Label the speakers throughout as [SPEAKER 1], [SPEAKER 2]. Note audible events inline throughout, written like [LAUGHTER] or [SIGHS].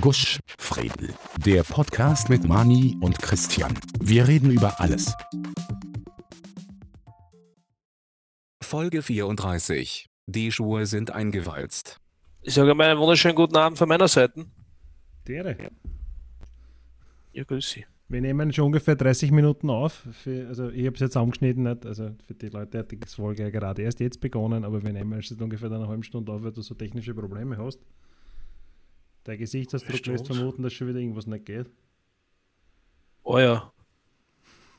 [SPEAKER 1] Gusch, Fredel. Der Podcast mit Mani und Christian. Wir reden über alles. Folge 34. Die Schuhe sind eingewalzt.
[SPEAKER 2] Ich sage mal einen wunderschönen guten Abend von meiner Seite.
[SPEAKER 3] Dere.
[SPEAKER 2] Ja, grüß Sie.
[SPEAKER 3] Wir nehmen schon ungefähr 30 Minuten auf. Für, also ich habe es jetzt angeschnitten, nicht? also für die Leute hat die Folge ja gerade erst jetzt begonnen, aber wir nehmen es jetzt ungefähr eine halbe Stunde auf, weil du so technische Probleme hast. Dein Gesichtsausdruck lässt vermuten, dass schon wieder irgendwas nicht geht.
[SPEAKER 2] Oh ja.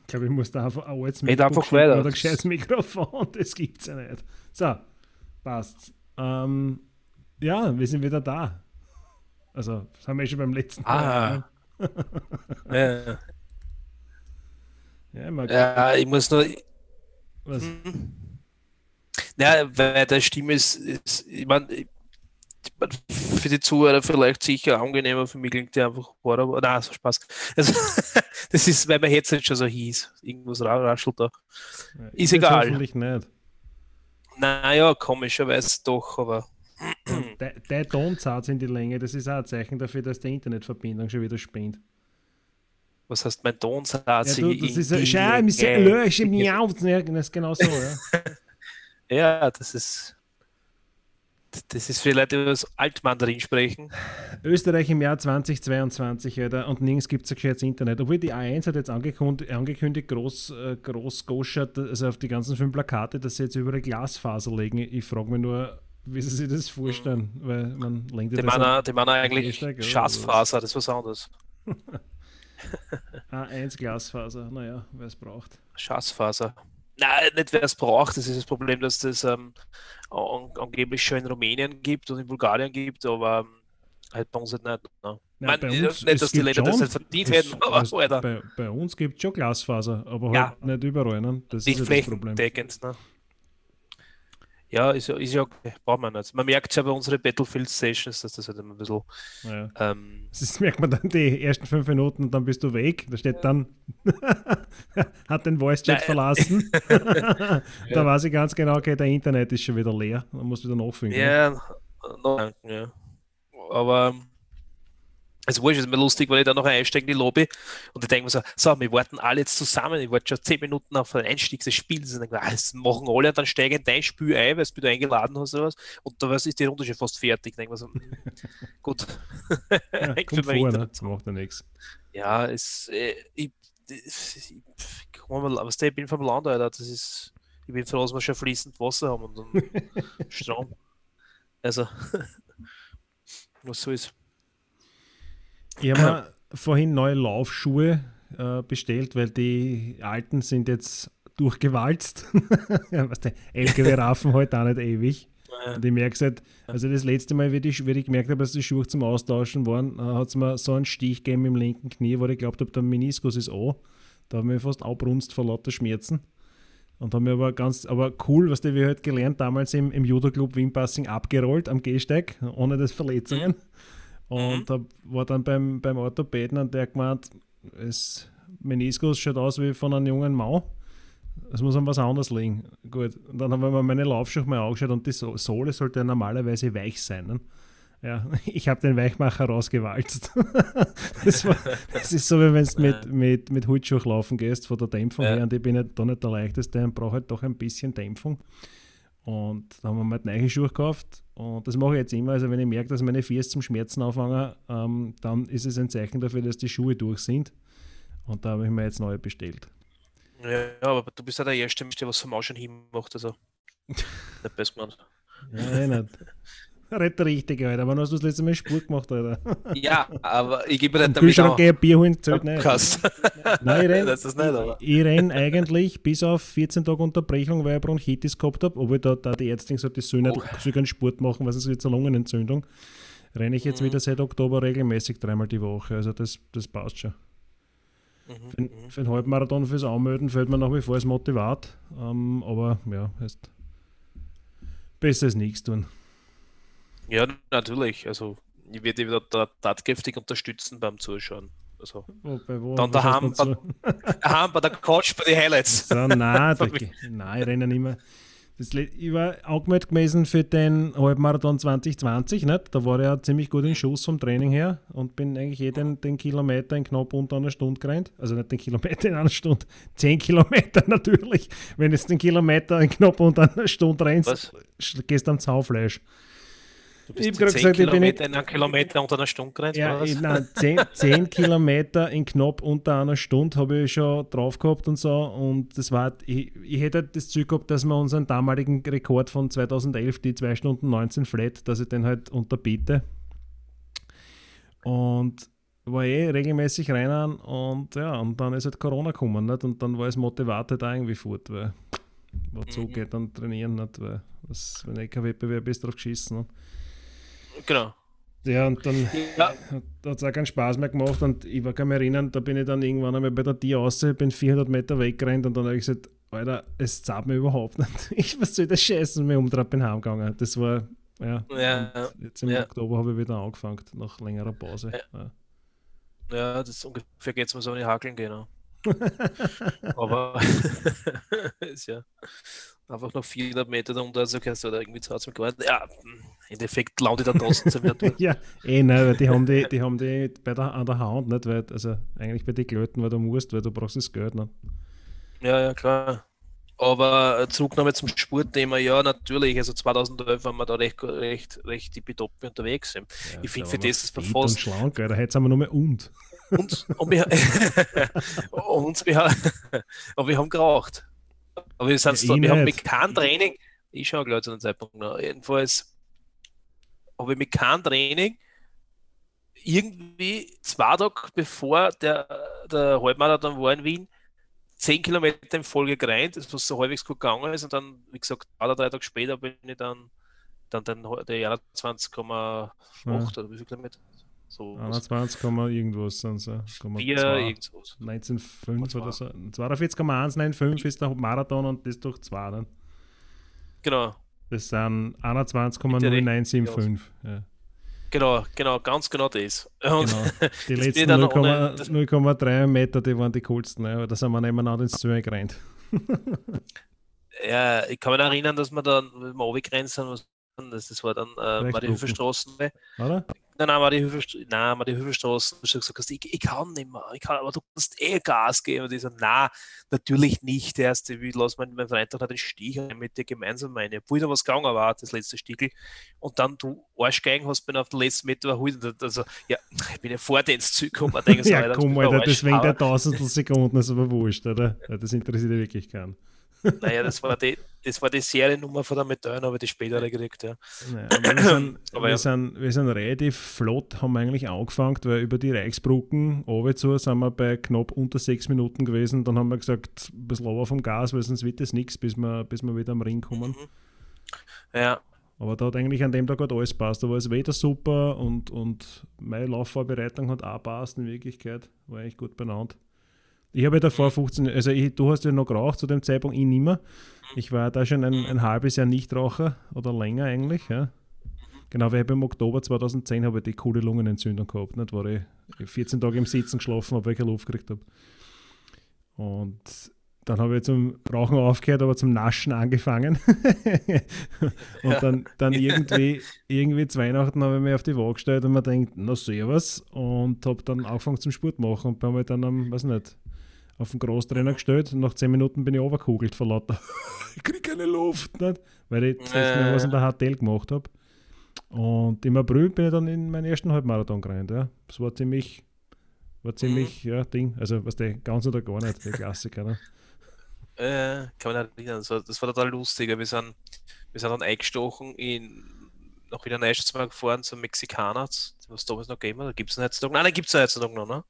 [SPEAKER 3] Ich glaube, ich muss da einfach ein altes
[SPEAKER 2] Red einfach weiter.
[SPEAKER 3] oder ein gescheites Mikrofon, [LAUGHS] das gibt es ja nicht. So, passt. Ähm, ja, wir sind wieder da. Also, das haben wir eh schon beim letzten
[SPEAKER 2] Ah.
[SPEAKER 3] Mal. [LAUGHS]
[SPEAKER 2] Ja,
[SPEAKER 3] Ja, man,
[SPEAKER 2] ja, ich muss nur.
[SPEAKER 3] was,
[SPEAKER 2] Ja, weil der Stimme ist, ist ich meine, für die Zuhörer vielleicht sicher angenehmer, für mich klingt der einfach horror. Nein, so Spaß. Also, [LAUGHS] das ist, weil mein Headset schon so hieß. Irgendwas ra- raschelt da.
[SPEAKER 3] ja,
[SPEAKER 2] ist egal.
[SPEAKER 3] Hoffentlich nicht.
[SPEAKER 2] Naja, komischerweise doch, aber. [CLEARS THROAT]
[SPEAKER 3] Der, der Ton zahlt in die Länge, das ist auch ein Zeichen dafür, dass die Internetverbindung schon wieder spinnt.
[SPEAKER 2] Was heißt mein Ton? Ja,
[SPEAKER 3] du, das ist ein Scheiße, ist ein Lösch, miau, ja, das ist genau so, ja. [LAUGHS]
[SPEAKER 2] Ja, das ist. Das ist die das Altmandarin sprechen.
[SPEAKER 3] Österreich im Jahr 2022, Alter, und nirgends gibt es ein gescheites Internet. Obwohl die A1 hat jetzt angekündigt, angekündigt groß, äh, groß goschert, also auf die ganzen fünf Plakate, dass sie jetzt überall Glasfaser legen. Ich frage mich nur, wie sie sich das vorstellen, weil man lenkt ja
[SPEAKER 2] Die
[SPEAKER 3] das
[SPEAKER 2] die meinen eigentlich? Schatzfaser, das ist was anderes. [LAUGHS]
[SPEAKER 3] A1 Glasfaser, naja, wer es braucht.
[SPEAKER 2] Schatzfaser. Nein, nicht wer es braucht. Das ist das Problem, dass das ähm, an, angeblich schon in Rumänien gibt und in Bulgarien gibt, aber ähm, halt bei uns halt nicht. Ne?
[SPEAKER 3] Ja,
[SPEAKER 2] Man,
[SPEAKER 3] bei
[SPEAKER 2] nicht,
[SPEAKER 3] uns-
[SPEAKER 2] dass
[SPEAKER 3] es
[SPEAKER 2] die Länder das
[SPEAKER 3] schon-
[SPEAKER 2] nicht verdient
[SPEAKER 3] es-
[SPEAKER 2] hätten, [LAUGHS] aber
[SPEAKER 3] es- bei, bei uns gibt es schon Glasfaser, aber
[SPEAKER 2] Ja.
[SPEAKER 3] halt nicht überall. Ne? Das
[SPEAKER 2] nicht
[SPEAKER 3] ist ja das Problem.
[SPEAKER 2] Ne? Ja, ist ja, ist ja okay, braucht man nicht. Man merkt ja bei unseren Battlefield Stations, dass das halt immer ein bisschen.
[SPEAKER 3] Ja.
[SPEAKER 2] Ähm,
[SPEAKER 3] Das merkt man dann die ersten fünf Minuten und dann bist du weg. Da steht dann, [LAUGHS] hat den Voice Chat verlassen. [LAUGHS] [LAUGHS] da weiß ich ganz genau, okay, der Internet ist schon wieder leer. Man muss wieder nachfüllen. ne?
[SPEAKER 2] Ja, noch danken, ja. Aber es wurscht, ist mir lustig, weil ich da noch einsteige in die Lobby und ich denke mir so, so, wir warten alle jetzt zusammen. Ich warte schon 10 Minuten auf den Einstieg des Spiels. Und denke, mir, ah, das machen alle und dann steige ich in dein Spiel ein, weil du da eingeladen hast oder was. Und da ist die Runde schon fast fertig. Ich denke mir so, hm, [LAUGHS] gut.
[SPEAKER 3] Ja, [LAUGHS] kommt vor, ne? Das macht ja nichts.
[SPEAKER 2] Ja, es, äh, ich, ich, ich, mal, was der, ich bin vom Land, Alter. Das ist, ich bin froh, dass wir schon fließend Wasser haben und [LAUGHS] Strom. Also, was so ist.
[SPEAKER 3] Ich habe mir vorhin neue Laufschuhe äh, bestellt, weil die alten sind jetzt durchgewalzt. [LAUGHS] ja, LKW-Raffen halt auch nicht ewig. Und ich merke halt, also das letzte Mal, wie, die, wie ich gemerkt habe, dass die Schuhe zum Austauschen waren, äh, hat es mir so einen Stich gegeben im linken Knie, wo ich glaubt habe, der Meniskus ist an. Da habe ich mich fast abbrunst vor lauter Schmerzen. Und haben mir aber ganz, aber cool, was wir halt gelernt, damals im, im Judo-Club Wimpassing abgerollt am Gehsteig, ohne das Verletzungen. Und hab, war dann beim, beim Orthopäden und der gemeint, es, Meniskus schaut aus wie von einem jungen Mau. Es muss an was anderes liegen. Gut, und dann haben wir mal meine Laufschuhe mal angeschaut und die So- Sohle sollte ja normalerweise weich sein. Ne? Ja, [LAUGHS] ich habe den Weichmacher rausgewalzt. [LAUGHS] das, war, das ist so, wie wenn du mit, mit, mit Hutschuh laufen gehst, von der Dämpfung
[SPEAKER 2] Ja.
[SPEAKER 3] her. Und ich bin ja da nicht der leichteste und brauche halt doch ein bisschen Dämpfung. Und da haben wir mal neue Schuhe gekauft. Und das mache ich jetzt immer. Also, wenn ich merke, dass meine Füße zum Schmerzen anfangen, ähm, dann ist es ein Zeichen dafür, dass die Schuhe durch sind. Und da habe ich mir jetzt neue bestellt.
[SPEAKER 2] Ja, aber du bist ja der Erste, der was vom Ausschauen hin macht. Also, [LAUGHS] nicht besser gemacht.
[SPEAKER 3] Ja, eh nicht. [LAUGHS] Red richtig, Alter. Wann hast du das letzte Mal Sport gemacht, Alter? [LAUGHS]
[SPEAKER 2] Ja, aber ich gebe dir damit
[SPEAKER 3] Kühlschrank
[SPEAKER 2] an.
[SPEAKER 3] geh ein Bier holen, zählt nicht.
[SPEAKER 2] Podcast. [LAUGHS]
[SPEAKER 3] Nein, ich renn,
[SPEAKER 2] das ist nicht, aber.
[SPEAKER 3] ich renn eigentlich bis auf 14 Tage Unterbrechung, weil ich Bronchitis gehabt habe, obwohl da, da die Ärztin gesagt hat, ich soll nicht soll keinen Sport machen, weil sonst wird es eine Lungenentzündung. Renne ich jetzt wieder seit Oktober regelmäßig dreimal die Woche. Also das, das passt schon.
[SPEAKER 2] Mhm,
[SPEAKER 3] Für, den- für den Halbmarathon fürs Anmelden fällt mir nach wie vor das Motivat. Ähm, aber ja, heißt besser als nichts tun.
[SPEAKER 2] Ja, natürlich. Also, ich werde dich wieder da tatkräftig unterstützen beim Zuschauen. Also,
[SPEAKER 3] Wo, bei wo,
[SPEAKER 2] Dann daheim
[SPEAKER 3] dazu?
[SPEAKER 2] daheim bei der [LAUGHS] Couch bei den Highlights.
[SPEAKER 3] So, nein, [LAUGHS] da, nein, ich renne nicht mehr. Das, ich war angemeldet gewesen für den Halbmarathon 2020, nicht? da war ja ziemlich gut in Schuss vom Training her und bin eigentlich jeden den Kilometer in knapp unter einer Stunde gerannt. Also nicht den Kilometer in einer Stunde, [LAUGHS] 10 Kilometer natürlich. Wenn du den Kilometer in knapp unter einer Stunde rennst, gehst du am Zaufleisch.
[SPEAKER 2] Du bist
[SPEAKER 3] Ich hab grad
[SPEAKER 2] 10
[SPEAKER 3] gesagt, ich bin
[SPEAKER 2] Kilometer in einem Kilometer unter einer Stunde gerannt,
[SPEAKER 3] Ja,
[SPEAKER 2] was?
[SPEAKER 3] ich- nein, 10, 10 [LAUGHS] Kilometer in knapp unter einer Stunde habe ich schon drauf gehabt und so. Und das war, ich, ich hätte halt das Ziel gehabt, dass wir unseren damaligen Rekord von 2011, die 2 Stunden 19 flat, dass ich den halt unterbiete. Und war eh regelmäßig rein und ja, und dann ist halt Corona gekommen nicht? und dann war das Motivat halt auch irgendwie fort, weil wozu
[SPEAKER 2] Mhm.
[SPEAKER 3] geht dann trainieren nicht, weil das, wenn eh kein Wettbewerb ist, drauf geschissen. nicht?
[SPEAKER 2] Genau.
[SPEAKER 3] Ja, und dann
[SPEAKER 2] Ja,
[SPEAKER 3] da hat es auch keinen Spaß mehr gemacht und ich war kann mich erinnern, da bin ich dann irgendwann einmal bei der Tier raus, bin 400 Meter weggerannt und dann habe ich gesagt, Alter, es zahlt mir überhaupt nicht. [LAUGHS] Ich was soll das Scheißen mir umdreht bin heimgegangen. Das war, ja.
[SPEAKER 2] Ja,
[SPEAKER 3] jetzt im
[SPEAKER 2] ja.
[SPEAKER 3] Oktober habe ich wieder angefangen, nach längerer Pause. Ja.
[SPEAKER 2] ja, das ungefähr geht es mir so in die Hakeln, genau. [LAUGHS] Aber [LAUGHS] ist ja einfach noch 400 Meter darunter, also kannst du da irgendwie zu Hause gewartet. Ja, im Endeffekt laut ich da draußen wir durch. [LAUGHS]
[SPEAKER 3] ja, eh, nein, weil die haben die, die haben die bei der, an der Hand, nicht? Weil, also eigentlich bei den Klöten, weil du musst, weil du brauchst das Geld. Nicht?
[SPEAKER 2] Ja, ja, klar. Aber äh, zurück nochmal zum Sportthema. Ja, natürlich. Also 2011 waren wir da recht, recht, recht tippitoppi unterwegs.
[SPEAKER 3] Ja,
[SPEAKER 2] Ich finde,
[SPEAKER 3] da
[SPEAKER 2] für das ist
[SPEAKER 3] fit und schlank, Alter. Heute sind wir nur mehr und.
[SPEAKER 2] Und, und, wir, [LAUGHS] und wir, [LAUGHS] aber wir haben geraucht. Aber wir, sind
[SPEAKER 3] Ja, ich
[SPEAKER 2] wir haben mit keinem Training, ich schaue gleich zu dem Zeitpunkt noch, jedenfalls habe ich mit keinem Training irgendwie zwei Tage bevor der, der Halbmarathon war in Wien, zehn Kilometer in Folge gerannt, das was so halbwegs gut gegangen ist und dann, wie gesagt, zwei oder drei Tage später bin ich dann, dann, dann der 21,8 oder wie viel Kilometer? So, was?
[SPEAKER 3] 21, irgendwas sind so.
[SPEAKER 2] Vier,
[SPEAKER 3] 0,2.
[SPEAKER 2] irgendwas.
[SPEAKER 3] 19,5 oder so. 42,195 ist der Marathon und das durch 2 dann.
[SPEAKER 2] Genau.
[SPEAKER 3] Das sind 21,0975. Ja,
[SPEAKER 2] Genau, genau, ganz genau das. Und
[SPEAKER 3] genau. [LAUGHS] Die
[SPEAKER 2] Das
[SPEAKER 3] letzten
[SPEAKER 2] wird dann
[SPEAKER 3] 0,3
[SPEAKER 2] ohne- das-
[SPEAKER 3] 0,3 Meter, die waren die coolsten. Ja. aber Da sind wir nebeneinander ins Ziel gerannt.
[SPEAKER 2] ja, ich kann mich erinnern, dass wir dann, wenn wir runtergerannt sind, was das, das war dann äh. Nein,
[SPEAKER 3] Oder?
[SPEAKER 2] nein, nein, war die Hüfelstraßen. Du hast gesagt, ich, ich kann nicht mehr, ich kann, aber du kannst eh Gas geben. Und ich so, nein, natürlich nicht. Der erste, ich lasse meinen mein Freund nicht den Stich mit dir gemeinsam meine. Obwohl da was gegangen war, das letzte Stiegel. Und dann du Arschgeigen hast, bin auf den letzten Meter überholt. Und Also, ja, ich bin ja vor ins Ziel gekommen. Denke so, [LAUGHS]
[SPEAKER 3] Ja, komm, Alter, deswegen der Tausendstel Sekunden ist aber wurscht, oder? Das interessiert wirklich keinen.
[SPEAKER 2] Naja, das war die, das war die Seriennummer von der Medaille, aber die spätere gekriegt, ja.
[SPEAKER 3] Naja, wir, sind, [CLEARS THROAT]
[SPEAKER 2] Aber
[SPEAKER 3] wir,
[SPEAKER 2] ja.
[SPEAKER 3] sind, wir sind relativ flott, haben wir eigentlich angefangen, weil über die Reichsbrücken zu sind wir bei knapp unter sechs Minuten gewesen. Dann haben wir gesagt, ein bisschen runter vom Gas, weil sonst wird das nichts, bis wir, bis wir wieder am Ring kommen.
[SPEAKER 2] Ja,
[SPEAKER 3] Aber da hat eigentlich an dem Tag halt alles passt. Da war das Wetter super und, und meine Laufvorbereitung hat auch passt in Wirklichkeit. War eigentlich gut benannt. Ich habe ja davor 15, also ich, du hast ja noch geraucht zu dem Zeitpunkt, ich nicht mehr. Ich war da schon ein, ein halbes Jahr Nichtraucher oder länger eigentlich, ja. Genau, weil ich im Oktober 2010 habe ich die coole Lungenentzündung gehabt. Nicht? War ich 14 Tage im Sitzen geschlafen habe, weil ich keine Luft gekriegt habe. Und dann habe ich zum Rauchen aufgehört, aber zum Naschen angefangen. [LAUGHS] und dann, dann [LAUGHS] irgendwie, irgendwie zu Weihnachten habe ich mich auf die Waage gestellt und mir denkt, na servus. Und habe dann angefangen zum Sport machen und bin halt dann am, weiß nicht, auf den Großtrainer gestellt und nach 10 Minuten bin ich overkugelt vor lauter. [LAUGHS] ich kriege keine Luft, nicht? weil ich das letzte Mal was in der HTL gemacht habe. Und im April bin ich dann in meinen ersten Halbmarathon gerannt. Ja. Das war ziemlich, war ziemlich, ja, Ding. Also, was der ganz oder gar nicht, der Klassiker. Ne? [LAUGHS]
[SPEAKER 2] äh, kann man nicht erinnern. Das war, das war total lustig. Wir sind, wir sind dann eingestochen in nach Wiener Neustadt gefahren zum Mexikaner, was damals noch gegeben hat. Da gibt es heutzutage. Nein, den gibt es heutzutage noch, ne?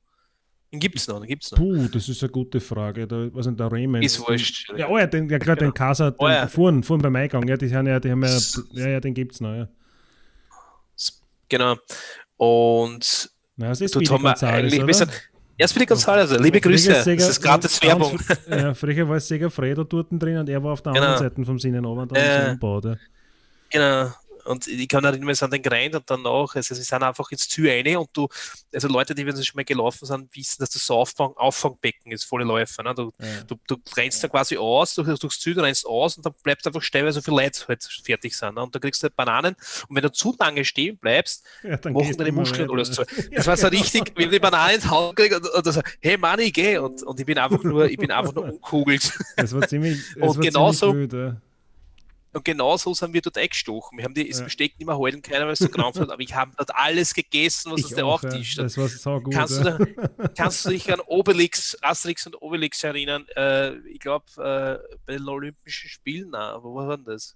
[SPEAKER 2] Den gibt es noch, den gibt es noch.
[SPEAKER 3] Puh, das ist eine gute Frage. Da, was sind der Raymond?
[SPEAKER 2] Ist wurscht.
[SPEAKER 3] Ja, oh ja, den, ja klar, den Casa, den
[SPEAKER 2] Oh ja.
[SPEAKER 3] fuhren, fuhren beim Eingang. Ja, die haben ja, die haben ja, ja, ja den gibt es noch. Ja.
[SPEAKER 2] Genau. Und
[SPEAKER 3] Na, das ist
[SPEAKER 2] dort haben wir eigentlich,
[SPEAKER 3] oder?
[SPEAKER 2] sind, ja, Speedy Gonzales, liebe Grüße.
[SPEAKER 3] Sega-
[SPEAKER 2] Das ist gratis
[SPEAKER 3] ganz
[SPEAKER 2] Werbung.
[SPEAKER 3] Ja, früher war Sega Fredo dort drin und er war auf der
[SPEAKER 2] Genau.
[SPEAKER 3] anderen Seite vom Sinnen runter und
[SPEAKER 2] Äh.
[SPEAKER 3] Ja.
[SPEAKER 2] Genau. Und ich kann erinnern, wir sind dann gerannt und danach, also sie sind einfach ins Ziel rein und du, also Leute, die wenn sie schon mal gelaufen sind, wissen, dass das so Auffang, Auffangbecken ist, volle Läufer. Ne? Du,
[SPEAKER 3] Ja.
[SPEAKER 2] du, du rennst da quasi aus, durch, durchs Ziel, du rennst aus und dann bleibt einfach stehen, weil so viele Leute halt fertig sind. Ne? Und da kriegst du halt Bananen und wenn du zu lange stehen bleibst,
[SPEAKER 3] Ja, dann
[SPEAKER 2] machen deine
[SPEAKER 3] du
[SPEAKER 2] Muskeln alles zu. [LAUGHS] Das war so richtig, wie die Banane ins Haus gekriegt und, und so, hey Mann, ich geh. Und, und ich bin einfach nur, ich bin einfach nur [LAUGHS] umkugelt.
[SPEAKER 3] Das war ziemlich, das
[SPEAKER 2] Und
[SPEAKER 3] war
[SPEAKER 2] genauso-
[SPEAKER 3] ziemlich ja.
[SPEAKER 2] Und genau so sind wir dort eingestochen. Wir haben die, das
[SPEAKER 3] Ja.
[SPEAKER 2] Besteck nicht mehr halten können, weil es so krampft hat, [LAUGHS] aber ich habe dort alles gegessen, was
[SPEAKER 3] Ich
[SPEAKER 2] aus der auftischt. hat.
[SPEAKER 3] Das war so gut.
[SPEAKER 2] Kannst,
[SPEAKER 3] ja.
[SPEAKER 2] du, kannst du dich an Obelix, Asterix und Obelix erinnern? Äh, ich glaube, äh, bei den Olympischen Spielen, na, wo war denn das?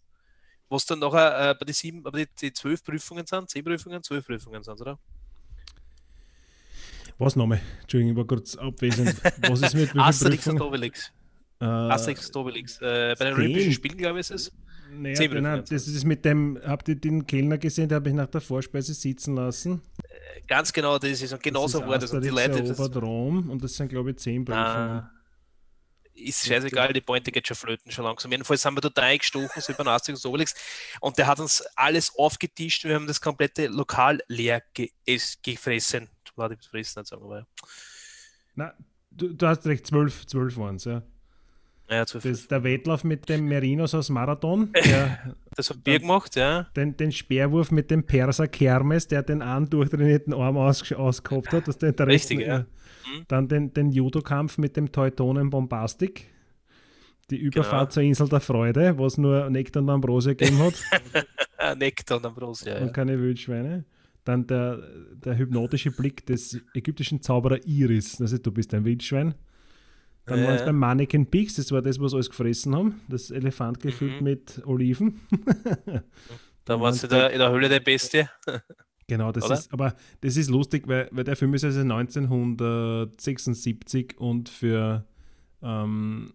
[SPEAKER 2] Wo es dann nachher äh, bei den sieben, bei die, die zwölf Prüfungen sind, zehn Prüfungen, zwölf Prüfungen sind, oder?
[SPEAKER 3] Was nochmal? Entschuldigung, ich war kurz abwesend. Was ist mit [LAUGHS]
[SPEAKER 2] Asterix und
[SPEAKER 3] Prüfungen?
[SPEAKER 2] Obelix.
[SPEAKER 3] Äh,
[SPEAKER 2] Asterix und Obelix. Äh, bei den. Olympischen Spielen, glaube ich, ist es.
[SPEAKER 3] Naja,
[SPEAKER 2] zehn
[SPEAKER 3] nein, das ist mit dem, habt ihr den Kellner gesehen, der habe ich nach der Vorspeise sitzen lassen.
[SPEAKER 2] Ganz genau, das ist und genauso
[SPEAKER 3] das ist
[SPEAKER 2] war das. Und die Leute, das,
[SPEAKER 3] Rom und das sind, glaube ich, zehn Prüfungen.
[SPEAKER 2] Ah, ist scheißegal, die Pointe geht schon flöten schon langsam. Jedenfalls sind wir total eingestochen, so über den Asterix und Obelix. Und der hat uns alles aufgetischt. Wir haben das komplette Lokal leer ge es- gefressen. Warte, ich fressen nicht sagen, aber
[SPEAKER 3] Na, du, du hast recht, zwölf, zwölf waren es, ja.
[SPEAKER 2] Ja.
[SPEAKER 3] Das, der Wettlauf mit dem Merinos aus Marathon, [LAUGHS] der,
[SPEAKER 2] Das haben wir gemacht, ja.
[SPEAKER 3] den, den Speerwurf mit dem Perser Kermes, der den einen durchtrainierten Arm aus, ausgehabt hat. Das der der Rest-
[SPEAKER 2] Richtig, ja. Mhm.
[SPEAKER 3] Dann den, den Judo-Kampf mit dem Teutonen Bombastik. Die Überfahrt
[SPEAKER 2] Genau.
[SPEAKER 3] zur Insel der Freude, wo es nur Nektar und Ambrosia gegeben hat [LAUGHS]
[SPEAKER 2] Nektar und Ambrosia,
[SPEAKER 3] und
[SPEAKER 2] ja.
[SPEAKER 3] keine Wildschweine. Dann der, der hypnotische Blick des ägyptischen Zauberer Iris. Also du bist ein Wildschwein. Dann
[SPEAKER 2] Ja,
[SPEAKER 3] waren es
[SPEAKER 2] ja.
[SPEAKER 3] beim Mannequin Pigs, das war das, was sie alles gefressen haben. Das Elefant gefüllt
[SPEAKER 2] Mhm.
[SPEAKER 3] mit Oliven. [LAUGHS]
[SPEAKER 2] Da war es in der, in der Höhle der Bestie. [LAUGHS]
[SPEAKER 3] Genau, das
[SPEAKER 2] Oder?
[SPEAKER 3] ist, aber das ist lustig, weil, weil der Film ist also 1976 und für ähm,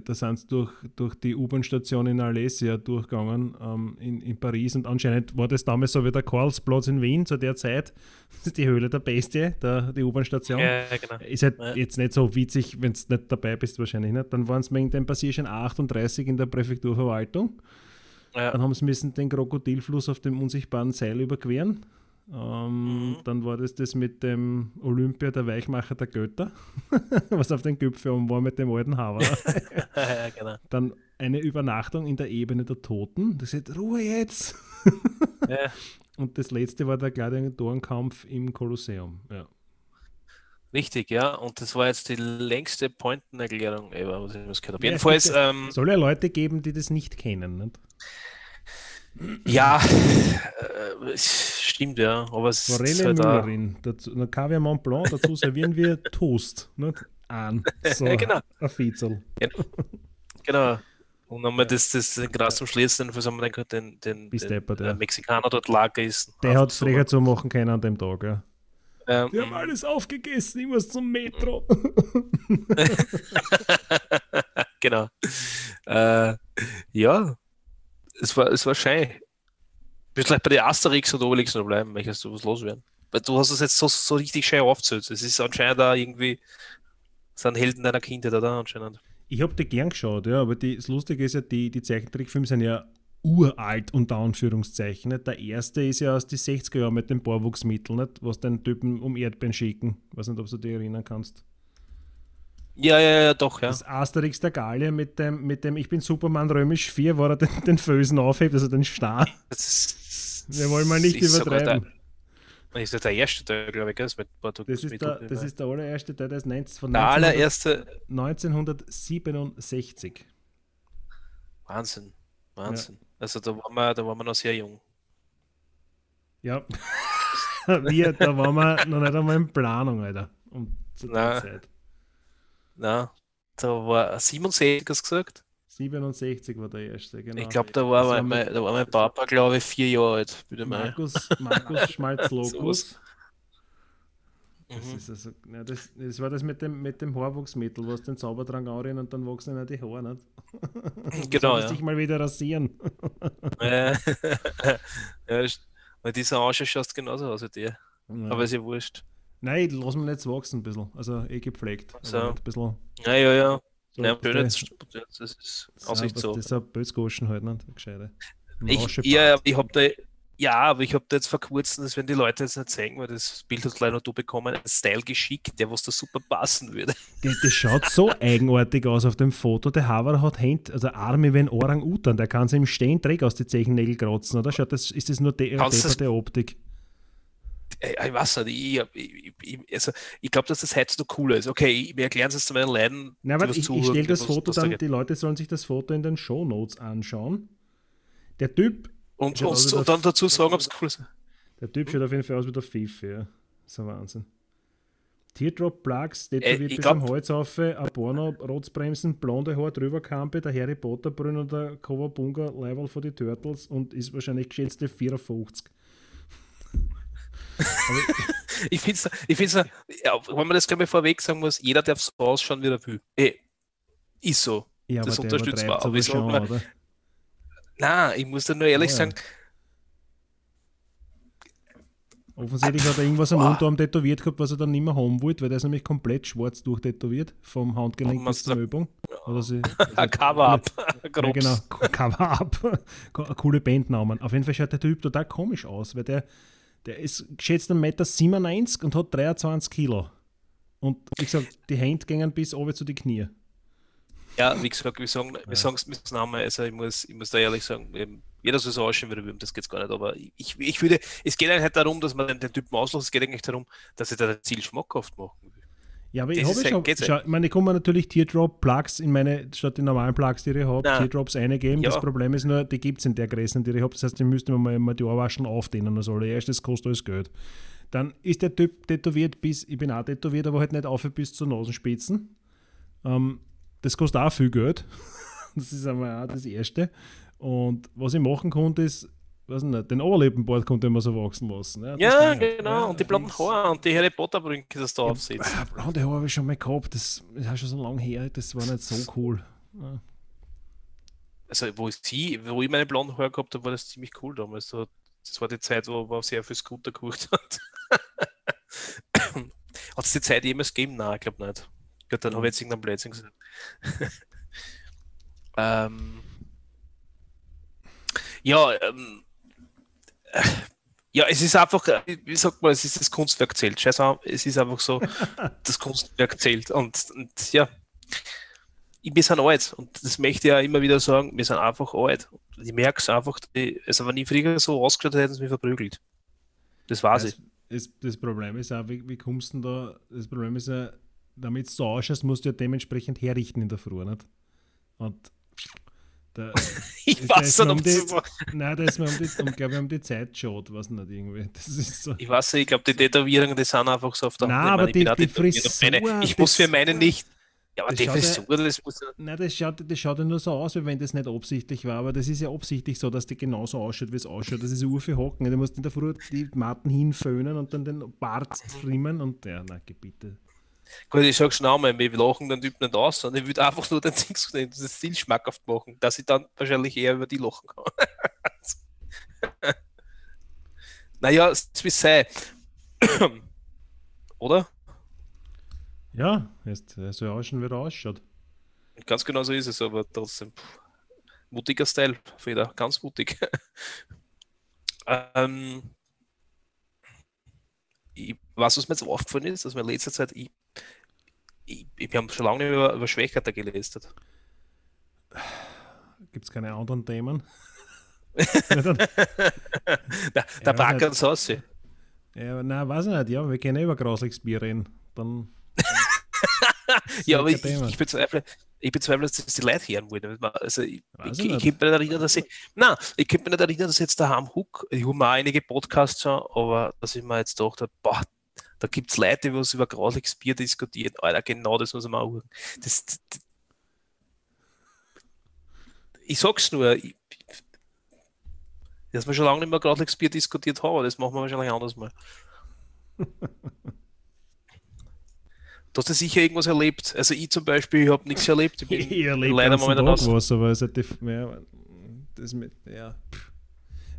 [SPEAKER 3] da, sind sie durch, durch die U-Bahn-Station in Alesia durchgegangen ähm, in, in Paris und anscheinend war das damals so wie der Karlsplatz in Wien zu der Zeit. [LAUGHS] Das ist die Höhle der Bestie, der, die U-Bahn-Station.
[SPEAKER 2] Ja, genau.
[SPEAKER 3] Ist halt
[SPEAKER 2] Ja.
[SPEAKER 3] jetzt nicht so witzig, wenn du nicht dabei bist, wahrscheinlich nicht. Dann waren es wegen dem Passierschein 38 in der Präfekturverwaltung.
[SPEAKER 2] Ja.
[SPEAKER 3] Dann haben sie müssen den Krokodilfluss auf dem unsichtbaren Seil überqueren. Ähm,
[SPEAKER 2] Mhm.
[SPEAKER 3] Dann war das das mit dem Olympia, der Weichmacher der Götter, [LAUGHS] was auf den um war mit dem alten Haber. [LAUGHS]
[SPEAKER 2] ja, genau.
[SPEAKER 3] Dann eine Übernachtung in der Ebene der Toten. Das ist Ruhe jetzt.
[SPEAKER 2] Ja. [LAUGHS]
[SPEAKER 3] Und das letzte war der Gladiatorenkampf im Kolosseum. Ja.
[SPEAKER 2] Richtig, ja. Und das war jetzt die längste Pointenerklärung ever, was ich gehört habe.
[SPEAKER 3] Ja,
[SPEAKER 2] Jedenfalls, ähm,
[SPEAKER 3] Soll ja Leute geben, die das nicht kennen. Nicht?
[SPEAKER 2] Ja, äh, es stimmt, ja. Aber es ist
[SPEAKER 3] Forelle
[SPEAKER 2] halt auch,
[SPEAKER 3] Müllerin, dazu, Kaviar Mont Blanc, dazu servieren wir [LAUGHS] Toast. Nicht? An. So,
[SPEAKER 2] Ja, genau.
[SPEAKER 3] ein Fitzel.
[SPEAKER 2] Genau. Und dann haben wir das, das den Gras zum Schlitz, den, was haben wir den, den, den
[SPEAKER 3] deppert,
[SPEAKER 2] äh,
[SPEAKER 3] ja.
[SPEAKER 2] Mexikaner dort Lager ist.
[SPEAKER 3] Der hat Frecher zu machen können an dem Tag. Ja.
[SPEAKER 2] Ähm,
[SPEAKER 3] Die haben alles aufgegessen, ich muss zum Metro. [LAUGHS]
[SPEAKER 2] genau. Äh, ja, es war, es war schön. Willst vielleicht bei den Asterix oder Obelix noch bleiben, möchtest du was loswerden? Weil du hast es jetzt so, so richtig schön aufgezählt. Es ist anscheinend da irgendwie, sind Helden deiner Kindheit, oder? Anscheinend.
[SPEAKER 3] Ich habe die gern geschaut, ja, aber die, das Lustige ist ja, die, die Zeichentrickfilme sind ja uralt, unter Anführungszeichen. Der erste ist ja aus den 60er Jahren mit dem Bohrwuchsmittel, nicht? was den Typen um Erdbeeren schicken. Ich weiß nicht, ob du dich erinnern kannst.
[SPEAKER 2] Ja, ja, ja, doch, ja.
[SPEAKER 3] Das Asterix der Gallier mit dem, mit dem Ich bin Superman römisch 4, wo er den, den Fösen aufhebt, also den Star.
[SPEAKER 2] Das ist,
[SPEAKER 3] Wir wollen mal nicht übertreiben.
[SPEAKER 2] Der, ist ja der erste Teil, glaube ich, das mit Porto
[SPEAKER 3] Das ist, der, das ist der allererste Teil, der ist 19, von
[SPEAKER 2] der
[SPEAKER 3] 1900
[SPEAKER 2] allererste.
[SPEAKER 3] 1967.
[SPEAKER 2] Wahnsinn. Wahnsinn. Also da waren, wir, da waren wir noch sehr jung.
[SPEAKER 3] Ja. [LAUGHS] Wir, da waren wir noch nicht einmal in Planung, Alter. Um zu der. Zeit.
[SPEAKER 2] Na, da war 67, hast du gesagt?
[SPEAKER 3] 67 war der erste, genau.
[SPEAKER 2] Ich glaube, da, war
[SPEAKER 3] Das
[SPEAKER 2] mein, da war mein Papa, glaube ich, vier Jahre alt. Bitte mal.
[SPEAKER 3] Markus, Markus Schmalz-Lokus. [LAUGHS] Das,
[SPEAKER 2] Mhm.
[SPEAKER 3] also, ja, das, das war das mit dem, mit dem Haarwuchsmittel, was den Zaubertrank anrennen und dann wachsen ihnen die Haare nicht. [LAUGHS]
[SPEAKER 2] Genau,
[SPEAKER 3] Soll
[SPEAKER 2] ja.
[SPEAKER 3] sich mal wieder rasieren.
[SPEAKER 2] Ja, ist- weil dieser Arsch schaust genauso aus wie der.
[SPEAKER 3] Ja.
[SPEAKER 2] Aber ist ja wurscht.
[SPEAKER 3] Nein, lass mir nicht wachsen ein bisschen. Also eh gepflegt.
[SPEAKER 2] So.
[SPEAKER 3] Aber ein bisschen.
[SPEAKER 2] Ja, ja, ja.
[SPEAKER 3] So,
[SPEAKER 2] ja
[SPEAKER 3] der-
[SPEAKER 2] jetzt, das ist
[SPEAKER 3] das
[SPEAKER 2] Aussicht
[SPEAKER 3] ist
[SPEAKER 2] so.
[SPEAKER 3] Das ist ein Bösgoschen halt nicht, gescheite.
[SPEAKER 2] Ich, ja, ich habe da, ja, aber ich habe da jetzt vor kurzem, das werden die Leute jetzt nicht sehen, weil das Bild hat leider du bekommen, einen Style geschickt, der was da super passen würde.
[SPEAKER 3] Das, das schaut so [LAUGHS] eigenartig aus auf dem Foto. Der Haver hat Hände, also Arme wie ein Orang-Utan, der kann sich im Stehen Dreck aus den Zechennägeln kratzen, oder? Schaut, das, ist das nur de der Optik?
[SPEAKER 2] Ich weiß nicht, ich, ich, ich, also, ich glaube, dass das heute noch cooler ist. Okay, wir erklären es jetzt zu meinen Leuten.
[SPEAKER 3] Na, aber ich, ich stelle das Foto dann, die Leute sollen sich das Foto in den Show Notes anschauen. Der Typ.
[SPEAKER 2] Und, und, und dann dazu sagen, ob es cool ist.
[SPEAKER 3] Der Typ schaut auf jeden Fall aus wie der FIFA, ja. Das ist ein Wahnsinn. Teardrop Plugs, tätowiert äh, bis am Hals auf, ein Porno, Rotzbremsen, blonde Haar, drüber Kampe, der Harry Potter Brünn und der Kowabunga Level von die Turtles und ist wahrscheinlich geschätzte 54
[SPEAKER 2] ich [LAUGHS] finde es, ich find's, ja, wenn man das gleich mal vorweg sagen muss, jeder darf so ausschauen, wie er will. Ey, ist so.
[SPEAKER 3] Ja,
[SPEAKER 2] das
[SPEAKER 3] unterstützt man. Aber schon,
[SPEAKER 2] oder? Nein, ich muss da nur ehrlich oh, ja. sagen.
[SPEAKER 3] Offensichtlich hat er irgendwas am. Unterarm tätowiert gehabt, was er dann nicht mehr haben wollte, weil der ist nämlich komplett schwarz durchtätowiert, vom Handgelenk bis zur Übung. Oder sie,
[SPEAKER 2] also Cover-Up.
[SPEAKER 3] ja, genau, Cover-Up. [LAUGHS] Coole Bandnamen. Auf jeden Fall schaut der Typ total komisch aus, weil der der ist geschätzt 1,97 Meter und hat 23 Kilo. Und wie gesagt, die Hände gehen bis oben zu den Knien.
[SPEAKER 2] Ja, wie gesagt, wir sagen wir sagen es Namen, also ich muss, ich muss da ehrlich sagen, jeder soll so ausschauen, wie er will, das geht gar nicht, aber ich, ich würde, es geht eigentlich nicht darum, dass man den, den Typen auslässt, es geht eigentlich darum, dass ich da das Ziel schmackhaft machen.
[SPEAKER 3] Ja, aber ich habe schon, schau, ich meine, ich kann mir natürlich Teardrop-Plugs in meine, statt die normalen Plugs, die ich habe, Teardrops eingeben. Ja. Das Problem ist nur, die gibt es in der Größe, die ich habe. Das heißt, die müsste man mal, mal die Ohrwaschen aufdehnen oder so. Erstes kostet alles Geld. Dann ist der Typ tätowiert bis, ich bin auch tätowiert, aber halt nicht auf bis zur Nasenspitzen. Ähm, das kostet auch viel Geld. [LAUGHS] das ist einmal auch das Erste. Und was ich machen konnte, ist weiß nicht, den Oberlippenbart konnte man so wachsen lassen.
[SPEAKER 2] Ja, ja genau, ja, und die blonden Haare und die Harry Potter Brünke, das da ja, aufsetzt.
[SPEAKER 3] Äh, blonde Haare habe ich schon mal gehabt, das ist schon so lange her, das war nicht so cool. Ja.
[SPEAKER 2] Also, wo ich, sie, wo ich meine blonden Haare gehabt habe, war das ziemlich cool damals. das war die Zeit, wo man sehr viel Scooter geholt hat. [COUGHS] hat es die Zeit jemals gegeben? Nein, ich glaube nicht. Gut, dann habe ich jetzt irgendeinen Blödsinn gesagt. [LAUGHS] ähm, ja, ähm, ja, es ist einfach, wie sagt man, es ist das Kunstwerk zählt. Scheiße, es ist einfach so, [LAUGHS] das Kunstwerk zählt. Und, und ja, wir sind alt und das möchte ich ja immer wieder sagen, wir sind einfach alt. Ich merke es einfach, also wenn ich früher so ausgeschaut hätte, hätten sie mich verprügelt. Das war
[SPEAKER 3] es. Das Problem ist auch, wie, wie kommst du denn da, das Problem ist ja, damit du so ausschaust, musst du ja dementsprechend herrichten in der Früh, nicht? Und
[SPEAKER 2] da, [LAUGHS] ich weiß nicht, um die, so.
[SPEAKER 3] Nein, da ist mir um die, um, glaube ich, um die Zeit geschaut, was nicht irgendwie. Das ist so.
[SPEAKER 2] Ich weiß nicht, ich glaube, die Tätowierungen, die sind einfach so auf der
[SPEAKER 3] Nein, aber die, die Frisur,
[SPEAKER 2] meine, Ich muss für meine nicht. Ja, aber
[SPEAKER 3] die Frisur, ja, das muss ja. Nein, das schaut, das schaut ja nur so aus, wie wenn das nicht absichtlich war, aber das ist ja absichtlich so, dass die genauso ausschaut, wie es ausschaut. Das ist Urfe hocken. Du musst in der Früh die Matten hinföhnen und dann den Bart trimmen und ja, na, bitte.
[SPEAKER 2] Gut, ich sage schon einmal, wir lachen den Typ nicht aus, sondern ich würde einfach nur den Ding das Ziel schmackhaft machen, dass ich dann wahrscheinlich eher über die lachen kann. [LAUGHS] naja, es wie sei. [COUGHS] Oder?
[SPEAKER 3] Ja, ist so ausschauen, wie er ausschaut.
[SPEAKER 2] Ganz genau so ist es, aber trotzdem. Mutiger Style, Feder, ganz mutig. [LAUGHS] ähm, ich weiß, was mir jetzt aufgefallen ist, dass mir in letzter Zeit, ich, ich, ich habe schon lange über, über Schwächerte gelistet.
[SPEAKER 3] Gibt es keine anderen Themen? [LAUGHS]
[SPEAKER 2] der der Backer und Sauce.
[SPEAKER 3] Ja, nein, weiß ich nicht. Ja, wir können über grasliches Bier reden. Dann, [LAUGHS]
[SPEAKER 2] dann ja, aber ich, ich, bezweifle, ich bezweifle, dass das die Leute hören wollen. Also ich, ich, ich, ich könnte mich nicht erinnern, dass ich. Nein, ich könnte mich nicht erinnern, dass jetzt daheim Hook, ich habe mir auch einige Podcasts schon, aber dass ich mir jetzt gedacht habe, boah, da gibt es Leute, die was über grauliches Bier diskutieren. Alter, genau das muss man auch. Das, das, ich sag's nur, ich, dass wir schon lange nicht mehr grauliches Bier diskutiert haben, das machen wir wahrscheinlich anders mal. Du hast ja sicher irgendwas erlebt. Also ich zum Beispiel, ich habe nichts erlebt. Ich, bin [LAUGHS]
[SPEAKER 3] ich erlebe leider momentan Tag was, aber es hat ja, das mit, ja.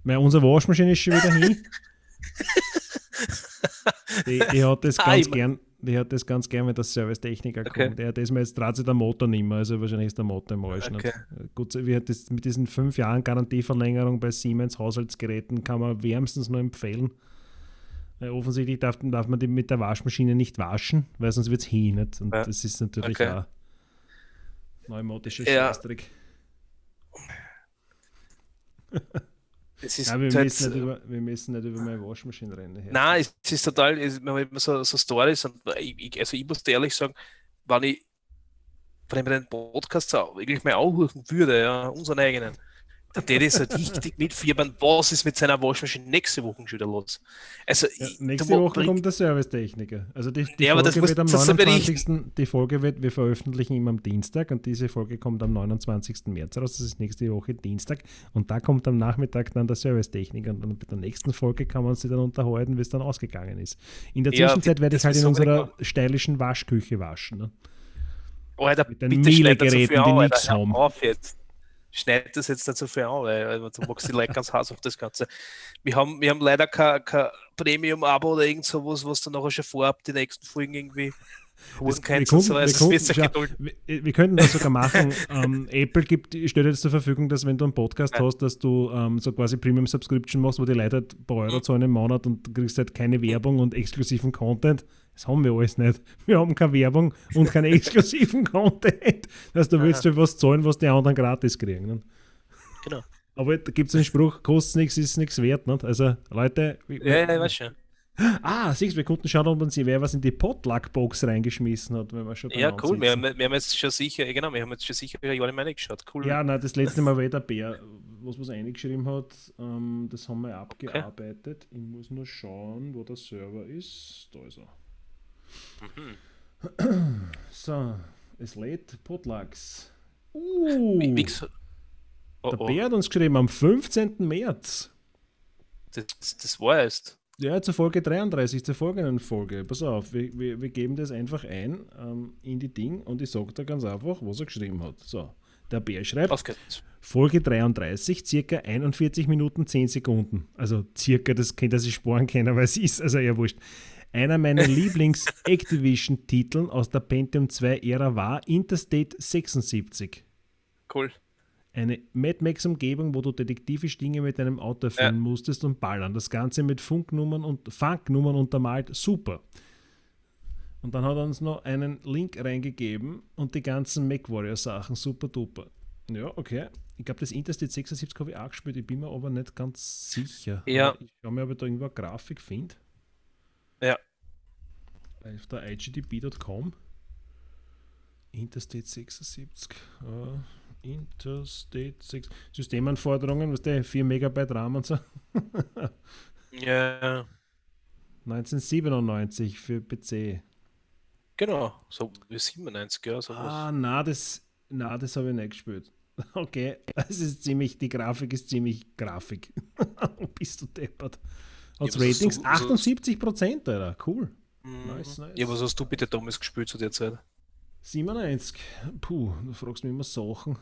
[SPEAKER 3] Meine, unsere Waschmaschine ist schon wieder hin. [LAUGHS] ich, ich hatte das ganz gern, die hat das ganz gerne, wenn der Servicetechniker
[SPEAKER 2] Okay.
[SPEAKER 3] kommt. Der hat das mir jetzt dreht sich der Motor nicht mehr, also wahrscheinlich ist der Motor im Arsch.
[SPEAKER 2] Okay.
[SPEAKER 3] Gut, hat das mit diesen fünf Jahren Garantieverlängerung bei Siemens Haushaltsgeräten kann man wärmstens nur empfehlen. Weil offensichtlich darf, darf man die mit der Waschmaschine nicht waschen, weil sonst wird es hin. Nicht? Und
[SPEAKER 2] Ja.
[SPEAKER 3] das ist natürlich
[SPEAKER 2] Okay.
[SPEAKER 3] auch pneumatische
[SPEAKER 2] Ja.
[SPEAKER 3] Scheißdreck. [LAUGHS]
[SPEAKER 2] Es ist
[SPEAKER 3] Ja, wir,
[SPEAKER 2] halt-
[SPEAKER 3] müssen nicht über, wir müssen nicht über meine Waschmaschine rennen. Hier.
[SPEAKER 2] Nein, es ist total, es, man hat immer so, so Stories und ich, ich, also ich muss dir ehrlich sagen, wenn ich, wenn ich mir den Podcast wirklich mal anhören würde, ja, unseren eigenen, hätte ich so richtig mitfiebern, was ist mit seiner Waschmaschine nächste Woche schon wieder los. Also,
[SPEAKER 3] Ja, nächste Woche
[SPEAKER 2] bring-
[SPEAKER 3] kommt der Servicetechniker. Also die, die
[SPEAKER 2] Ja,
[SPEAKER 3] Folge wird am
[SPEAKER 2] das soll
[SPEAKER 3] 29. Die Folge wird, wir veröffentlichen immer am Dienstag und diese Folge kommt am 29. März raus. Das ist nächste Woche Dienstag. Und da kommt am Nachmittag dann der Servicetechniker. Und dann mit der nächsten Folge kann man sich dann unterhalten, wie es dann ausgegangen ist. In der
[SPEAKER 2] Ja,
[SPEAKER 3] Zwischenzeit werde ich halt in
[SPEAKER 2] ist so
[SPEAKER 3] unserer stylischen Waschküche waschen. Ne?
[SPEAKER 2] Alter,
[SPEAKER 3] mit den
[SPEAKER 2] bitte
[SPEAKER 3] Miele-Geräten, die nichts haben.
[SPEAKER 2] auf jetzt. Schneid das jetzt nicht so viel an, weil weil du magst die Leute ganz heiß auf das Ganze. Wir haben, wir haben leider kein, kein Premium-Abo oder irgend sowas, was dann nachher schon vorab die nächsten Folgen irgendwie
[SPEAKER 3] Das- wir
[SPEAKER 2] kannst. und so.
[SPEAKER 3] wir konnten-
[SPEAKER 2] wirst du
[SPEAKER 3] schau,
[SPEAKER 2] gedulden.
[SPEAKER 3] wir, wir könnten das sogar machen. [LAUGHS] ähm, Apple gibt, stellt jetzt zur Verfügung, dass wenn du einen Podcast
[SPEAKER 2] Ja.
[SPEAKER 3] hast, dass du ähm, so quasi Premium Subscription machst, wo die Leute halt ein paar Euro
[SPEAKER 2] Mhm.
[SPEAKER 3] zahlen im Monat und du kriegst halt keine Werbung und exklusiven Content. Das haben wir alles nicht. [LAUGHS] Wir haben keine Werbung und keinen [LAUGHS] exklusiven Content. Das heißt, du willst für was zahlen, was die anderen gratis kriegen. Ne?
[SPEAKER 2] Genau.
[SPEAKER 3] Aber da gibt es einen Spruch, kostet nichts, ist nichts wert. Nicht? Also, Leute, wir-
[SPEAKER 2] Ja, ja, ich weiß schon.
[SPEAKER 3] Ah, wir konnten schauen, ob uns wer was in die Potluck-Box reingeschmissen hat, wenn wir schon
[SPEAKER 2] Ja, cool. Wir wir haben jetzt schon sicher, genau, wir haben jetzt schon sicher alle meine geschaut. Cool.
[SPEAKER 3] Ja, nein, das letzte Mal war [LAUGHS] eh der Bär, was was eingeschrieben hat, ähm, das haben wir abgearbeitet. Ich muss nur schauen, wo der Server ist. Da ist er.
[SPEAKER 2] Mhm.
[SPEAKER 3] So, es lädt Potlucks. Uh,
[SPEAKER 2] Wie, wie oh,
[SPEAKER 3] der
[SPEAKER 2] oh,
[SPEAKER 3] Bär hat uns geschrieben am 15. März.
[SPEAKER 2] das, das war erst.
[SPEAKER 3] Ja, zur Folge 33, zur folgenden Folge. Pass auf, wir, wir, wir geben das einfach ein ähm, in die Ding und ich sage da ganz einfach, was er geschrieben hat. So, der Bär schreibt. Folge 33, circa 41 Minuten 10 Sekunden. Also circa, das kennt er sich sparen können, weil es ist, also ja wurscht. Einer meiner [LAUGHS] Lieblings-Activision-Titeln aus der Pentium 2-Ära war Interstate 76.
[SPEAKER 2] Cool.
[SPEAKER 3] Eine Mad Max-Umgebung, wo du detektivisch Dinge mit einem Auto erfüllen
[SPEAKER 2] Ja.
[SPEAKER 3] musstest und ballern. Das Ganze mit Funknummern und Funknummern untermalt. Super. Und dann hat er uns noch einen Link reingegeben und die ganzen MacWarrior-Sachen. Super duper. Ja, okay. Ich glaube, das Interstate 76 habe ich auch gespielt. Ich bin mir aber nicht ganz sicher.
[SPEAKER 2] Ja.
[SPEAKER 3] Ich schaue mir, ob ich da irgendwo eine Grafik finde.
[SPEAKER 2] Ja.
[SPEAKER 3] Auf der igdb.com. Interstate 76. Äh, Interstate 6. Systemanforderungen, was der 4 Megabyte RAM und so. [LAUGHS]
[SPEAKER 2] Ja,
[SPEAKER 3] 1997 für PC.
[SPEAKER 2] genau. So wie 97, ja, sowas.
[SPEAKER 3] Ah, na, das, na, das habe ich nicht gespielt. [LAUGHS] Okay, es ist ziemlich, die Grafik ist ziemlich Grafik. [LAUGHS] Bist du deppert. Hat
[SPEAKER 2] Ja,
[SPEAKER 3] Ratings
[SPEAKER 2] hast-
[SPEAKER 3] 78 Prozent, Alter. Cool.
[SPEAKER 2] Mhm.
[SPEAKER 3] nice, nice.
[SPEAKER 2] Ja, was hast du bitte damals gespielt zu der Zeit?
[SPEAKER 3] 97. Puh, du fragst mich immer Sachen.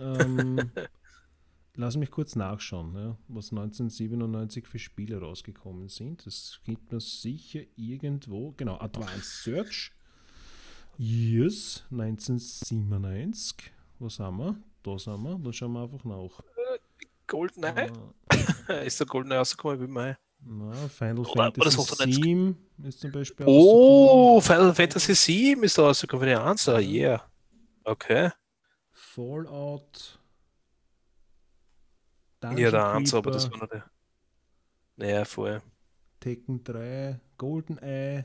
[SPEAKER 3] Ähm, [LAUGHS] lass mich kurz nachschauen, ja, was 1997 für Spiele rausgekommen sind. Das gibt mir sicher irgendwo. Genau, Advanced Search. Yes, 1997. Was haben wir? Da sind wir. Dann schauen wir einfach nach.
[SPEAKER 2] GoldenEye?
[SPEAKER 3] Äh, [LAUGHS]
[SPEAKER 2] Ist der GoldenEye rausgekommen wie mein?
[SPEAKER 3] Na, Final
[SPEAKER 2] Oder- oder
[SPEAKER 3] Fantasy
[SPEAKER 2] er nicht-
[SPEAKER 3] 7 ist zum Beispiel
[SPEAKER 2] Oh, Final Fantasy 7 ist da rausgekommen für die 1. Ah, yeah. Okay.
[SPEAKER 3] Fallout.
[SPEAKER 2] Ja, der 1, aber das war noch der. Naja, vorher.
[SPEAKER 3] Tekken 3, GoldenEye.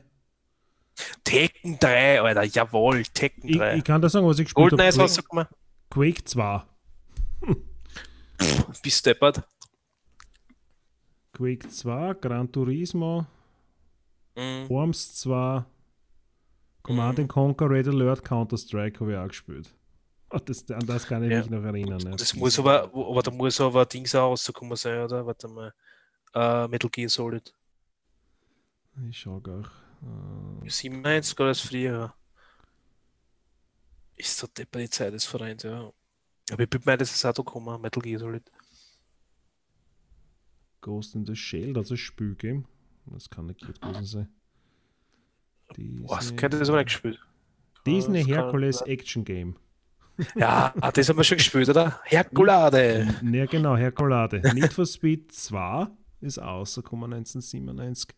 [SPEAKER 2] Tekken 3, Alter, jawohl, Tekken
[SPEAKER 3] Ich,
[SPEAKER 2] 3.
[SPEAKER 3] ich kann da sagen, was ich gespielt
[SPEAKER 2] GoldenEye ist
[SPEAKER 3] habe.
[SPEAKER 2] rausgekommen.
[SPEAKER 3] Quake 2.
[SPEAKER 2] Bis deppert.
[SPEAKER 3] Quake 2, Gran Turismo,
[SPEAKER 2] Mhm.
[SPEAKER 3] Worms 2, Command
[SPEAKER 2] Mhm.
[SPEAKER 3] Conquer, Red Alert, Counter-Strike habe ich auch gespielt. Das, an das kann ich
[SPEAKER 2] Ja.
[SPEAKER 3] mich noch erinnern. Ja.
[SPEAKER 2] Das muss aber, aber da muss aber ein Ding auch rausgekommen sein, oder? Warte mal. Äh, Metal Gear Solid.
[SPEAKER 3] Ich schau gar. Äh,
[SPEAKER 2] 97 oder das früher. Ist so deppert die Zeit des Vereins, ja. Aber ich bin mir, das ist auch da gekommen, Metal Gear Solid.
[SPEAKER 3] Ghost in the Shell, das ist ein Spiel gegeben. Das kann nicht gut gewesen sein.
[SPEAKER 2] Disney, Was könnte das aber nicht gespielt?
[SPEAKER 3] Disney Hercules Action Game.
[SPEAKER 2] Ja, ah, das haben wir schon gespielt, oder? Herkulade.
[SPEAKER 3] Ja, genau, Herkulade. Need for Speed 2 ist rausgekommen 1997.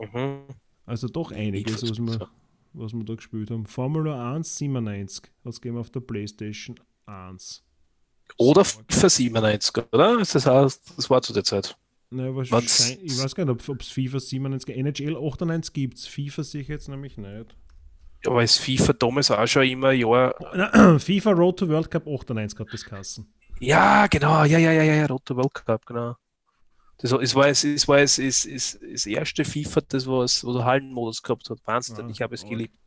[SPEAKER 3] Mhm. Also doch einiges, was wir, was wir da gespielt haben. Formula 1 97 hat es gegeben auf der Playstation 1.
[SPEAKER 2] Oder FIFA 97, oder? Das, heißt, das war zu der Zeit.
[SPEAKER 3] Naja, wahrscheinlich, ich weiß gar nicht, ob es FIFA 97, NHL 98 gibt es. FIFA sicher jetzt nämlich nicht.
[SPEAKER 2] Ja, aber ist FIFA damals auch schon immer Jahr. [CLEARS THROAT]
[SPEAKER 3] FIFA Road to World Cup 98 hat das Kassen.
[SPEAKER 2] Ja, genau, ja, ja, ja, ja, Road to World Cup, genau. Das, es war, es, es war es, es, es, das erste FIFA, das was, der Hallenmodus gehabt hat. Wahnsinn, ja, ich habe es geliebt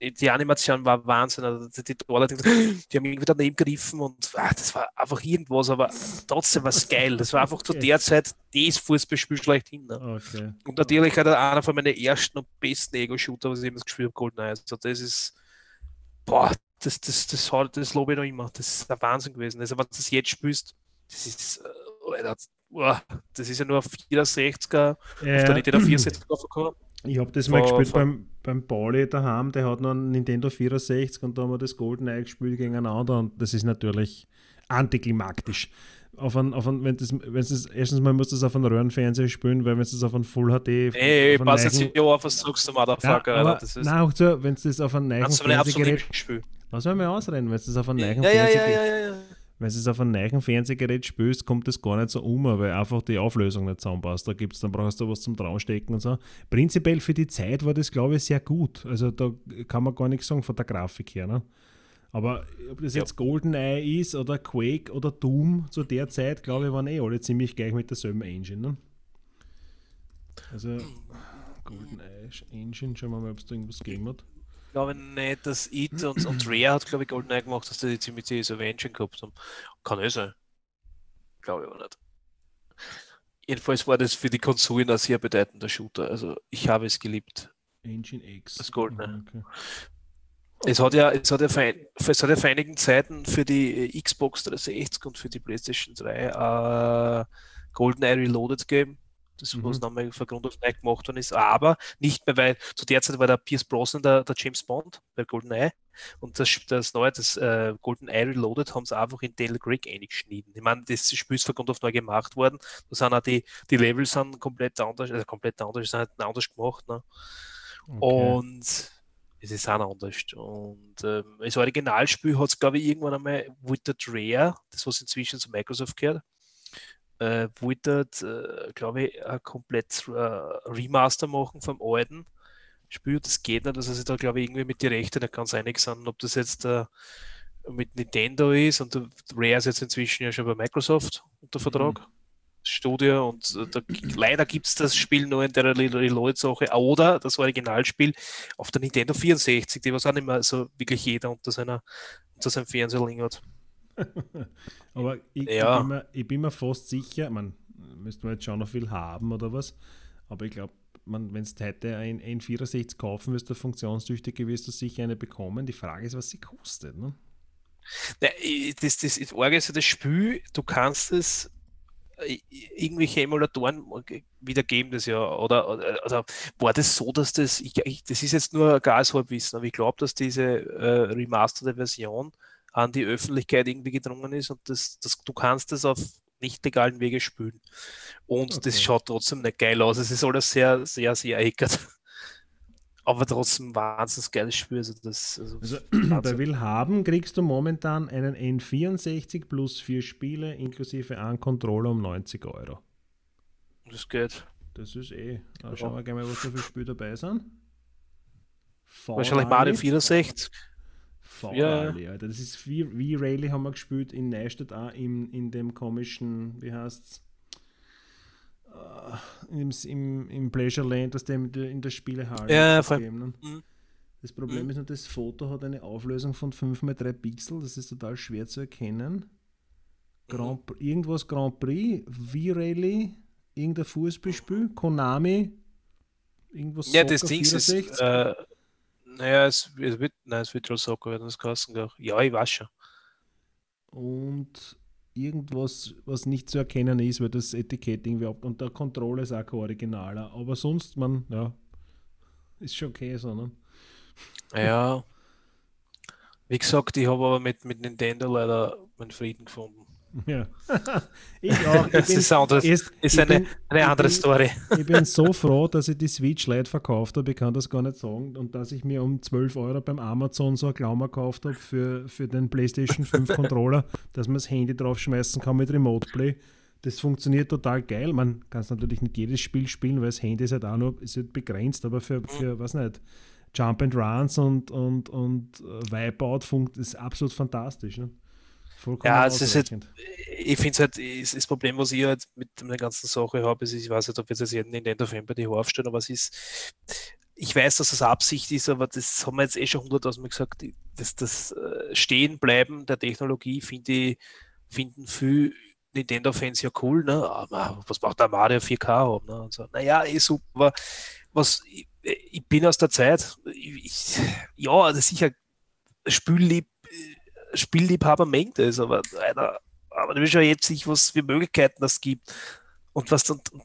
[SPEAKER 2] die Animation war Wahnsinn. Also die, die, die haben irgendwie daneben gegriffen und ah, das war einfach irgendwas, aber trotzdem war es geil. Das war einfach zu der Zeit das Fußballspiel schlechthin. Ne? Okay. Und natürlich hat er einer von meinen ersten und besten Ego-Shooter, was ich jemals gespielt habe, Golden Eyes. Also das ist, boah, das, das, das, das, das lobe ich noch immer. Das ist der Wahnsinn gewesen. Also, wenn du das jetzt spielst, das ist, uh, das ist ja nur 64er, ja. auf der Nintendo 64er gekommen.
[SPEAKER 3] Ich habe das mal gespielt beim, beim Pauli daheim, der hat noch einen Nintendo 64 und da haben wir das GoldenEye gespielt gegeneinander und das ist natürlich antiklimaktisch. Auf ein, auf ein, wenn das, wenn das, erstens mal muss das auf einem Röhrenfernseher spielen, weil wenn es das auf einem Full HD.
[SPEAKER 2] Ey, pass jetzt hier auf, was sagst du, Motherfucker, ja,
[SPEAKER 3] aber, das ist. Nein, auch so, wenn es das auf einem neuen Fernsehgerät. Was soll man ausreden, wenn es das auf einem neuen
[SPEAKER 2] ja, Fernsehgerät. Ja, ja, ja, ja
[SPEAKER 3] wenn du es auf einem neuen Fernsehgerät spielst, kommt das gar nicht so um, weil einfach die Auflösung nicht zusammenpasst. Da gibt's, dann brauchst du was zum Draufstecken und so. Prinzipiell für die Zeit war das, glaube ich, sehr gut. Also da kann man gar nichts sagen von der Grafik her. Ne? Aber ob das ja. jetzt GoldenEye ist oder Quake oder Doom zu der Zeit, glaube ich, waren eh alle ziemlich gleich mit derselben Engine. Ne? Also GoldenEye Engine, schauen wir mal, ob es da irgendwas gegeben hat
[SPEAKER 2] glaube nicht, dass It und, und [CLEARS THROAT] Rare hat, glaube ich, GoldenEye gemacht, dass die ziemlich so Engine gehabt haben. Kann eh sein. Glaube ich aber nicht. Jedenfalls war das für die Konsolen ein sehr bedeutender Shooter. Also ich habe es geliebt.
[SPEAKER 3] Engine X.
[SPEAKER 2] Das Golden. Okay. Es hat, ja, es, hat ja vor, es hat ja vor einigen Zeiten für die Xbox 360 und für die PlayStation 3 äh, GoldenEye Reloaded gegeben das mhm. was nochmal von Grund auf neu gemacht worden ist. Aber nicht mehr, weil zu der Zeit war der Pierce Brosnan der, der James Bond bei GoldenEye und das, das neue, das äh, GoldenEye Reloaded, haben sie einfach in Dale Creek eingeschnitten. Ich meine, das Spiel ist von Grund auf neu gemacht worden. Da sind auch die, die Levels sind komplett anders, also komplett anders, sind halt anders gemacht. Ne? Okay. Und es ist auch anders. Und ähm, das Originalspiel hat es, glaube ich, irgendwann einmal Withered Rare, das was inzwischen zu Microsoft gehört, äh, wollte, äh, glaube ich, ein komplett äh, Remaster machen vom alten Spiel. Das geht nicht, also sie da, glaube ich, irgendwie mit den Rechten nicht ganz einig sind, ob das jetzt äh, mit Nintendo ist und Rare ist jetzt inzwischen ja schon bei Microsoft unter. Vertrag. Mhm. Studio und äh, da, leider gibt es das Spiel nur in der Reload-Sache oder das Originalspiel auf der Nintendo 64, die was auch nicht mehr so wirklich jeder unter, seiner, unter seinem Fernseher hat. [LAUGHS]
[SPEAKER 3] Aber ich, ja. ich, bin mir, ich, bin mir, fast sicher, man müsste man jetzt schon noch viel haben oder was, aber ich glaube, wenn du heute ein N64 kaufen wirst, der funktionstüchtig wirst du sicher eine bekommen. Die Frage ist, was sie kostet. Ne?
[SPEAKER 2] Das, das, das Orge ist ja das Spiel, du kannst es äh, irgendwelche Emulatoren wiedergeben das ja oder, oder, oder, war das so, dass das ich, ich, das ist jetzt nur Gashalbwissen, aber ich glaube, dass diese äh, remasterte Version an die Öffentlichkeit irgendwie gedrungen ist und das, das, du kannst das auf nicht legalen Wege spülen. Und okay. das schaut trotzdem nicht geil aus. Es ist alles sehr, sehr, sehr eckert. [LAUGHS] Aber trotzdem wahnsinnig geiles Spiel. Also, das,
[SPEAKER 3] also, also [CLEARS THROAT] wer will haben, kriegst du momentan einen N64 plus vier Spiele inklusive einen Controller um 90 Euro.
[SPEAKER 2] Das geht.
[SPEAKER 3] Das ist eh. Ja. Schauen wir gerne mal, was da für Spiele dabei sind.
[SPEAKER 2] Wahrscheinlich Mario 64.
[SPEAKER 3] V-Rally, ja. Alter. Das ist wie, wie Rally haben wir gespielt in Neustadt auch in, in dem komischen, wie heißt's? Uh, im, im, im Pleasure Land, das dem in der Spielehalle
[SPEAKER 2] ja, System, ne?
[SPEAKER 3] mhm. Das Problem mhm. ist nur, das Foto hat eine Auflösung von 5 x 3 Pixel, das ist total schwer zu erkennen. Grand, mhm. Irgendwas Grand Prix, V-Rally, irgendein Fußballspiel, Konami, irgendwas
[SPEAKER 2] Ja, Soccer das Ding ist, äh, naja, es, es wird, nein, es wird schon Soccer werden, das Kassen Ja, ich weiß schon.
[SPEAKER 3] Und irgendwas, was nicht zu erkennen ist, weil das Etikett irgendwie ab und der Controller ist auch originaler. Aber sonst, man, ja, ist schon okay so, ne?
[SPEAKER 2] Ja. Wie gesagt, ich habe aber mit, mit Nintendo leider meinen Frieden gefunden.
[SPEAKER 3] Ja. [LAUGHS] ich auch. Ich bin,
[SPEAKER 2] ist, anderes,
[SPEAKER 3] erst-
[SPEAKER 2] ist
[SPEAKER 3] ich
[SPEAKER 2] eine,
[SPEAKER 3] bin-
[SPEAKER 2] eine
[SPEAKER 3] ich
[SPEAKER 2] andere
[SPEAKER 3] bin-
[SPEAKER 2] Story. [LAUGHS]
[SPEAKER 3] Ich bin so [LAUGHS] froh, dass ich die Switch Lite verkauft habe, ich kann das gar nicht sagen, und dass ich mir um 12 Euro beim Amazon so ein Klaumer gekauft habe für, für den PlayStation 5 Controller, dass man das Handy draufschmeißen kann mit Remote Play. Das funktioniert total geil. Man kann natürlich nicht jedes Spiel spielen, weil das Handy ist halt auch nur ist halt begrenzt, aber für, für was nicht, Jump and Runs und, und, und äh, Wipeout funkt ist absolut fantastisch. Ne? Vollkommen
[SPEAKER 2] Ja, es ist halt-. Ich finde es halt, ist das Problem, was ich halt mit der ganzen Sache habe, ist, ich weiß nicht, ob jetzt das jeden Nintendo-Fan bei die aufstellen, aber es ist, ich weiß, dass das Absicht ist, aber das haben wir jetzt eh schon hunderttausendmal gesagt, die- das, das äh, Stehenbleiben der Technologie finde ich, finden viel Nintendo-Fans ja cool, ne? Aber was macht der Mario 4K haben? Ne? Und so, naja, eh super, aber was, ich, ich bin aus der Zeit, ich, ich, ja, das ist sicher Spiellieb, Spielliebhaber mengt es, aber einer, aber du willst ja jetzt sich, was für Möglichkeiten das gibt und was dann und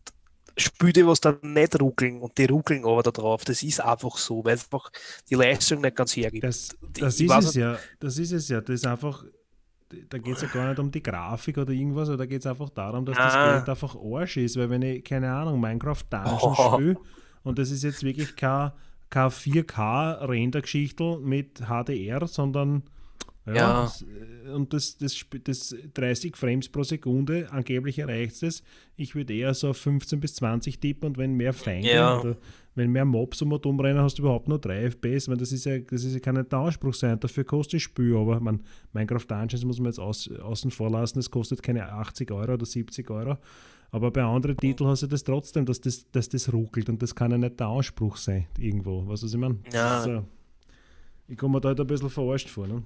[SPEAKER 2] Spiele, was dann nicht ruckeln und die ruckeln aber da drauf, das ist einfach so, weil einfach die Leistung nicht ganz hergibt.
[SPEAKER 3] Das, das ist es ja. Das ist es ja. Das ist einfach, da geht es ja gar nicht um die Grafik oder irgendwas, oder da geht es einfach darum, dass das
[SPEAKER 2] Ah.
[SPEAKER 3] Geld einfach Arsch ist, weil wenn ich, keine Ahnung, Minecraft Dungeon
[SPEAKER 2] Oh.
[SPEAKER 3] spiele und das ist jetzt wirklich kein, kein 4K-Render-Geschichtel mit HDR, sondern ja,
[SPEAKER 2] Ja.
[SPEAKER 3] Das, äh, und das, das, das 30 Frames pro Sekunde, angeblich erreicht es. Ich würde eher so auf 15 bis 20 tippen und wenn mehr Feinde
[SPEAKER 2] Ja.
[SPEAKER 3] oder wenn mehr Mobs um und umrennen, hast du überhaupt nur 3 FPS. Weil das ist ja, das ist ja kein der Anspruch sein, dafür kostet das Spiel, aber man, Minecraft Dungeons muss man jetzt aus, außen vor lassen, das kostet keine 80 Euro oder 70 Euro. Aber bei anderen Titeln hast du das trotzdem, dass das, dass das ruckelt und das kann ja nicht der Anspruch sein, irgendwo. Weißt du, was ich meine?
[SPEAKER 2] Ja.
[SPEAKER 3] So. Ich komme mir da halt ein bisschen verarscht vor. Ne?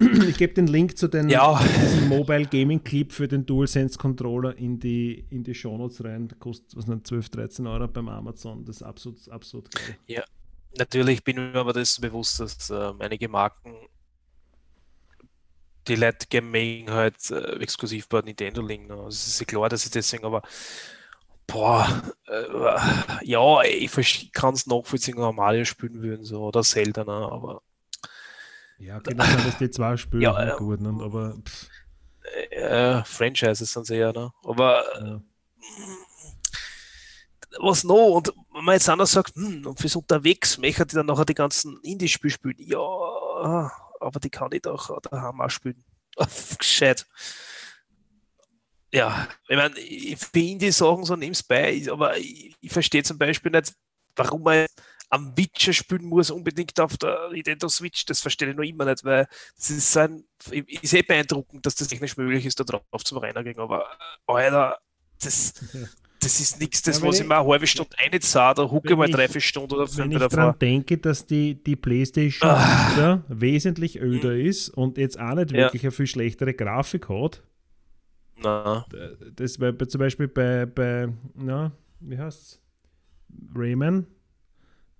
[SPEAKER 3] Ich gebe den Link zu den
[SPEAKER 2] Ja.
[SPEAKER 3] diesem Mobile Gaming Clip für den DualSense Controller in die, in die Shownotes rein. Der kostet was nicht, 12, 13 Euro beim Amazon. Das ist absolut, absolut geil.
[SPEAKER 2] Natürlich bin ich mir aber das bewusst, dass ähm, einige Marken die Leute Gaming halt äh, exklusiv bei Nintendo liegen. Ne? Also es ist ja klar, dass ich deswegen, aber boah, äh, ja, ich kann es nachvollziehen, wenn Mario spielen würden, so, oder Zelda, ne? aber
[SPEAKER 3] Ja, okay, dann sind das die zwei Spiele
[SPEAKER 2] Ja,
[SPEAKER 3] ja. gut. Ne? Aber pff,
[SPEAKER 2] äh, Franchises sind sie ja, ne? aber
[SPEAKER 3] ja.
[SPEAKER 2] was noch? Und wenn man jetzt anders sagt, hm, und fürs Unterwegs möchte ich dann nachher die ganzen Indie-Spiele spielen. Ja, aber die kann ich doch daheim auch spielen. [LAUGHS] Gescheit. Ja, ich meine, ich- für Indie-Sachen so nimm's bei, ich- aber ich, ich verstehe zum Beispiel nicht, warum man am Witcher spielen muss, unbedingt auf der Nintendo Switch. Das verstehe ich noch immer nicht, weil das ist so ein, ist eh beeindruckend, dass das technisch möglich ist, da drauf zum Rennen gehen, aber äh, Alter, das, [LAUGHS] das ist nichts, das,
[SPEAKER 3] Ja, wenn
[SPEAKER 2] was ich
[SPEAKER 3] ich-
[SPEAKER 2] mir eine halbe Stunde einzahre, da hucke ich
[SPEAKER 3] wenn
[SPEAKER 2] mal
[SPEAKER 3] ich-
[SPEAKER 2] drei, vier Stunden oder
[SPEAKER 3] Wenn
[SPEAKER 2] fünf
[SPEAKER 3] ich
[SPEAKER 2] davor.
[SPEAKER 3] daran denke, dass die, die PlayStation
[SPEAKER 2] Ah.
[SPEAKER 3] Wesentlich öder ist und jetzt auch nicht
[SPEAKER 2] Ja.
[SPEAKER 3] wirklich eine viel schlechtere Grafik hat,
[SPEAKER 2] Na,
[SPEAKER 3] das war zum Beispiel bei, bei na, wie heißt's? Rayman,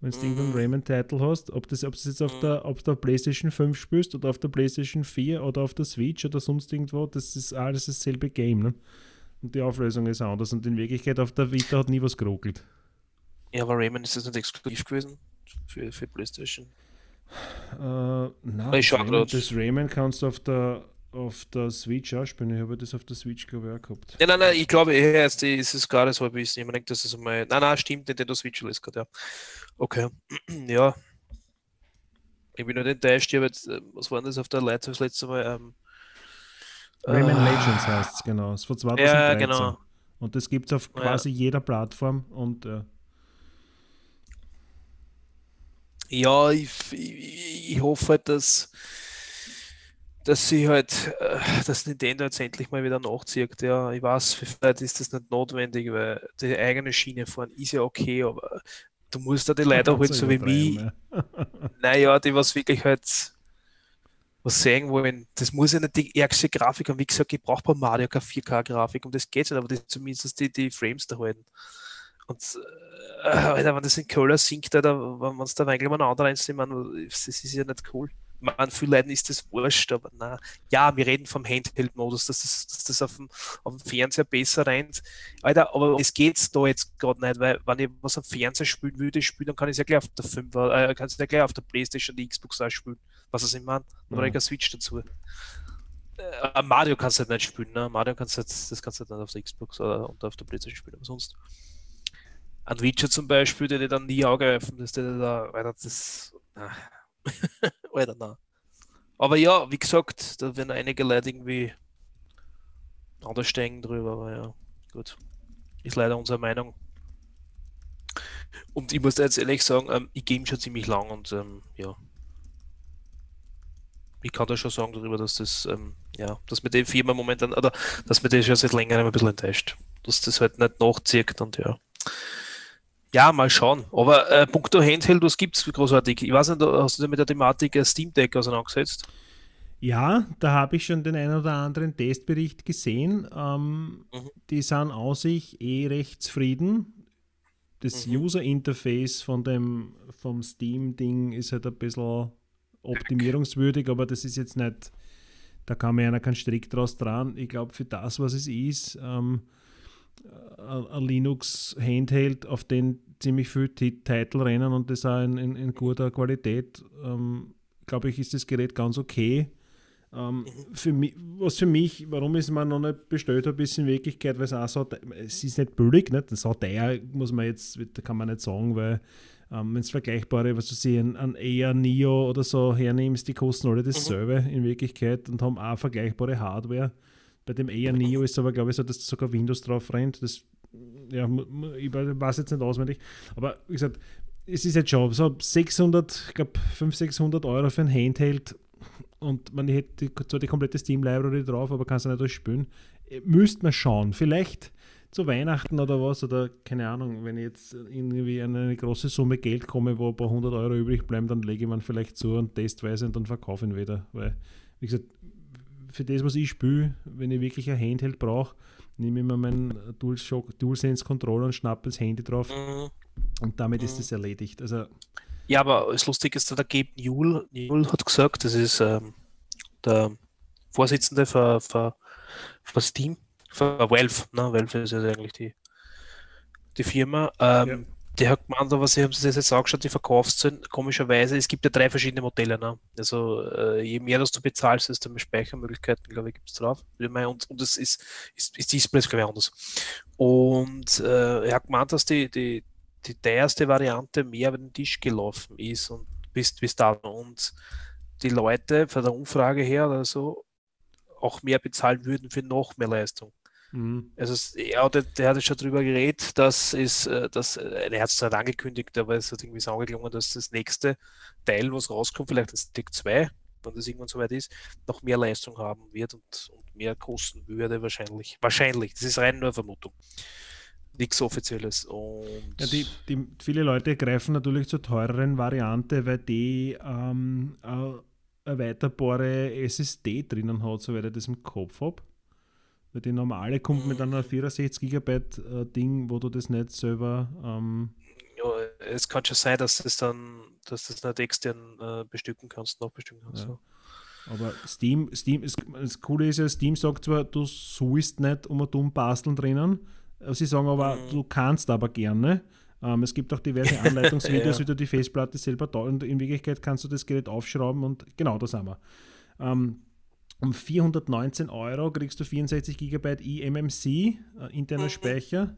[SPEAKER 3] wenn du irgendeinen
[SPEAKER 2] Mhm.
[SPEAKER 3] Rayman-Titel hast, ob das, ob das jetzt auf der, auf der PlayStation 5 spielst oder auf der PlayStation 4 oder auf der Switch oder sonst irgendwo, das ist alles dasselbe Game. Ne? Und die Auflösung ist anders. Und in Wirklichkeit auf der Vita hat nie was geruckelt.
[SPEAKER 2] ja, aber Rayman ist das nicht exklusiv gewesen für, für PlayStation.
[SPEAKER 3] Äh, das, Rayman, das Rayman kannst du auf der, auf der Switch auch spielen. Ich habe das auf der Switch, glaube ich, auch gehabt.
[SPEAKER 2] Ja, nein, nein, ich glaube, eher ist es ist gerade so ein bisschen. Ich denke, das ist einmal. Nein, nein, stimmt, Nintendo Switch ist gerade, ja. Okay. [CLEARS THROAT] ja. Ich bin nur enttäuscht, ich habe jetzt, äh, was war denn das auf der Leitung das letzte Mal? Ähm,
[SPEAKER 3] Rayman
[SPEAKER 2] äh,
[SPEAKER 3] Legends heißt es, genau. Das ist von 2013.
[SPEAKER 2] Ja, genau.
[SPEAKER 3] Und das gibt es auf
[SPEAKER 2] Ja.
[SPEAKER 3] quasi jeder Plattform. Und äh,
[SPEAKER 2] Ja, ich, ich, ich hoffe halt, dass, dass sie halt, äh, dass Nintendo jetzt endlich mal wieder nachzieht. Ja, ich weiß, für vielleicht ist das nicht notwendig, weil die eigene Schiene fahren ist ja okay, aber du musst da die [LAUGHS] Leute halt so wie mich, naja, [LAUGHS] [LAUGHS] die was wirklich halt was sehen wollen. Das muss ja nicht die ärgste Grafik haben. Wie gesagt, ich brauche bei Mario keine 4K-Grafik, um das geht nicht, aber das zumindest die, die Frames da halten. Und äh, Alter, wenn das in Köller sinkt, Alter, wenn man es da eigentlich mal anderen einzeln, das ist ja nicht cool. Man für Leuten ist das wurscht, aber na, ja, wir reden vom Handheld-Modus, dass das, dass das auf, dem, auf dem Fernseher besser rennt. Alter, aber es geht da jetzt gerade nicht, weil wenn ich was am Fernseher spielen würde, spielen, dann kann ich es ja gleich auf der 5 äh, kann ich ja gleich auf der Playstation, die Xbox auch spielen. Was ist ich meine? Dann ja. ich Switch dazu. Äh, Mario kannst du halt nicht spielen, ne? Mario kannst du halt, das kannst du halt nicht auf der Xbox oder und auf der Playstation spielen, aber sonst. An Witcher zum Beispiel, der dir dann nie angreifen, dass der da, Alter, das. [LAUGHS] Alter, nein. Aber ja, wie gesagt, da werden einige Leute irgendwie anders denken drüber, aber ja, gut. Ist leider unsere Meinung. Und ich muss jetzt ehrlich sagen, ähm, ich game schon ziemlich lang und ähm, ja. Ich kann da schon sagen darüber, dass das, ähm, ja, dass mir die Firma momentan, oder dass mir das schon seit längerem ein bisschen enttäuscht. Dass das halt nicht nachzieht und ja. Ja, mal schauen. Aber äh, punkto Handheld, was gibt es großartig? Ich weiß nicht, hast du dich mit der Thematik äh, Steam Deck auseinandergesetzt?
[SPEAKER 3] Ja, da habe ich schon den einen oder anderen Testbericht gesehen. Ähm, mhm. Die sind aus sich eh recht zufrieden. Das mhm. User Interface von dem vom Steam-Ding ist halt ein bisschen optimierungswürdig, aber das ist jetzt nicht, da kann man ja keinen Strick draus dran. Ich glaube, für das, was es ist, ähm, ein Linux-Handheld, auf den ziemlich viel Titel rennen und das auch in, in, in guter Qualität, ähm, glaube ich, ist das Gerät ganz okay. Ähm, für mich, was für mich, warum ist man noch nicht bestellt habe, ist in Wirklichkeit, weil es auch so, es ist nicht billig, nicht? so teuer muss man jetzt, kann man nicht sagen, weil ähm, wenn es vergleichbare, was du siehst, ein eher Nio oder so hernimmst, die kosten alle dasselbe mhm. in Wirklichkeit und haben auch vergleichbare Hardware. Bei dem eher Neo ist aber, glaube ich, so, dass sogar Windows drauf rennt. Das, ja, ich weiß jetzt nicht auswendig. Aber wie gesagt, es ist jetzt schon so 600, ich glaube 500, 600 Euro für ein Handheld und man hätte zwar die komplette Steam-Library drauf, aber kannst du nicht durchspülen. Müsste man schauen. Vielleicht zu Weihnachten oder was, oder keine Ahnung, wenn ich jetzt irgendwie an eine große Summe Geld komme, wo ein paar hundert Euro übrig bleiben, dann lege ich man vielleicht zu und testweise und dann verkaufe ihn wieder. Weil, wie gesagt, für das, was ich spiele, wenn ich wirklich ein Handheld brauche, nehme ich mir meinen DualShock, DualSense Controller und schnappe das Handy drauf mhm. und damit mhm. ist es erledigt. Also,
[SPEAKER 2] ja, aber das Lustige ist, der Gabe Newell, Newell hat gesagt, das ist ähm, der Vorsitzende für, für, für Steam, für Valve, ne? Valve ist ja eigentlich die, die Firma. Ähm, ja der hat gemeint, aber sie haben sich das jetzt angeschaut, die Verkaufszahlen, komischerweise, es gibt ja drei verschiedene Modelle. Ne? Also äh, je mehr das du bezahlst, desto mehr Speichermöglichkeiten, glaube ich, gibt es drauf. Und, und das ist, ist, ist Displays, glaube ich, anders. Und äh, er hat gemeint, dass die, die, die teuerste Variante mehr über den Tisch gelaufen ist und bis, bis da. Und die Leute von der Umfrage her oder so auch mehr bezahlen würden für noch mehr Leistung. Mhm. Also ja, der, der hatte schon darüber geredet, äh, dass, äh, er hat es nicht angekündigt, aber es hat irgendwie so angeklungen, dass das nächste Teil, was rauskommt, vielleicht das Deck 2, wenn das irgendwann soweit ist, noch mehr Leistung haben wird und, und mehr kosten würde wahrscheinlich. Wahrscheinlich, das ist rein nur Vermutung. Nichts Offizielles. Und
[SPEAKER 3] ja, die, die, viele Leute greifen natürlich zur teureren Variante, weil die ähm, eine erweiterbare SSD drinnen hat, soweit ich das im Kopf habe. Weil die normale kommt mit einer 64 Gigabyte äh, Ding, wo du das nicht selber. Ähm
[SPEAKER 2] ja, es kann schon sein, dass das dann, dass das nicht extern äh, bestücken kannst, noch bestücken kannst. Ja.
[SPEAKER 3] Aber Steam, Steam ist, das Coole ist ja, Steam sagt zwar, du sollst nicht um ein dumm basteln drinnen. Sie sagen aber, mhm. du kannst aber gerne. Ähm, es gibt auch diverse [LAUGHS] Anleitungsvideos, ja. wie du die Festplatte selber da und in Wirklichkeit kannst du das Gerät aufschrauben und genau das haben wir. Ähm, um 419 Euro kriegst du 64 GB eMMC, äh, interner mhm. Speicher.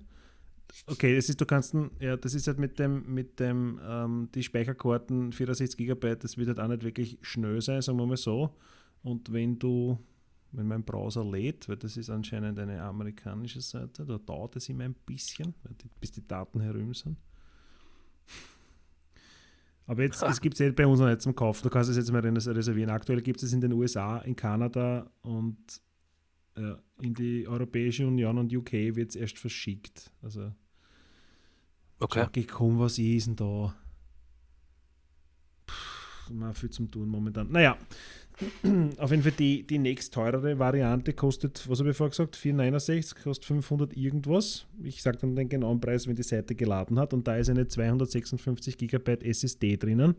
[SPEAKER 3] Okay, das ist, du kannst, ja, das ist halt mit dem, mit dem, ähm, die Speicherkarten 64 GB, das wird halt auch nicht wirklich schnell sein, sagen wir mal so. Und wenn du, wenn mein Browser lädt, weil das ist anscheinend eine amerikanische Seite, da dauert es immer ein bisschen, bis die Daten herum sind. Aber jetzt [LAUGHS] es gibt es eh bei uns noch nicht zum Kauf. Du kannst es jetzt mal reservieren. Aktuell gibt es in den USA, in Kanada und äh, in die Europäische Union und UK wird es erst verschickt. Also
[SPEAKER 2] okay.
[SPEAKER 3] ich komm, was ist denn da? Puh, mal viel zum tun momentan. Naja, auf jeden Fall die, die nächst teurere Variante kostet, was habe ich vorher gesagt, 469, kostet 500 irgendwas. Ich sage dann den genauen Preis, wenn die Seite geladen hat. Und da ist eine 256 GB SSD drinnen.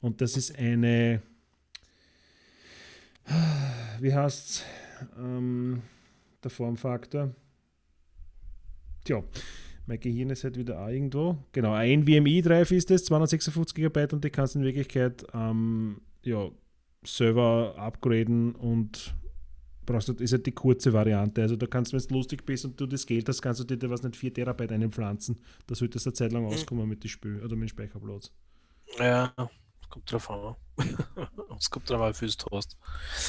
[SPEAKER 3] Und das ist eine wie heißt ähm, der Formfaktor? Tja, mein Gehirn ist halt wieder auch irgendwo. Genau, ein NVMe-Drive ist es, 256 GB und die kannst du in Wirklichkeit ähm, ja, Server upgraden und brauchst du, ist halt die kurze Variante. Also da kannst du, wenn du lustig bist und du das Geld hast, kannst du dir was nicht 4 Terabyte einpflanzen. Da sollte es eine Zeit lang mhm. auskommen mit dem Spiel oder mit dem Speicherplatz.
[SPEAKER 2] Ja, kommt drauf an. [LAUGHS] Es kommt drauf an, wie viel du hast.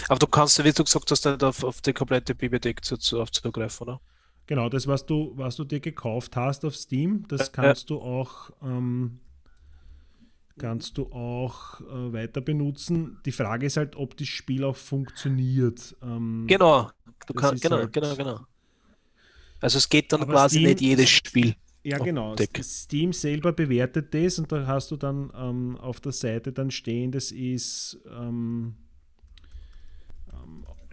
[SPEAKER 2] Aber du kannst, wie du gesagt hast, nicht auf, auf die komplette Bibliothek zu, zu, zugreifen, oder?
[SPEAKER 3] Genau, das, was du, was du dir gekauft hast auf Steam, das kannst ja. du auch ähm, kannst du auch äh, weiter benutzen. Die Frage ist halt, ob das Spiel auch funktioniert.
[SPEAKER 2] Ähm, genau, du kann, genau, halt, genau, genau. Also es geht dann quasi Steam, nicht jedes Spiel.
[SPEAKER 3] Ja, genau. Deck. Steam selber bewertet das und da hast du dann ähm, auf der Seite dann stehen, das ist ähm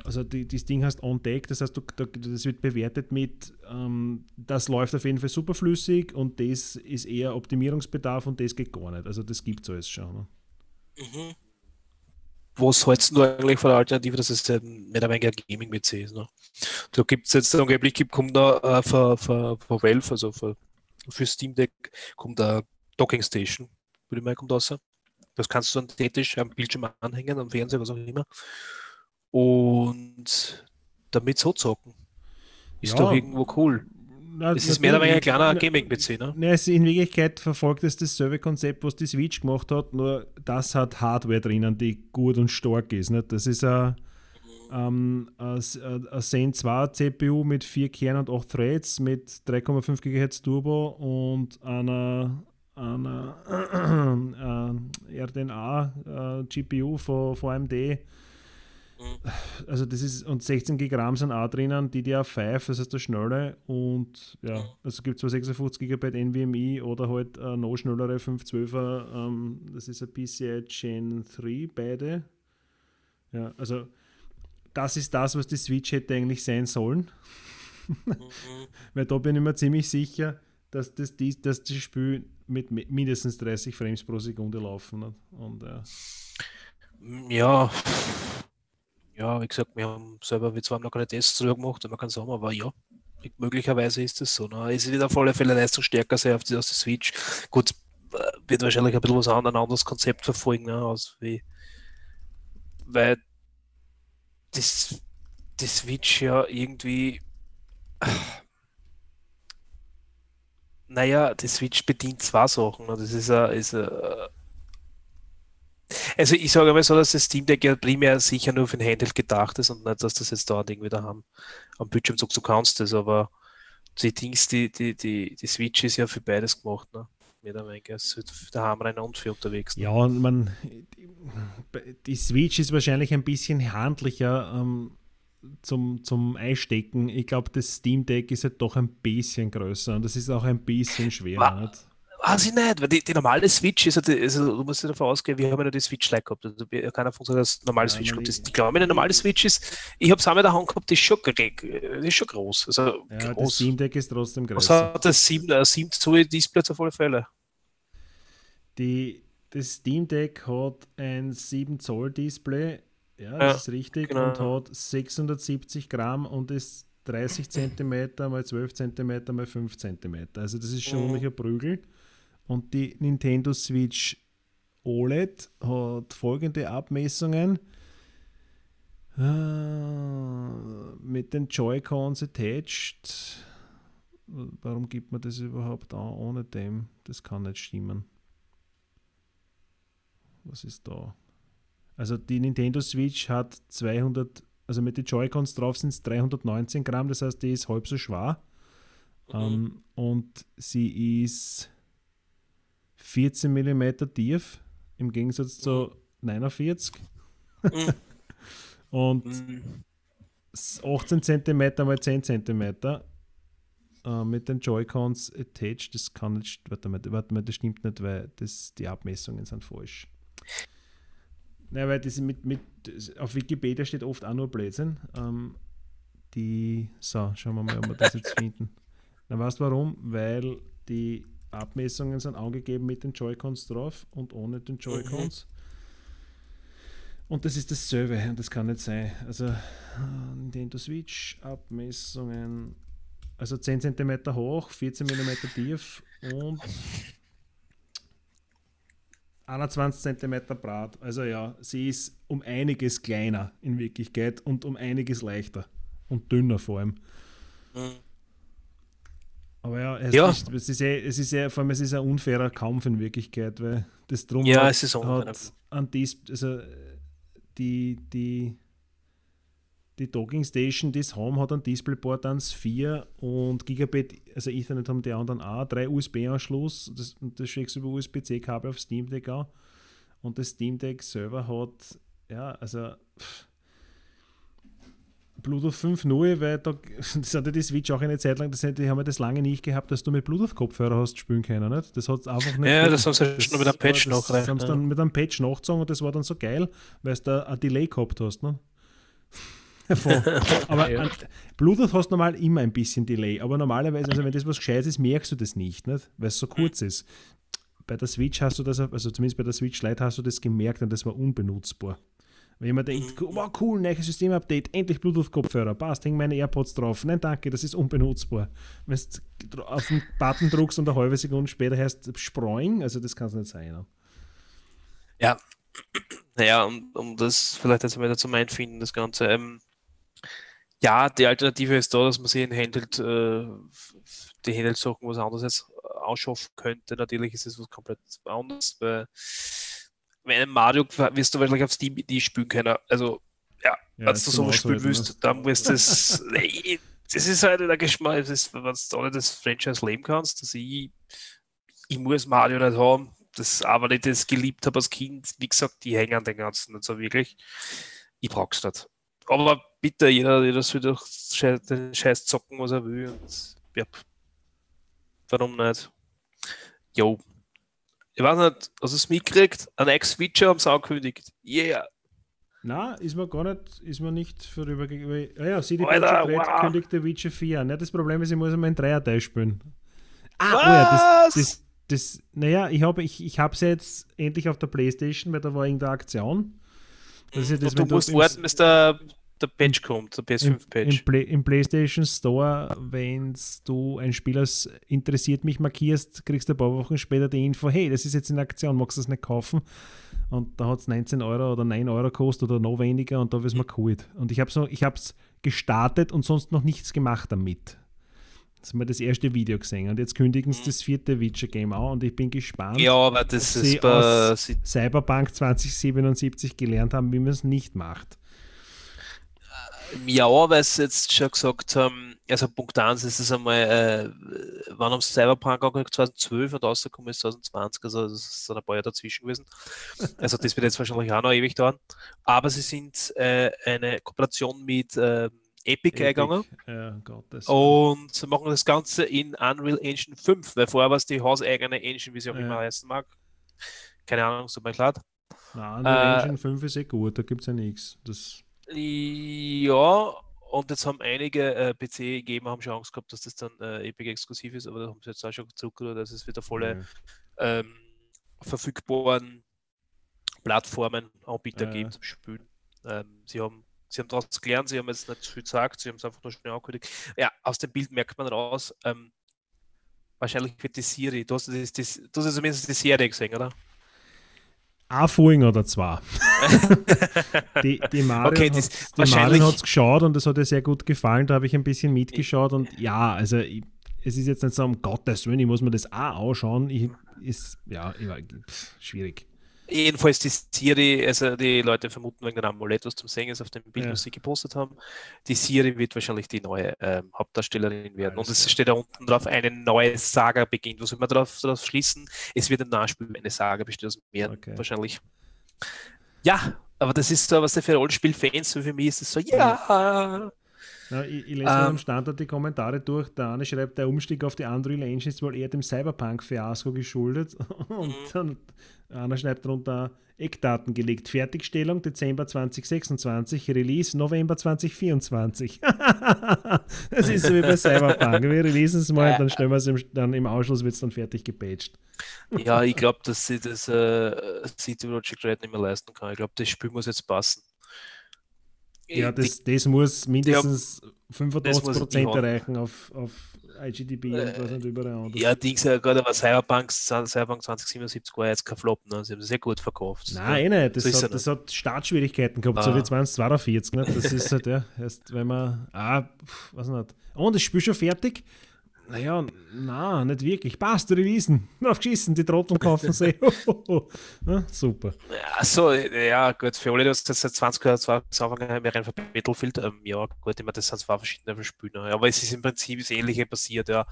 [SPEAKER 3] also die, das Ding heißt on deck, das heißt, du, das wird bewertet mit, ähm, das läuft auf jeden Fall superflüssig und das ist eher Optimierungsbedarf und das geht gar nicht. Also das gibt es alles schon. Ne?
[SPEAKER 2] Mhm. Was hältst du eigentlich von der Alternative, dass es mehr oder weniger Gaming-PC ist? Ne? Da gibt es jetzt angeblich, gibt, kommt da äh, für, für, für Valve, also für, für Steam Deck, kommt da Docking Station, würde ich mal kommt raus. Das kannst du dann theoretisch am Bildschirm anhängen, am Fernseher, was auch immer und damit so zocken. Ist ja. doch irgendwo cool. Na, es ist mehr oder weniger ein kleiner Gaming-PC, ne?
[SPEAKER 3] Ne, in Wirklichkeit verfolgt es dasselbe Konzept, was die Switch gemacht hat, nur das hat Hardware drinnen, die gut und stark ist. Nicht? Das ist ein, ähm, ein, ein Zen 2 CPU mit 4 Kernen und 8 Threads mit 3,5 GHz Turbo und einer, einer äh, RDNA äh, GPU von, von AMD also das ist, und 16 GB RAM sind auch drinnen, DDR5, das heißt der schnelle und ja, also gibt es zwar 56 GB NVMe oder halt äh, noch schnellere 512er, ähm, das ist ein PCI Gen 3, beide. Ja, also das ist das, was die Switch hätte eigentlich sein sollen. mhm. [LAUGHS] Weil da bin ich mir ziemlich sicher, dass das, die, dass das Spiel mit mindestens 30 Frames pro Sekunde laufen hat. Und, ja.
[SPEAKER 2] ja, ja, wie gesagt, wir haben selber, wir zwar haben noch keine Tests drüber gemacht, man kann sagen, aber ja, möglicherweise ist das so. Ne? Es wird auf alle Fälle leistungsstärker sein auf die, aus der Switch. Gut, äh, wird wahrscheinlich ein bisschen was anderes, ein anderes Konzept verfolgen, ne? aus wie, weil das, die Switch ja irgendwie [SIGHS] naja, die Switch bedient zwei Sachen. Ne? Das ist, ein, ist ein, also ich sage mal so, dass das Steam Deck ja primär sicher nur für den Handheld gedacht ist und nicht, dass das jetzt da irgendwie da haben. Am Bildschirm sagst du kannst das, aber die Dings, die, die, die, die Switch ist ja für beides gemacht, ne? Also für daheim rein und für unterwegs.
[SPEAKER 3] Ne? Ja, und man, die Switch ist wahrscheinlich ein bisschen handlicher ähm, zum, zum Einstecken. Ich glaube, das Steam Deck ist halt doch ein bisschen größer und das ist auch ein bisschen schwerer. Nicht?
[SPEAKER 2] Weiß ich nicht, weil die, die normale Switch ist, also, du musst davon ausgehen, wir haben ja die Switch Lite gehabt. Also, keiner von uns hat das normale ja, Switch gehabt. Ich glaube, eine normale Switch ist, ich habe es einmal in der Hand gehabt, die ist schon, die ist schon groß. Also,
[SPEAKER 3] ja, groß. das Steam Deck ist trotzdem
[SPEAKER 2] größer. Was hat das 7, äh, 7 Zoll Display auf alle Fälle?
[SPEAKER 3] Die, das Steam Deck hat ein 7 Zoll Display, ja, das ja, ist richtig, genau. und hat 670 Gramm und ist 30 cm mal 12 cm mal 5 cm. Also das ist schon mhm. ein Prügel. Und die Nintendo Switch OLED hat folgende Abmessungen. Ah, mit den Joy-Cons attached. Warum gibt man das überhaupt an ohne dem? Das kann nicht stimmen. Was ist da? Also die Nintendo Switch hat 200, also mit den Joy-Cons drauf sind es 319 Gramm, das heißt, die ist halb so schwer. Mhm. Um, und sie ist 14 mm tief, im Gegensatz zu 49. Mhm. und 18 cm mal 10 cm äh, mit den Joy-Cons attached. Das kann nicht, warte mal, warte mal, das stimmt nicht, weil das, die Abmessungen sind falsch. Naja, weil das mit, mit, auf Wikipedia steht oft auch nur Blödsinn. Ähm, die, so, schauen wir mal, ob wir das jetzt finden. Na, weißt du warum? Weil die Abmessungen sind angegeben mit den Joy-Cons drauf und ohne den Joy-Cons. Und das ist dasselbe und das kann nicht sein. Also Nintendo Switch, Abmessungen, also 10 cm hoch, 14 mm tief und 21 cm breit. Also ja, sie ist um einiges kleiner in Wirklichkeit und um einiges leichter und dünner vor allem. Mhm. Aber ja, es,
[SPEAKER 2] ja.
[SPEAKER 3] Ist, es, ist, es ist ja, vor allem es ist ein unfairer Kampf in Wirklichkeit, weil das drum
[SPEAKER 2] ja,
[SPEAKER 3] hat,
[SPEAKER 2] es ist
[SPEAKER 3] hat an dies, also die, die, die Docking Station, das haben, hat ein DisplayPort 1.4 und Gigabit, also Ethernet haben die anderen auch, drei USB-Anschluss, das, das schickst du über USB-C-Kabel auf Steam Deck an und das Steam Deck selber hat, ja, also pff, Bluetooth 5.0, weil da, [LAUGHS] das hat ja die Switch auch eine Zeit lang, das, die haben ja das lange nicht gehabt, dass du mit Bluetooth-Kopfhörer hast spielen können. Nicht? Das hat einfach nicht.
[SPEAKER 2] Ja, das haben sie das schon mit einem Patch
[SPEAKER 3] noch Das haben sie dann mit einem Patch nachgezogen und das war dann so geil, weil du da ein Delay gehabt hast. Ne? [LAUGHS] [LAUGHS] aber ja. Bluetooth hast normal immer ein bisschen Delay, aber normalerweise, also wenn das was Gescheites ist, merkst du das nicht, nicht? weil es so kurz ist. Bei der Switch hast du das, also zumindest bei der Switch Lite hast du das gemerkt und das war unbenutzbar. Wenn man denkt, mhm. wow, cool, neues Systemupdate, endlich Bluetooth-Kopfhörer, passt, hängen meine AirPods drauf. Nein, danke, das ist unbenutzbar. Wenn du auf den Button druckst und eine halbe Sekunde später heißt Sproing, also das kann es nicht sein.
[SPEAKER 2] Ja, naja, um, um das vielleicht jetzt mal dazu einfinden, das Ganze. Ähm, ja, die Alternative ist da, dass man sich in Handheld, äh, die Handheld-Sachen was anderes jetzt ausschaffen könnte. Natürlich ist es was komplett anderes, weil wenn ein Mario wirst du wahrscheinlich auf Steam die spielen können. Also, ja, ja wenn du so spielen willst, ne? dann wirst du das. [LAUGHS] das ist halt der Geschmack, das wenn du alle das Franchise leben kannst, dass ich, ich muss Mario nicht haben, das aber nicht das geliebt habe als Kind. Wie gesagt, die hängen an den ganzen nicht so wirklich. Ich brauch's nicht. Aber bitte, jeder, jeder soll doch den Scheiß zocken, was er will. Und, ja, warum nicht? Jo, ich weiß nicht, du es mitgekriegt? Ein Ex-Switcher haben sie angekündigt. Yeah.
[SPEAKER 3] Na, ist mir gar nicht, ist mir nicht vorübergegangen. Ah ja, CD Projekt wow. kündigt der Witcher 4 an. Ja, das Problem ist, ich muss einmal in Dreierteil spielen. Ah, oh ja, das, das, das, naja, ich habe ich, ich jetzt endlich auf der Playstation, weil da war irgendeine Aktion.
[SPEAKER 2] Das ist das, du musst warten, bis der der Patch kommt, der PS5-Patch.
[SPEAKER 3] Im, Play, Im, PlayStation Store, wenn du ein Spiel als interessiert mich markierst, kriegst du ein paar Wochen später die Info, hey, das ist jetzt in Aktion, magst du das nicht kaufen? Und da hat es 19 Euro oder 9 Euro gekostet oder noch weniger und da ist mir geholt. Und ich habe so, es gestartet und sonst noch nichts gemacht damit. Das haben wir das erste Video gesehen und jetzt kündigen sie mhm. das vierte Witcher-Game an und ich bin gespannt,
[SPEAKER 2] ja, aber das
[SPEAKER 3] ob ist sie aus Cyberpunk 2077 gelernt haben, wie man es nicht macht.
[SPEAKER 2] Ja, weil sie jetzt schon gesagt haben, also Punkt 1 ist es einmal, äh, wann haben sie Cyberpunk angeguckt? 2012 und rausgekommen ist 2020, also es sind ein paar Jahre dazwischen gewesen. Also das wird jetzt wahrscheinlich auch noch ewig dauern. Aber sie sind äh, eine Kooperation mit äh, Epic, Epic eingegangen. Ja. Und sie machen das Ganze in Unreal Engine 5, weil vorher war es die hauseigene Engine, wie sie auch ja. immer heißen mag. Keine Ahnung, so mal klar.
[SPEAKER 3] Nein, Unreal äh, Engine 5 ist eh gut, da gibt es ja nichts. Das
[SPEAKER 2] ja, und jetzt haben einige äh, PC-Gamer haben schon Angst gehabt, dass das dann äh, Epic exklusiv ist, aber da haben sie jetzt auch schon zurückgerudert, dass es wieder volle mhm. ähm, verfügbaren Plattformen Anbieter ja. geben zum Spielen. Ähm, sie haben Sie haben daraus gelernt, sie haben jetzt nicht viel gesagt, sie haben es einfach nur schnell angekündigt. Ja, aus dem Bild merkt man raus, ähm, wahrscheinlich wird die Siri, du hast, das, das, du hast zumindest die Serie gesehen, oder?
[SPEAKER 3] Ein Folgen oder zwei. [LAUGHS] die, die Marion okay, hat es geschaut und das hat ihr sehr gut gefallen. Da habe ich ein bisschen mitgeschaut und ja, also ich, es ist jetzt nicht so um Gottes Willen, ich muss mir das auch anschauen. Ich, ist, ja, ich, pff, schwierig.
[SPEAKER 2] Jedenfalls die Siri, also die Leute vermuten wegen einem Amulett, was zum Singen ist auf dem Bild, ja. was sie gepostet haben. Die Siri wird wahrscheinlich die neue ähm, Hauptdarstellerin werden. Ja, und es steht da unten drauf, eine neue Saga beginnt. Was man darauf, darauf schließen? Es wird ein Nachspiel, eine Saga besteht aus mehr okay. wahrscheinlich. Ja, aber das ist so, was für Rollenspiel-Fans, für mich ist es so, ja.
[SPEAKER 3] Na, ich, ich lese ähm, am Standard die Kommentare durch. Der eine schreibt, der Umstieg auf die Unreal Engine ist wohl eher dem Cyberpunk-Fiasko geschuldet. [LAUGHS] Und mhm. dann einer schreibt darunter Eckdaten gelegt. Fertigstellung Dezember 2026, Release November 2024. [LAUGHS] das ist so wie bei Cyberpunk. Wir releasen es mal und dann stellen wir es im, dann im Ausschluss wird es dann fertig gepatcht.
[SPEAKER 2] ja, ich glaube, dass sie das äh, CD Projekt Red nicht mehr leisten kann. Ich glaube, das Spiel muss jetzt passen.
[SPEAKER 3] Ja, das, das muss mindestens ja, 85% erreichen auf, auf IGDB äh, und was nicht überall
[SPEAKER 2] anders. Ja, Dings, ja gerade aber Cyberpunk, Cyberpunk 2077 war jetzt kein Flop, ne? sie haben sehr gut verkauft.
[SPEAKER 3] Nein, ja. Eh nicht. Das, so hat, das hat Startschwierigkeiten gehabt, ah. so wie 2042. Ne? Das ist halt, ja, erst wenn man, ah, was nicht. Und das Spiel schon fertig. Naja, na, nicht wirklich. Passt, Releasen. Aufgeschissen, die Trotteln kaufen sie. [LAUGHS] [LAUGHS] ja, super.
[SPEAKER 2] Ja, so, ja, gut. Für alle, die das seit 20 Jahren angefangen haben, wäre einfach Battlefield. Ähm, ja, gut, meine, das sind zwei verschiedene Spiele. Aber es ist im Prinzip das Ähnliche passiert, ja.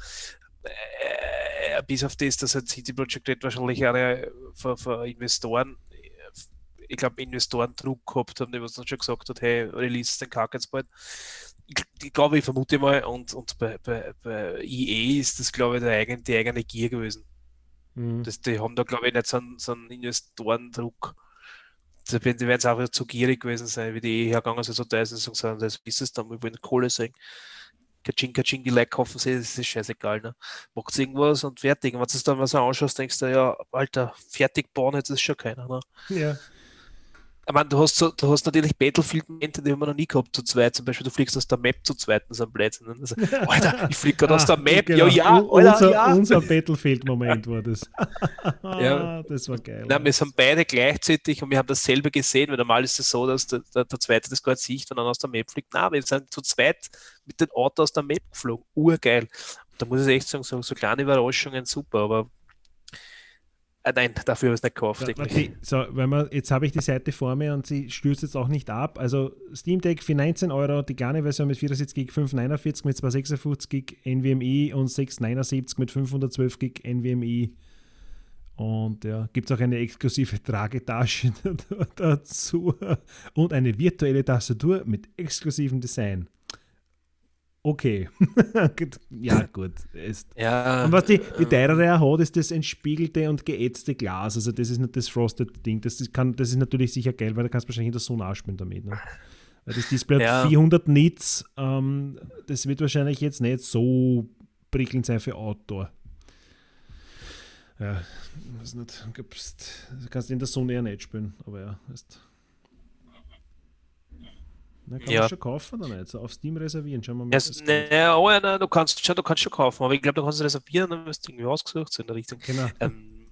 [SPEAKER 2] Äh, bis auf das, dass halt City Project Red wahrscheinlich eine für, für Investoren ich glaube, Investoren Druck gehabt haben, die was dann schon gesagt hat, hey, release den Kack jetzt bald ich, glaube, ich vermute mal, und, und bei, bei, bei EA ist das, glaube ich, der eigene, die eigene Gier gewesen. Mhm. Das, die haben da, glaube ich, nicht so einen, so einen Investorendruck. Die werden es auch zu gierig gewesen sein, wie die EA hergegangen sind, so da ist und sagen, das ist es dann, wir wollen Kohle sehen. Kaching, Kaching, die Leute kaufen sie, das ist scheißegal. Ne? Macht irgendwas und fertig. Und wenn du es dann mal so anschaust, denkst du, ja, Alter, fertig bauen, jetzt ist schon keiner. Ne?
[SPEAKER 3] Ja
[SPEAKER 2] meine, du hast, so, du hast natürlich Battlefield-Momente, die haben wir noch nie gehabt, zu zweit. Zum Beispiel, du fliegst aus der Map zu zweit, das ist ein Blödsinn. Also, [LAUGHS] Alter, ich fliege gerade ah, aus der Map, genau. ja, ja,
[SPEAKER 3] Alter, unser, ja. Unser Battlefield-Moment war das. [LAUGHS] ja. Das war geil.
[SPEAKER 2] Nein, wir sind beide gleichzeitig und wir haben dasselbe gesehen, weil normal ist es so, dass der, der, der Zweite das gerade sieht und dann aus der Map fliegt. Nein, wir sind zu zweit mit dem Auto aus der Map geflogen. Urgeil. Da muss ich echt sagen, so, so kleine Überraschungen super, aber äh, nein, [LAUGHS] dafür habe ich es nicht gekauft. Ja,
[SPEAKER 3] so, wenn man, jetzt habe ich die Seite vor mir und sie stürzt jetzt auch nicht ab. Also Steam Deck für 19 Euro, die kleine Version mit 64 GB, 549 mit 256 GB NVMe und 679 mit 512 GB NVMe. Und ja, gibt es auch eine exklusive Tragetasche [LAUGHS] dazu und eine virtuelle Tastatur mit exklusivem Design okay. [LAUGHS] ja, gut. Ist.
[SPEAKER 2] Ja,
[SPEAKER 3] und was die, die teurere hat, ist das entspiegelte und geätzte Glas. Also das ist nicht das Frosted Ding. Das kann, das ist natürlich sicher geil, weil du kannst wahrscheinlich in der Sonne ausspielen damit. Ne? Das Display ja. hat 400 Nits. Ähm, das wird wahrscheinlich jetzt nicht so prickelnd sein für Outdoor. Ja, weiß nicht. Du kannst in der Sonne eher nicht spielen, aber ja, ist. Na, kann ja. man schon kaufen oder nicht? So auf Steam reservieren, schauen wir mal.
[SPEAKER 2] Also, ne, oh ja, ne, du kannst schon, du kannst schon kaufen, aber ich glaube, du kannst reservieren, dann wirst du irgendwie ausgesucht so in der Richtung.
[SPEAKER 3] Genau.
[SPEAKER 2] Ähm,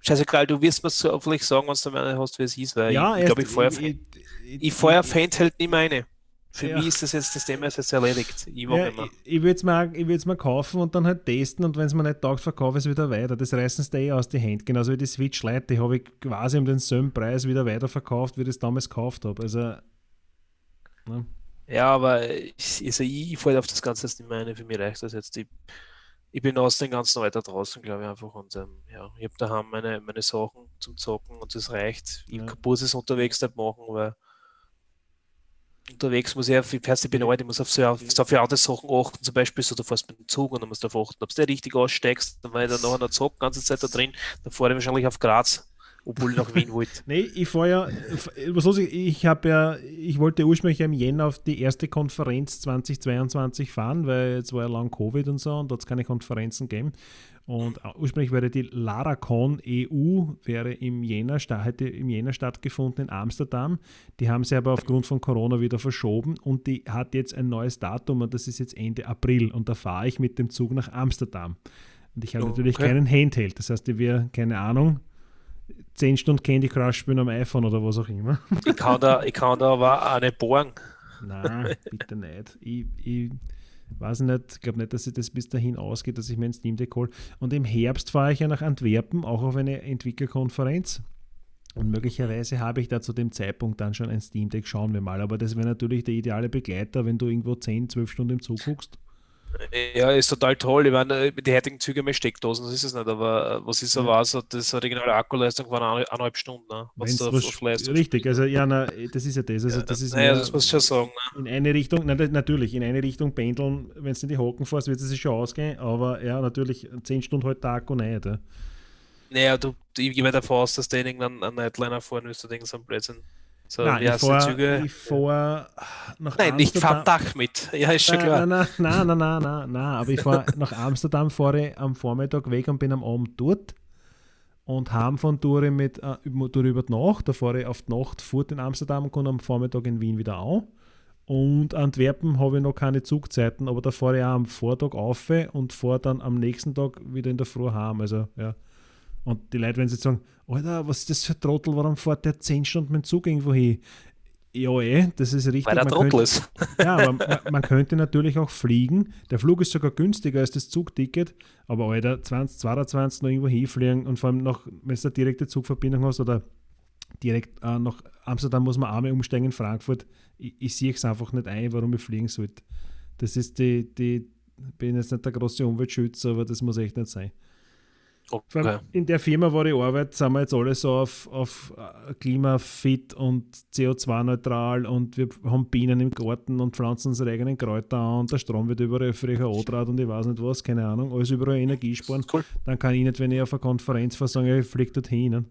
[SPEAKER 2] scheißegal, du wirst mir so vielleicht sagen, wenn du meine hast, wie es ist, weil
[SPEAKER 3] ja,
[SPEAKER 2] ich glaube, ich feuer, ich, ich, ich feuer Handheld nicht meine. Für ja. mich ist das jetzt das Thema jetzt erledigt.
[SPEAKER 3] Ich, ja, ich, ich würde es mal, mal kaufen und dann halt testen und wenn es mir nicht taugt, verkaufe ich es wieder weiter. Das reißen sie eh aus die Hände. Genauso wie die Switch Lite, die habe ich quasi um den selben Preis wieder weiterverkauft, wie ich das damals gekauft habe. Also
[SPEAKER 2] Ne? Ja, aber ich, also ich, ich falle auf das Ganze jetzt nicht mehr eine. Für mich reicht das jetzt. Ich, ich bin aus dem ganzen weiter draußen, glaube ich, einfach. Und ähm, ja, ich habe daheim meine, meine Sachen zum Zocken und das reicht. Ich ja. muss es unterwegs nicht machen, weil unterwegs muss ich, ich, ich bin alt, ich muss auf so, auf so viele andere Sachen achten, zum Beispiel so, du fährst mit dem Zug und dann musst du darauf achten, ob du richtig aussteigst, dann war ich dann nachher noch die ganze Zeit da drin, dann fahre ich wahrscheinlich auf Graz obwohl nach Wien wollte. [LAUGHS]
[SPEAKER 3] nee, ich fahre ja, was los, ich habe ja, ich wollte ursprünglich im Jänner auf die erste Konferenz 2022 fahren, weil jetzt war ja lang Covid und so und dort keine Konferenzen geben. Und ursprünglich wäre die LaraCon EU wäre im Jänner, hätte im Jänner stattgefunden in Amsterdam. Die haben sie aber aufgrund von Corona wieder verschoben und die hat jetzt ein neues Datum und das ist jetzt Ende April und da fahre ich mit dem Zug nach Amsterdam. Und ich habe oh, natürlich okay. keinen Handheld, das heißt, ich wäre, keine Ahnung, 10 Stunden Candy Crush spielen am iPhone oder was auch immer. [LAUGHS]
[SPEAKER 2] Ich kann da, ich kann da aber auch nicht bohren.
[SPEAKER 3] Nein, bitte nicht. Ich, ich weiß nicht, ich glaube nicht, dass sich das bis dahin ausgeht, dass ich mein Steam Deck hole. Und im Herbst fahre ich ja nach Antwerpen, auch auf eine Entwicklerkonferenz. Und möglicherweise habe ich da zu dem Zeitpunkt dann schon ein Steam Deck, schauen wir mal. Aber das wäre natürlich der ideale Begleiter, wenn du irgendwo 10, 12 Stunden im Zug guckst.
[SPEAKER 2] Ja, ist total toll. Ich meine, mit den heutigen Zügen mit Steckdosen, das ist es nicht, aber äh, was ist so was, das regionale Akkuleistung von eine- eineinhalb Stunden. Ne? Was da
[SPEAKER 3] was-
[SPEAKER 2] Leistung
[SPEAKER 3] richtig, also ja, na, das ist ja das. Also das ist
[SPEAKER 2] naja,
[SPEAKER 3] mehr
[SPEAKER 2] das muss ich schon sagen. Ne?
[SPEAKER 3] in eine Richtung, na, natürlich, in eine Richtung pendeln, wenn es in die Hocken fährst, wird es sich schon ausgehen, aber ja, natürlich, 10 Stunden halt der Akku nicht. Ja.
[SPEAKER 2] Naja, du, ich gehe mal davon aus, dass der irgendeinen einen Nightliner fahren müsste, denken so ein Blödsinn. So,
[SPEAKER 3] Nein, ich fahre fahr nach
[SPEAKER 2] Nein, nicht
[SPEAKER 3] Amsterdam.
[SPEAKER 2] fahren Dach mit. [LAUGHS] Ja, ist schon klar.
[SPEAKER 3] Nein, nein, nein, nein, nein, nein, nein, aber ich fahre nach Amsterdam, fahre am Vormittag weg und bin am Abend dort und heim von Tour mit äh, über- über die Nacht. Da fahre ich auf die Nacht fort in Amsterdam und komme am Vormittag in Wien wieder an. Und Antwerpen habe ich noch keine Zugzeiten, aber da fahre ich auch am Vortag auf und fahre dann am nächsten Tag wieder in der Früh heim. Also, ja. Und die Leute, sie jetzt sagen, Alter, was ist das für ein Trottel, warum fährt der 10 Stunden mit dem Zug irgendwo hin? Ja, eh, das ist richtig.
[SPEAKER 2] Weil der
[SPEAKER 3] man
[SPEAKER 2] Trottel
[SPEAKER 3] könnte-
[SPEAKER 2] ist. [LAUGHS]
[SPEAKER 3] ja, man, man könnte natürlich auch fliegen. Der Flug ist sogar günstiger als das Zugticket. Aber Alter, 2022 noch irgendwo hinfliegen und vor allem noch, wenn du eine direkte Zugverbindung hast oder direkt äh, nach Amsterdam muss man einmal umsteigen in Frankfurt. Ich, ich sehe es einfach nicht ein, warum ich fliegen sollte. Das ist die, die, ich bin jetzt nicht der große Umweltschützer, aber das muss echt nicht sein.
[SPEAKER 2] Okay.
[SPEAKER 3] In der Firma, wo ich arbeite, sind wir jetzt alle so auf, auf äh, klimafit und CO2-neutral und wir haben Bienen im Garten und pflanzen unsere eigenen Kräuter an und der Strom wird überall völlig Adraht und ich weiß nicht was, keine Ahnung, alles überall Energie sparen.
[SPEAKER 2] Cool.
[SPEAKER 3] Dann kann ich nicht, wenn ich auf einer Konferenz fahre, sagen, ich fliege dorthin. ne?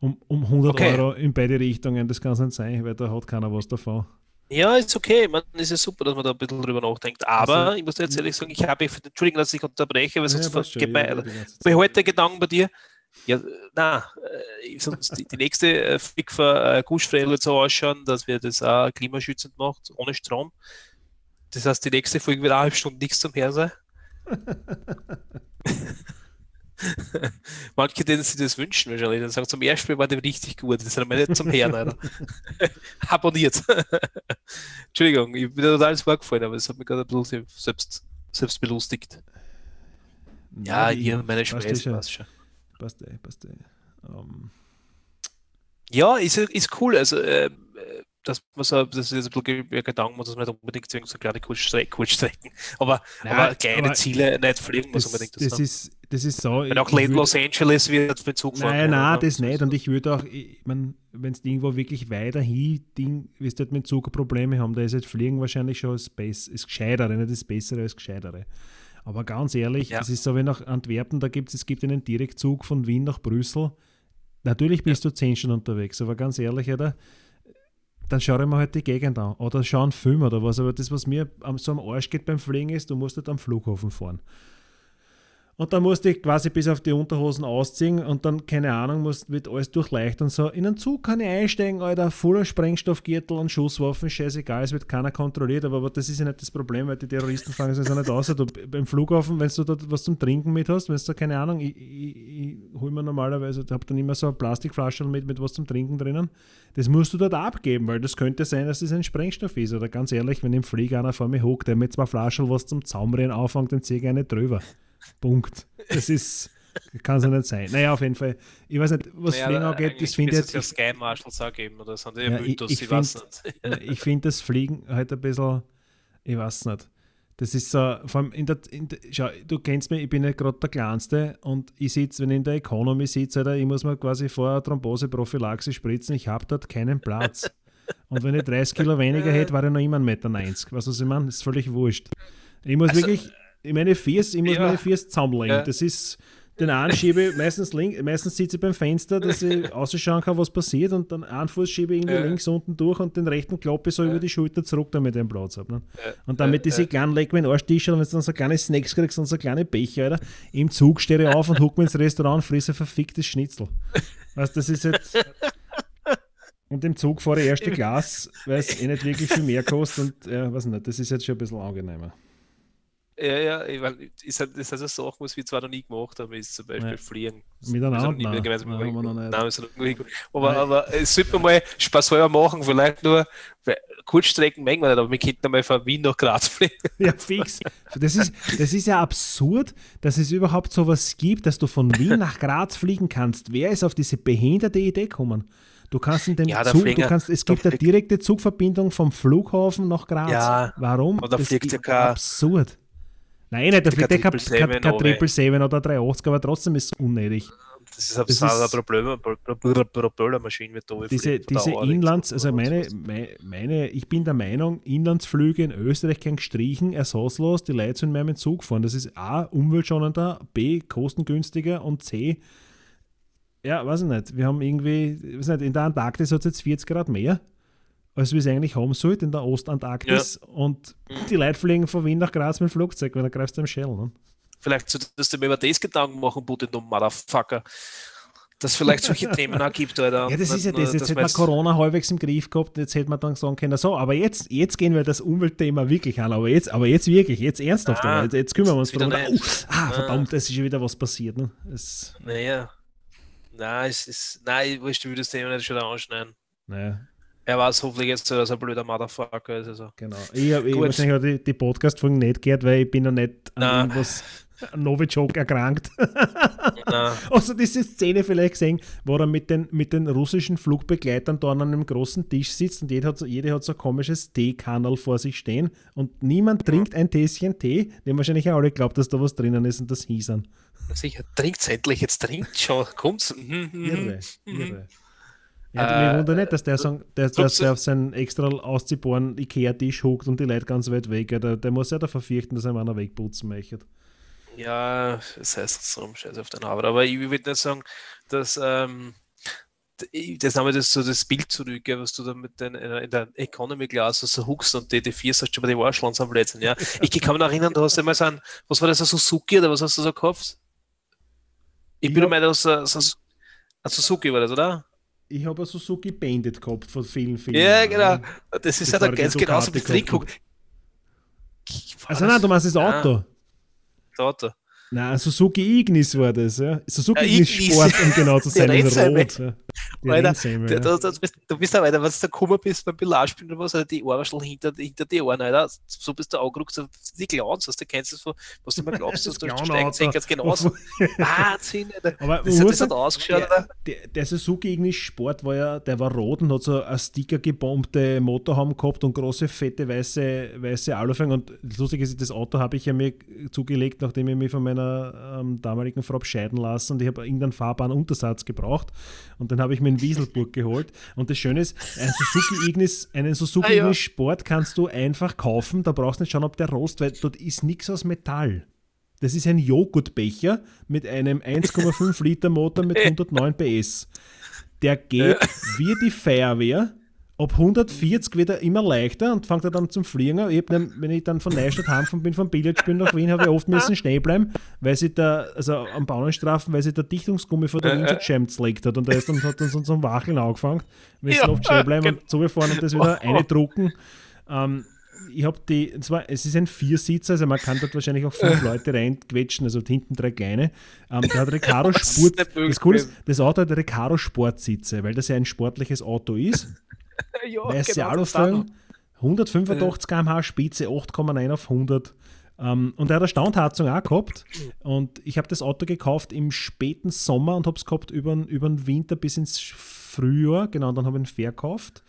[SPEAKER 3] Um, um 100
[SPEAKER 2] Okay.
[SPEAKER 3] Euro in beide Richtungen, das kann es nicht sein, weil da hat keiner was davon.
[SPEAKER 2] Ja, ist okay. Man, ist ja super, dass man da ein bisschen drüber nachdenkt. Aber
[SPEAKER 3] Also-
[SPEAKER 2] ich muss jetzt ehrlich sagen, ich habe, Entschuldigung, dass ich unterbreche, aber sonst
[SPEAKER 3] schon,
[SPEAKER 2] geht
[SPEAKER 3] Zeit.
[SPEAKER 2] behalte Gedanken bei dir. Ja, na, äh, sonst die, die nächste äh, Flick für äh, Gussfrell wird so ausschauen, dass wir das auch klimaschützend macht, ohne Strom. Das heißt, die nächste Folge wird eine halbe Stunde nichts zum Her sein. [LAUGHS] [LAUGHS] Manche, denen sie das wünschen, wahrscheinlich, dann sagen zum ersten Mal war die richtig gut, das sind wir nicht zum Herrn, Alter. [LAUGHS] [LAUGHS] Abonniert. Entschuldigung, ich bin total ins Wort gefallen, aber es hat mich gerade ein bisschen selbst, selbst belustigt. Ja,
[SPEAKER 3] Nein,
[SPEAKER 2] hier meine
[SPEAKER 3] schon.
[SPEAKER 2] passt schon.
[SPEAKER 3] Passt eh, passt eh. Ähm,
[SPEAKER 2] Ja, ist, ist cool. Also, äh, dass man so, das ist jetzt ein bisschen mehr Gedanken, dass man nicht unbedingt zwingend so kleine Kurzstrecken, Kurzstrecken aber,
[SPEAKER 3] Nein,
[SPEAKER 2] aber kleine
[SPEAKER 3] aber
[SPEAKER 2] Ziele nicht fliegen muss
[SPEAKER 3] das,
[SPEAKER 2] unbedingt.
[SPEAKER 3] das,
[SPEAKER 2] sein.
[SPEAKER 3] ist, das ist so.
[SPEAKER 2] Wenn auch
[SPEAKER 3] würd-
[SPEAKER 2] Los Angeles wird mit Zug fahren.
[SPEAKER 3] Nein, nein, das nicht. Und ich würde auch, ich mein, wenn es irgendwo wirklich weiter hin, Ding, wirst du halt mit Zug Probleme haben, da ist halt Fliegen wahrscheinlich schon das, Bess das Gescheitere, nicht das Bessere als Gescheitere. Aber ganz ehrlich,
[SPEAKER 2] Ja.
[SPEAKER 3] es ist so wie nach Antwerpen, da gibt es gibt einen Direktzug von Wien nach Brüssel. Natürlich bist du zehn Stunden unterwegs, aber ganz ehrlich, oder? Dann schau dir mal halt die Gegend an. Oder schau einen Film oder was. Aber das, was mir so am Arsch geht beim Fliegen, ist, du musst halt am Flughafen fahren. Und dann musste ich quasi bis auf die Unterhosen ausziehen und dann, keine Ahnung, muss, wird alles durchleuchtet und so. In einen Zug kann ich einsteigen, Alter, voller Sprengstoffgürtel und Schusswaffen, scheißegal, es wird keiner kontrolliert, aber, aber das ist ja nicht das Problem, weil die Terroristen fangen sich nicht aus. Du, beim Flughafen, wenn du dort was zum Trinken mit hast, wenn du da, keine Ahnung, ich, ich, ich hole mir normalerweise, ich habe dann immer so eine Plastikflasche mit, mit was zum Trinken drinnen, das musst du dort abgeben, weil das könnte sein, dass das ein Sprengstoff ist. Oder ganz ehrlich, wenn im Flieger einer vor mir hockt, der mit zwei Flaschen was zum Zaumreden anfängt, dann ziehe ich eine drüber. Punkt. Das ist, kann es ja nicht sein. Naja, auf jeden Fall. Ich weiß nicht, was
[SPEAKER 2] Naja,
[SPEAKER 3] Fliegen angeht, das finde ich,
[SPEAKER 2] es ja Sky Marshals auch geben, oder sind die
[SPEAKER 3] Ja, ich-
[SPEAKER 2] Mythos,
[SPEAKER 3] ich
[SPEAKER 2] ich, weiß
[SPEAKER 3] find-
[SPEAKER 2] nicht. [LAUGHS]
[SPEAKER 3] ich finde das Fliegen halt ein bisschen, ich weiß nicht. Das ist so, vor allem in der, in der schau, du kennst mich, ich bin ja gerade der Kleinste und ich sitze, wenn ich in der Economy sitze, Alter, ich muss mir quasi vor einer Thromboseprophylaxe spritzen, ich habe dort keinen Platz. Und wenn ich 30 Kilo [LAUGHS] weniger hätte, war ich noch immer 1,90 Meter. Weißt du, was ich meine? Das ist völlig wurscht. Ich muss
[SPEAKER 2] Also,
[SPEAKER 3] wirklich, ich meine Fiers, ich muss
[SPEAKER 2] ja.
[SPEAKER 3] meine Fiers zusammenlegen.
[SPEAKER 2] Ja.
[SPEAKER 3] Das ist, den einen schiebe meistens links, meistens sitze ich beim Fenster, dass ich [LAUGHS] ausschauen kann, was passiert und dann einen Fuß schiebe ich irgendwie
[SPEAKER 2] Ja.
[SPEAKER 3] links unten durch und den rechten kloppe ich so
[SPEAKER 2] Ja.
[SPEAKER 3] über die Schulter zurück, damit ich einen Platz habe. Ne?
[SPEAKER 2] Ja,
[SPEAKER 3] Und damit diese kleinen Leck in Arschtische, wenn du dann so kleine Snacks kriegst und so kleine Becher, Alter, im Zug stehe ich auf und huck mir ins Restaurant und frisse ein verficktes Schnitzel. Weißt das ist jetzt. [LAUGHS] Und im Zug fahre ich erste Glas, weil es eh nicht wirklich viel mehr kostet und ja, weiß nicht, das ist jetzt schon ein bisschen angenehmer.
[SPEAKER 2] Ja, ja, ich mein, ist halt, das ist eine Sache, was wir zwar noch nie gemacht haben, ist zum Beispiel
[SPEAKER 3] Ja.
[SPEAKER 2] Fliegen.
[SPEAKER 3] Miteinander?
[SPEAKER 2] Nie
[SPEAKER 3] Nein, nein.
[SPEAKER 2] Nein, aber,
[SPEAKER 3] Nein.
[SPEAKER 2] aber es sollte man mal spaßhalber machen, vielleicht nur, Kurzstrecken mengen wir nicht, aber wir könnten mal von Wien nach Graz [LAUGHS] fliegen.
[SPEAKER 3] Ja, fix. Das ist, das ist ja absurd, dass es überhaupt sowas gibt, dass du von Wien nach Graz fliegen kannst. Wer ist auf diese behinderte Idee gekommen? Du kannst in dem
[SPEAKER 2] Ja,
[SPEAKER 3] Zug,
[SPEAKER 2] fliegen-
[SPEAKER 3] du kannst, es gibt eine direkte Zugverbindung vom Flughafen nach Graz.
[SPEAKER 2] Ja,
[SPEAKER 3] Warum?
[SPEAKER 2] aber da
[SPEAKER 3] Das
[SPEAKER 2] fliegt ja
[SPEAKER 3] ist
[SPEAKER 2] kein-
[SPEAKER 3] absurd. Nein, nicht,
[SPEAKER 2] kein Triple Seven,
[SPEAKER 3] kein Triple Seven oder 380, aber trotzdem ist es unnötig.
[SPEAKER 2] Das ist Problem, Propellermaschine wird da
[SPEAKER 3] Diese, diese Inlands, also meine, mei- meine, ich bin der Meinung, Inlandsflüge in Österreich können gestrichen, ersatzlos, die Leute sollen mehr mit Zug fahren. Das ist A, umweltschonender, B, kostengünstiger und C, ja, weiß ich nicht, wir haben irgendwie, weiß nicht, in der Antarktis hat es jetzt 40 Grad mehr, als wir es eigentlich haben sollte, in der Ostantarktis und die Leute fliegen von Wien nach Graz mit dem Flugzeug, weil dann greifst du am Shell. Ne?
[SPEAKER 2] Vielleicht solltest du mir über das Gedanken machen, Putin, du Motherfucker. Dass es vielleicht solche [LAUGHS] Themen auch gibt, Alter.
[SPEAKER 3] Ja, das ist ja das. Jetzt hätte
[SPEAKER 2] man
[SPEAKER 3] Corona halbwegs im Griff gehabt, jetzt hätte man dann sagen können, so, aber jetzt, jetzt gehen wir das Umweltthema wirklich an, aber jetzt, aber jetzt wirklich, jetzt ernsthaft,
[SPEAKER 2] Ah,
[SPEAKER 3] jetzt, jetzt kümmern wir uns darum. Oh, ah,
[SPEAKER 2] Ah.
[SPEAKER 3] verdammt, es ist schon wieder was passiert. Ne? Es,
[SPEAKER 2] Naja. Nein, es ist. Nein, ich wusste, wie das Thema nicht schon anschneiden.
[SPEAKER 3] naja,
[SPEAKER 2] Er war es hoffentlich jetzt so, dass er ein blöder Motherfucker ist. Also.
[SPEAKER 3] genau. Ich habe wahrscheinlich auch die, die Podcast-Folgen nicht gehört, weil ich bin noch nicht an irgendwas an Novichok erkrankt. [LAUGHS] Also [LAUGHS] diese Szene vielleicht gesehen, wo er mit den, mit den russischen Flugbegleitern da an einem großen Tisch sitzt und jeder hat so, jeder hat so ein komisches Teekanal vor sich stehen und niemand trinkt ein Tässchen Tee, dem wahrscheinlich auch alle glaubt, dass da was drinnen ist und das hießen.
[SPEAKER 2] Sicher, trinkt's endlich, jetzt trinkt schon, kommt's. Mhm, mhm.
[SPEAKER 3] Irre,
[SPEAKER 2] Mhm.
[SPEAKER 3] irre. Ja,
[SPEAKER 2] Äh,
[SPEAKER 3] mir wundert nicht, dass der, sagen, der, dass
[SPEAKER 2] du-
[SPEAKER 3] der auf seinen extra ausziehbaren Ikea-Tisch huckt und die Leute ganz weit weg. Der, der muss ja da verfürchten, dass er einer wegputzen möchte.
[SPEAKER 2] Ja, das heißt so, scheiß auf den Arbeit. Aber ich würde nicht sagen, dass ähm, das haben wir das so das Bild zurück, was du da mit den, in der- der Economy Class so huckst und die, die vier sagst schon bei den Arschlands am Plätzen, ja. [LAUGHS] Ich kann mich noch erinnern, du hast einmal so ein, was war das, ein Suzuki oder was hast du so gekauft? Ich
[SPEAKER 3] Ich
[SPEAKER 2] bin der
[SPEAKER 3] hab-
[SPEAKER 2] Meinung, ein, so ein Suzuki war das, oder?
[SPEAKER 3] Ich habe eine Suzuki Bandit gehabt vor vielen, vielen
[SPEAKER 2] Ja, genau. Das ist ja
[SPEAKER 3] ich
[SPEAKER 2] ganz mit
[SPEAKER 3] gekauft
[SPEAKER 2] Trikot.
[SPEAKER 3] Also nein, du meinst das. Auto.
[SPEAKER 2] das Auto.
[SPEAKER 3] Nein, ein Suzuki Ignis war das, ja. Suzuki
[SPEAKER 2] Ja,
[SPEAKER 3] Ignis
[SPEAKER 2] Ignis.
[SPEAKER 3] Sport, um genau zu [LAUGHS] sein, in. Rot. Ja.
[SPEAKER 2] Alter,
[SPEAKER 3] Rennsäme,
[SPEAKER 2] Du, du, du, bist, du bist aber, wenn du gekommen bist beim Bilarspielen oder was, also die Ohrwaschel hinter, hinter die Ohren, Alter. So bist du angerückt, so die Clowns, was du kennst, das, was du immer glaubst, [LAUGHS]
[SPEAKER 3] Das
[SPEAKER 2] dass du steigen ganz genauso. [LAUGHS] Wahnsinn, Alter.
[SPEAKER 3] Aber
[SPEAKER 2] Das hat das hat ausgeschaut,
[SPEAKER 3] der,
[SPEAKER 2] Alter.
[SPEAKER 3] der, der Suzuki Ignis Sport war ja, der war rot und hat so ein Sticker gebombte Motorhaum gehabt und große, fette, weiße, weiße Alufänge. Und lustig ist, das Auto habe ich ja mir zugelegt, nachdem ich mich von meiner ähm, damaligen Frau scheiden lassen und ich habe irgendeinen fahrbaren Untersatz gebraucht. Und dann habe ich mir einen Wieselburg geholt. Und das Schöne ist, ein Suzuki Ignis, einen Suzuki
[SPEAKER 2] Ah, ja.
[SPEAKER 3] Sport kannst du einfach kaufen. Da brauchst du nicht schauen, ob der rost, weil dort ist nichts aus Metall. Das ist ein Joghurtbecher mit einem 1,5 Liter Motor mit [LAUGHS] 109 PS. Der geht wie die Feuerwehr. Ab 140 wird er immer leichter und fängt er dann zum Fliegen. an. Ich dann, wenn ich dann von Neustadt heimgefahren bin, vom Billardspielen nach Wien, habe ich oft müssen stehen bleiben, weil sie da, also am Bauernstrafen, weil sie der Dichtungsgummi von der
[SPEAKER 2] Äh, äh.
[SPEAKER 3] Windschutzscheibe zerlegt hat und da ist dann, hat dann so zum Wacheln angefangen. Wir
[SPEAKER 2] Ja,
[SPEAKER 3] sind oft stehen bleiben
[SPEAKER 2] genau.
[SPEAKER 3] und zugefahren und das wieder eindrucken. Ähm, ich habe die, zwar, es ist ein Viersitzer, also man kann dort wahrscheinlich auch fünf Leute reinquetschen, also hinten drei kleine. Ähm, [LAUGHS] der hat Recaro Sport. Das Coole ist,
[SPEAKER 2] gewesen?
[SPEAKER 3] das Auto hat Recaro Sportsitze, weil das ja ein sportliches Auto ist. [LAUGHS]
[SPEAKER 2] Ja,
[SPEAKER 3] Weiße
[SPEAKER 2] genau,
[SPEAKER 3] Alufelgen, 185 km/h, Spitze 8,9 auf 100. Ähm, und er hat eine Standheizung auch gehabt. Und ich habe das Auto gekauft im späten Sommer und habe es gehabt über, den Winter bis ins Frühjahr. Genau, dann habe ich ihn verkauft.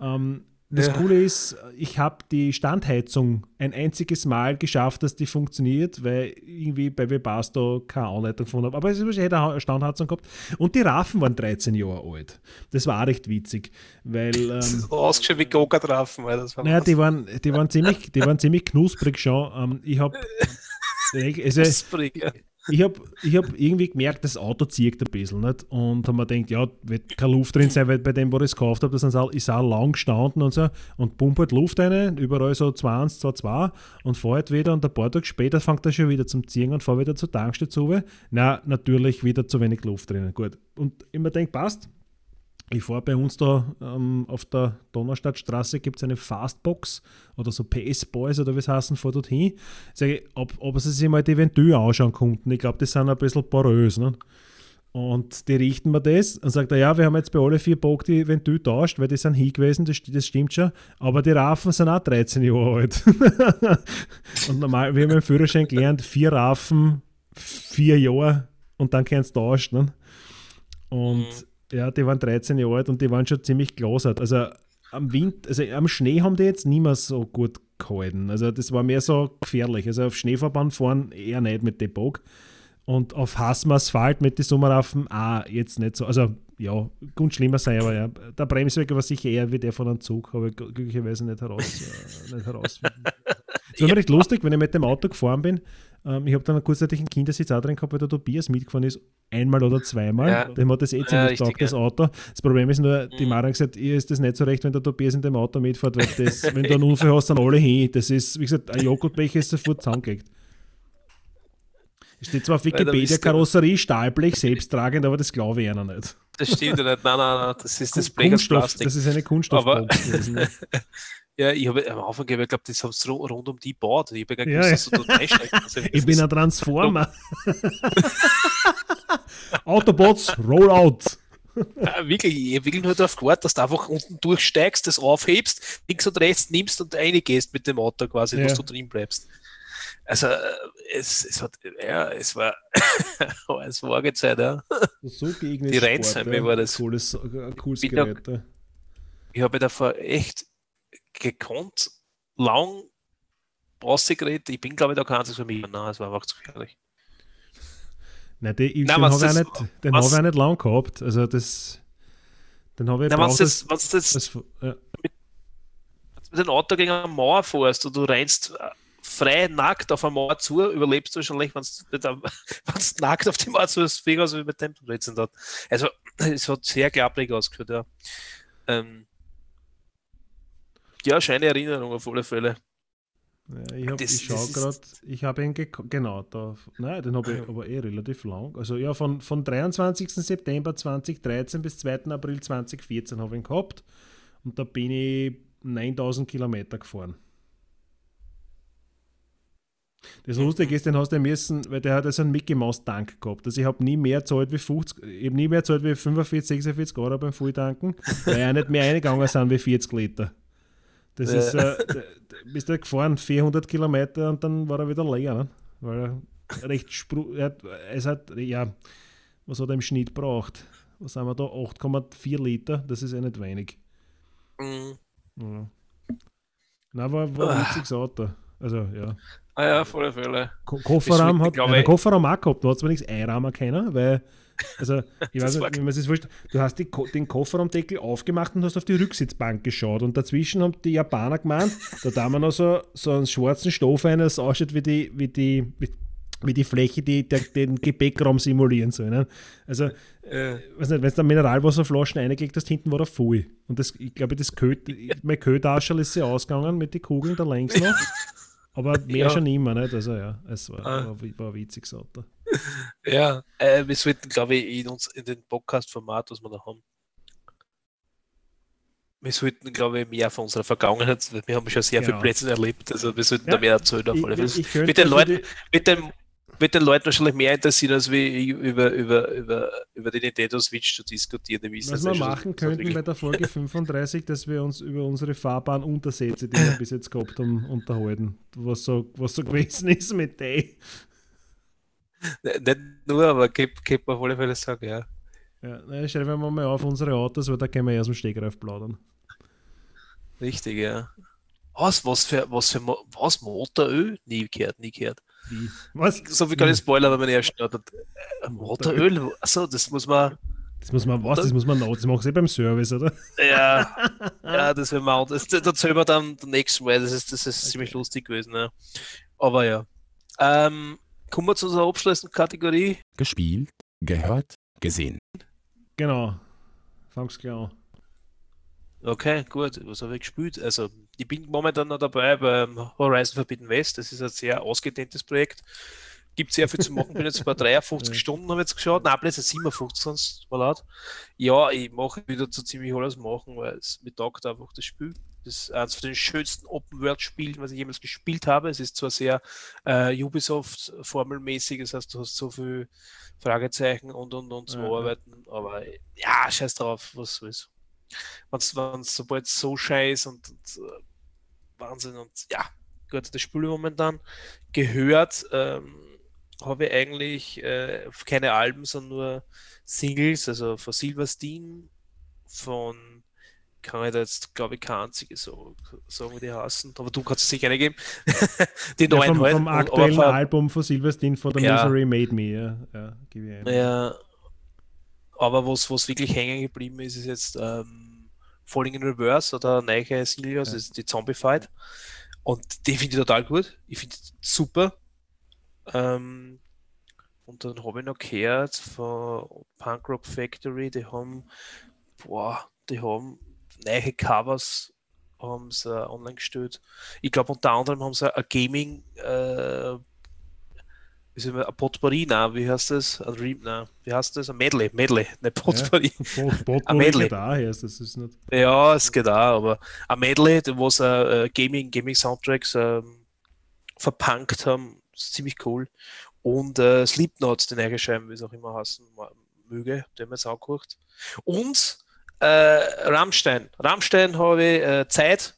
[SPEAKER 3] Ähm, das
[SPEAKER 2] Ja.
[SPEAKER 3] Coole ist, ich habe die Standheizung ein einziges Mal geschafft, dass die funktioniert, weil irgendwie bei Webasto keine Anleitung gefunden habe. Aber es ist hätte eine Standheizung gehabt. Und die Raffen waren 13 Jahre alt. Das war auch recht witzig, weil. [LAUGHS] Ähm,
[SPEAKER 2] So ausgeschaut wie. Das war
[SPEAKER 3] naja, die waren, die waren ziemlich, die waren ziemlich knusprig schon. Ähm, ich habe [LAUGHS] also,
[SPEAKER 2] Knusprig, ja.
[SPEAKER 3] Ich hab, ich hab irgendwie gemerkt, das Auto zieht ein bisschen. Nicht? Und habe mir gedacht, ja, wird keine Luft drin sein, weil bei dem, wo ich es gekauft habe, ist auch, auch lang gestanden und so. Und pumpt Luft rein, überall so 20, 22 und fährt wieder. Und ein paar Tage später fängt er schon wieder zum Ziehen und fährt wieder zur Tankstelle zu. Na, natürlich wieder zu wenig Luft drin. Gut. Und ich mir denke, passt. Ich fahre bei uns da ähm, auf der Donnerstadtstraße gibt es eine Fastbox oder so PS-Boys oder wie es heißen, fahr dorthin. Sag ich, ob, ob sie sich mal die Ventür anschauen konnten. Ich glaube, die sind ein bisschen porös. Ne? Und die richten mir das und sagt ja, wir haben jetzt bei alle vier Bock die Ventür tauscht, weil die sind hier gewesen, das, das stimmt schon. Aber die Rafen sind auch 13 Jahre alt. [LAUGHS] und normal, wir haben im Führerschein gelernt, vier Rafen, vier Jahre und dann kannst du tauschen. Ne? Und ja, die waren 13 Jahre alt und die waren schon ziemlich glasert. Also am Wind, also am Schnee haben die jetzt nicht mehr so gut gehalten. Also das war mehr so gefährlich. Also auf Schneefahrbahn fahren eher nicht mit dem Bock. Und auf Hassem Asphalt mit den Sommerraffen auch jetzt nicht so. Also ja, ganz schlimmer sein, aber ja, der Bremsweg war sicher eher wie der von einem Zug, habe ich glücklicherweise nicht heraus. Äh, nicht herausfinden. Das [LAUGHS] war ja. recht lustig, wenn ich mit dem Auto gefahren bin. Ähm, ich habe dann kurzzeitig einen Kindersitz auch drin gehabt, weil der Tobias mitgefahren ist, einmal oder zweimal. Ja. Dem hat das eh ziemlich ja, taugt, das Auto. Das Problem ist nur, die mhm. Mara hat gesagt, ihr ist das nicht so recht, wenn der Tobias in dem Auto mitfährt, weil das, [LAUGHS] wenn du einen Unfall hast, dann alle hin. Das ist, wie gesagt, ein Joghurtbecher ist sofort zusammengelegt. Steht zwar auf Wikipedia Karosserie, Stahlblech, selbsttragend, aber das glaube ich ja noch nicht.
[SPEAKER 2] Das stimmt ja nicht. Nein, nein, nein, das ist das
[SPEAKER 3] Kunststoff, Das ist eine Kunststoffbox [LAUGHS] [LAUGHS]
[SPEAKER 2] ja, ich habe am Anfang ich glaube, das haben sie rund um die gebaut. Ich, ja, gewusst, ja. Dass du [LAUGHS]
[SPEAKER 3] also, ich bin ein Transformer. Autobots, Rollout.
[SPEAKER 2] Ja, wirklich, ich wirklich nur darauf gewartet, dass du einfach unten durchsteigst, das aufhebst, links und rechts nimmst und reingehst mit dem Auto quasi, ja. dass du drin bleibst. Also es, es, hat, ja, es war [LAUGHS] es war Zeit, ja.
[SPEAKER 3] So gegen [LAUGHS]
[SPEAKER 2] Die Renzheim ja. war das.
[SPEAKER 3] Cooles, äh, cooles Gerät.
[SPEAKER 2] Da, ich habe davor echt gekonnt, lang rausgeredet. Ich bin, glaube ich, da kein einziges für mich. Nein, es war einfach zu gefährlich.
[SPEAKER 3] Nein, die, ich, Nein, den habe ich, nicht, den hab ich auch nicht lang gehabt. Also das, den habe ich
[SPEAKER 2] Nein, das, das, das, das ja. mit, mit dem Auto gegen eine Mauer fährst und du rennst frei nackt auf eine Mauer zu, überlebst du wahrscheinlich, wenn du [LAUGHS] nackt auf die Mauer zu so wie mit dem Blödsinn dort. Also, es hat sehr glaublich ausgeführt, ja. Ähm, ja, schöne Erinnerung auf alle Fälle.
[SPEAKER 3] Ja, ich, hab, ich schaue gerade, ich habe ihn genau da, nein, den habe ich aber eh relativ lang. Also ja, von, von 23. September 2013 bis 2. April 2014 habe ich ihn gehabt und da bin ich 9000 Kilometer gefahren. Das Lustige ist, den hast du müssen, weil der hat also einen Mickey Mouse Tank gehabt. Also ich habe nie mehr zahlt wie 50, ich habe nie mehr zahlt wie 45, 46 Euro beim Volltanken, weil er nicht mehr eingegangen sind wie 40 Liter. Das ja. ist, äh, bist du gefahren, 400 Kilometer und dann war er wieder leer, ne? weil er recht, er hat, es hat, ja, was hat er im Schnitt braucht? Was haben wir da? 8,4 Liter, das ist ja nicht wenig. Mhm. Ja. Na, war, war ein witziges Auto. Also, ja.
[SPEAKER 2] Ah ja, volle Fälle.
[SPEAKER 3] Ko Kofferraum hat, äh, Kofferraum auch gehabt, du hast zwar nichts Einrahmen können, weil, also, [LAUGHS] ich weiß nicht, wie man es vorstellt, du hast die, den Kofferraumdeckel aufgemacht und hast auf die Rücksitzbank geschaut und dazwischen haben die Japaner gemeint, [LAUGHS] da da man noch so, so einen schwarzen Stoff ein, das ausschaut wie die, wie die, wie, wie die Fläche, die der, den Gepäckraum simulieren soll. Ne? Also, äh. weiß nicht, wenn du da Mineralwasserflaschen reingelegt hast, hinten war er voll. Und das, ich glaube, das Köt, mein Kötaschel ist sie ausgegangen mit den Kugeln da längs noch. [LAUGHS] Aber [LAUGHS] mehr ja. schon immer, nicht? Also ja, es war, ah. war, war ein witziges Auto. [LAUGHS]
[SPEAKER 2] Ja, äh, wir sollten, glaube ich, in, uns, in den Podcast-Format, was wir da haben, wir sollten, glaube ich, mehr von unserer Vergangenheit, wir haben schon sehr genau. viele Plätze erlebt, also wir sollten ja, da mehr erzählen. Auf Ich, ich mit, den Leuten, mit, dem, wird den Leuten wahrscheinlich mehr interessieren, als wir über, über, über, über die Nintendo Switch zu diskutieren.
[SPEAKER 3] Was wir machen könnten bei der Folge [LAUGHS] 35, dass wir uns über unsere fahrbaren Untersätze, die wir bis jetzt gehabt haben, unterhalten. Was so, was so gewesen ist mit der.
[SPEAKER 2] Nicht nur, aber kann man auf alle Fälle sagen, ja.
[SPEAKER 3] Ja, na, schreiben wir mal auf unsere Autos, weil da können wir erst im Stegreif plaudern.
[SPEAKER 2] Richtig, ja. Was, was für, was für, was, Motoröl? Nie gehört, nie gehört. Wie? Was? So viel kann ich spoilern, wenn man erst startet. Motoröl, achso, das muss man.
[SPEAKER 3] Das muss man, was? Das muss man noch, das machst du eh beim Service, oder?
[SPEAKER 2] Ja, [LAUGHS] ja das wäre mal. Das, das erzählen wir dann den nächsten Mal. Das ist, das ist okay. ziemlich lustig gewesen, ja. Aber ja. Ähm, kommen wir zu unserer abschließenden Kategorie.
[SPEAKER 1] Gespielt, gehört, gesehen.
[SPEAKER 3] Genau. Fang's klar an.
[SPEAKER 2] Okay, gut. Was habe ich gespielt? Also, ich bin momentan noch dabei beim Horizon Forbidden West. Das ist ein sehr ausgedehntes Projekt. Gibt sehr viel zu machen. Bin jetzt bei [LAUGHS] 53 Stunden, habe jetzt geschaut. Nein, plötzlich 57, sonst war laut. Ja, ich mache wieder so ziemlich alles machen, weil es mir taugt einfach das Spiel. Das ist eines von den schönsten Open-World-Spielen, was ich jemals gespielt habe. Es ist zwar sehr äh, Ubisoft-formelmäßig, das heißt, du hast so viel Fragezeichen und und und zu ja, arbeiten, aber ja, scheiß drauf, was so ist wenn es sobald so scheiß und, und uh, Wahnsinn und ja, gut, das Spiel momentan gehört, ähm, habe ich eigentlich äh, keine Alben, sondern nur Singles, also von Silverstein, von kann ich da jetzt, glaube ich, keine einzige so, sagen, wie die heißen. Aber du kannst es sicher nicht geben. [LAUGHS] die
[SPEAKER 3] Ja,
[SPEAKER 2] neuen
[SPEAKER 3] vom,
[SPEAKER 2] halt.
[SPEAKER 3] vom
[SPEAKER 2] Aber
[SPEAKER 3] aktuellen
[SPEAKER 2] von-
[SPEAKER 3] Album von Silverstein von The
[SPEAKER 2] Ja.
[SPEAKER 3] Misery Made Me, ja. ja gebe ich ein.
[SPEAKER 2] Ja, aber was, was wirklich hängen geblieben ist, ist jetzt ähm, Falling in Reverse oder neue Single, also
[SPEAKER 3] Ja.
[SPEAKER 2] das ist die Zombified. Und die finde ich total gut. Ich finde super. Ähm, und dann habe ich noch gehört von Punk Rock Factory, die haben, boah, die haben neue Covers haben sie äh, online gestellt. Ich glaube, unter anderem haben sie ein Gaming, äh, wie soll man, ein Potpourri, nein, wie heißt das? Ein Re nein, wie heißt das? Ein Medley, Medley, nicht Potpourri.
[SPEAKER 3] Bo- Botmore [LAUGHS]
[SPEAKER 2] Medley.
[SPEAKER 3] geht auch erst, das ist nicht.
[SPEAKER 2] Ja, es geht auch, aber ein Medley, wo sie äh, Gaming, Gaming Soundtracks ähm, verpunkt haben, ist ziemlich cool. Und äh, Slipknot, die neue Scheiben, wie es auch immer heißen möge, den wir jetzt angeguckt. Und äh, Rammstein. Rammstein habe ich äh, Zeit.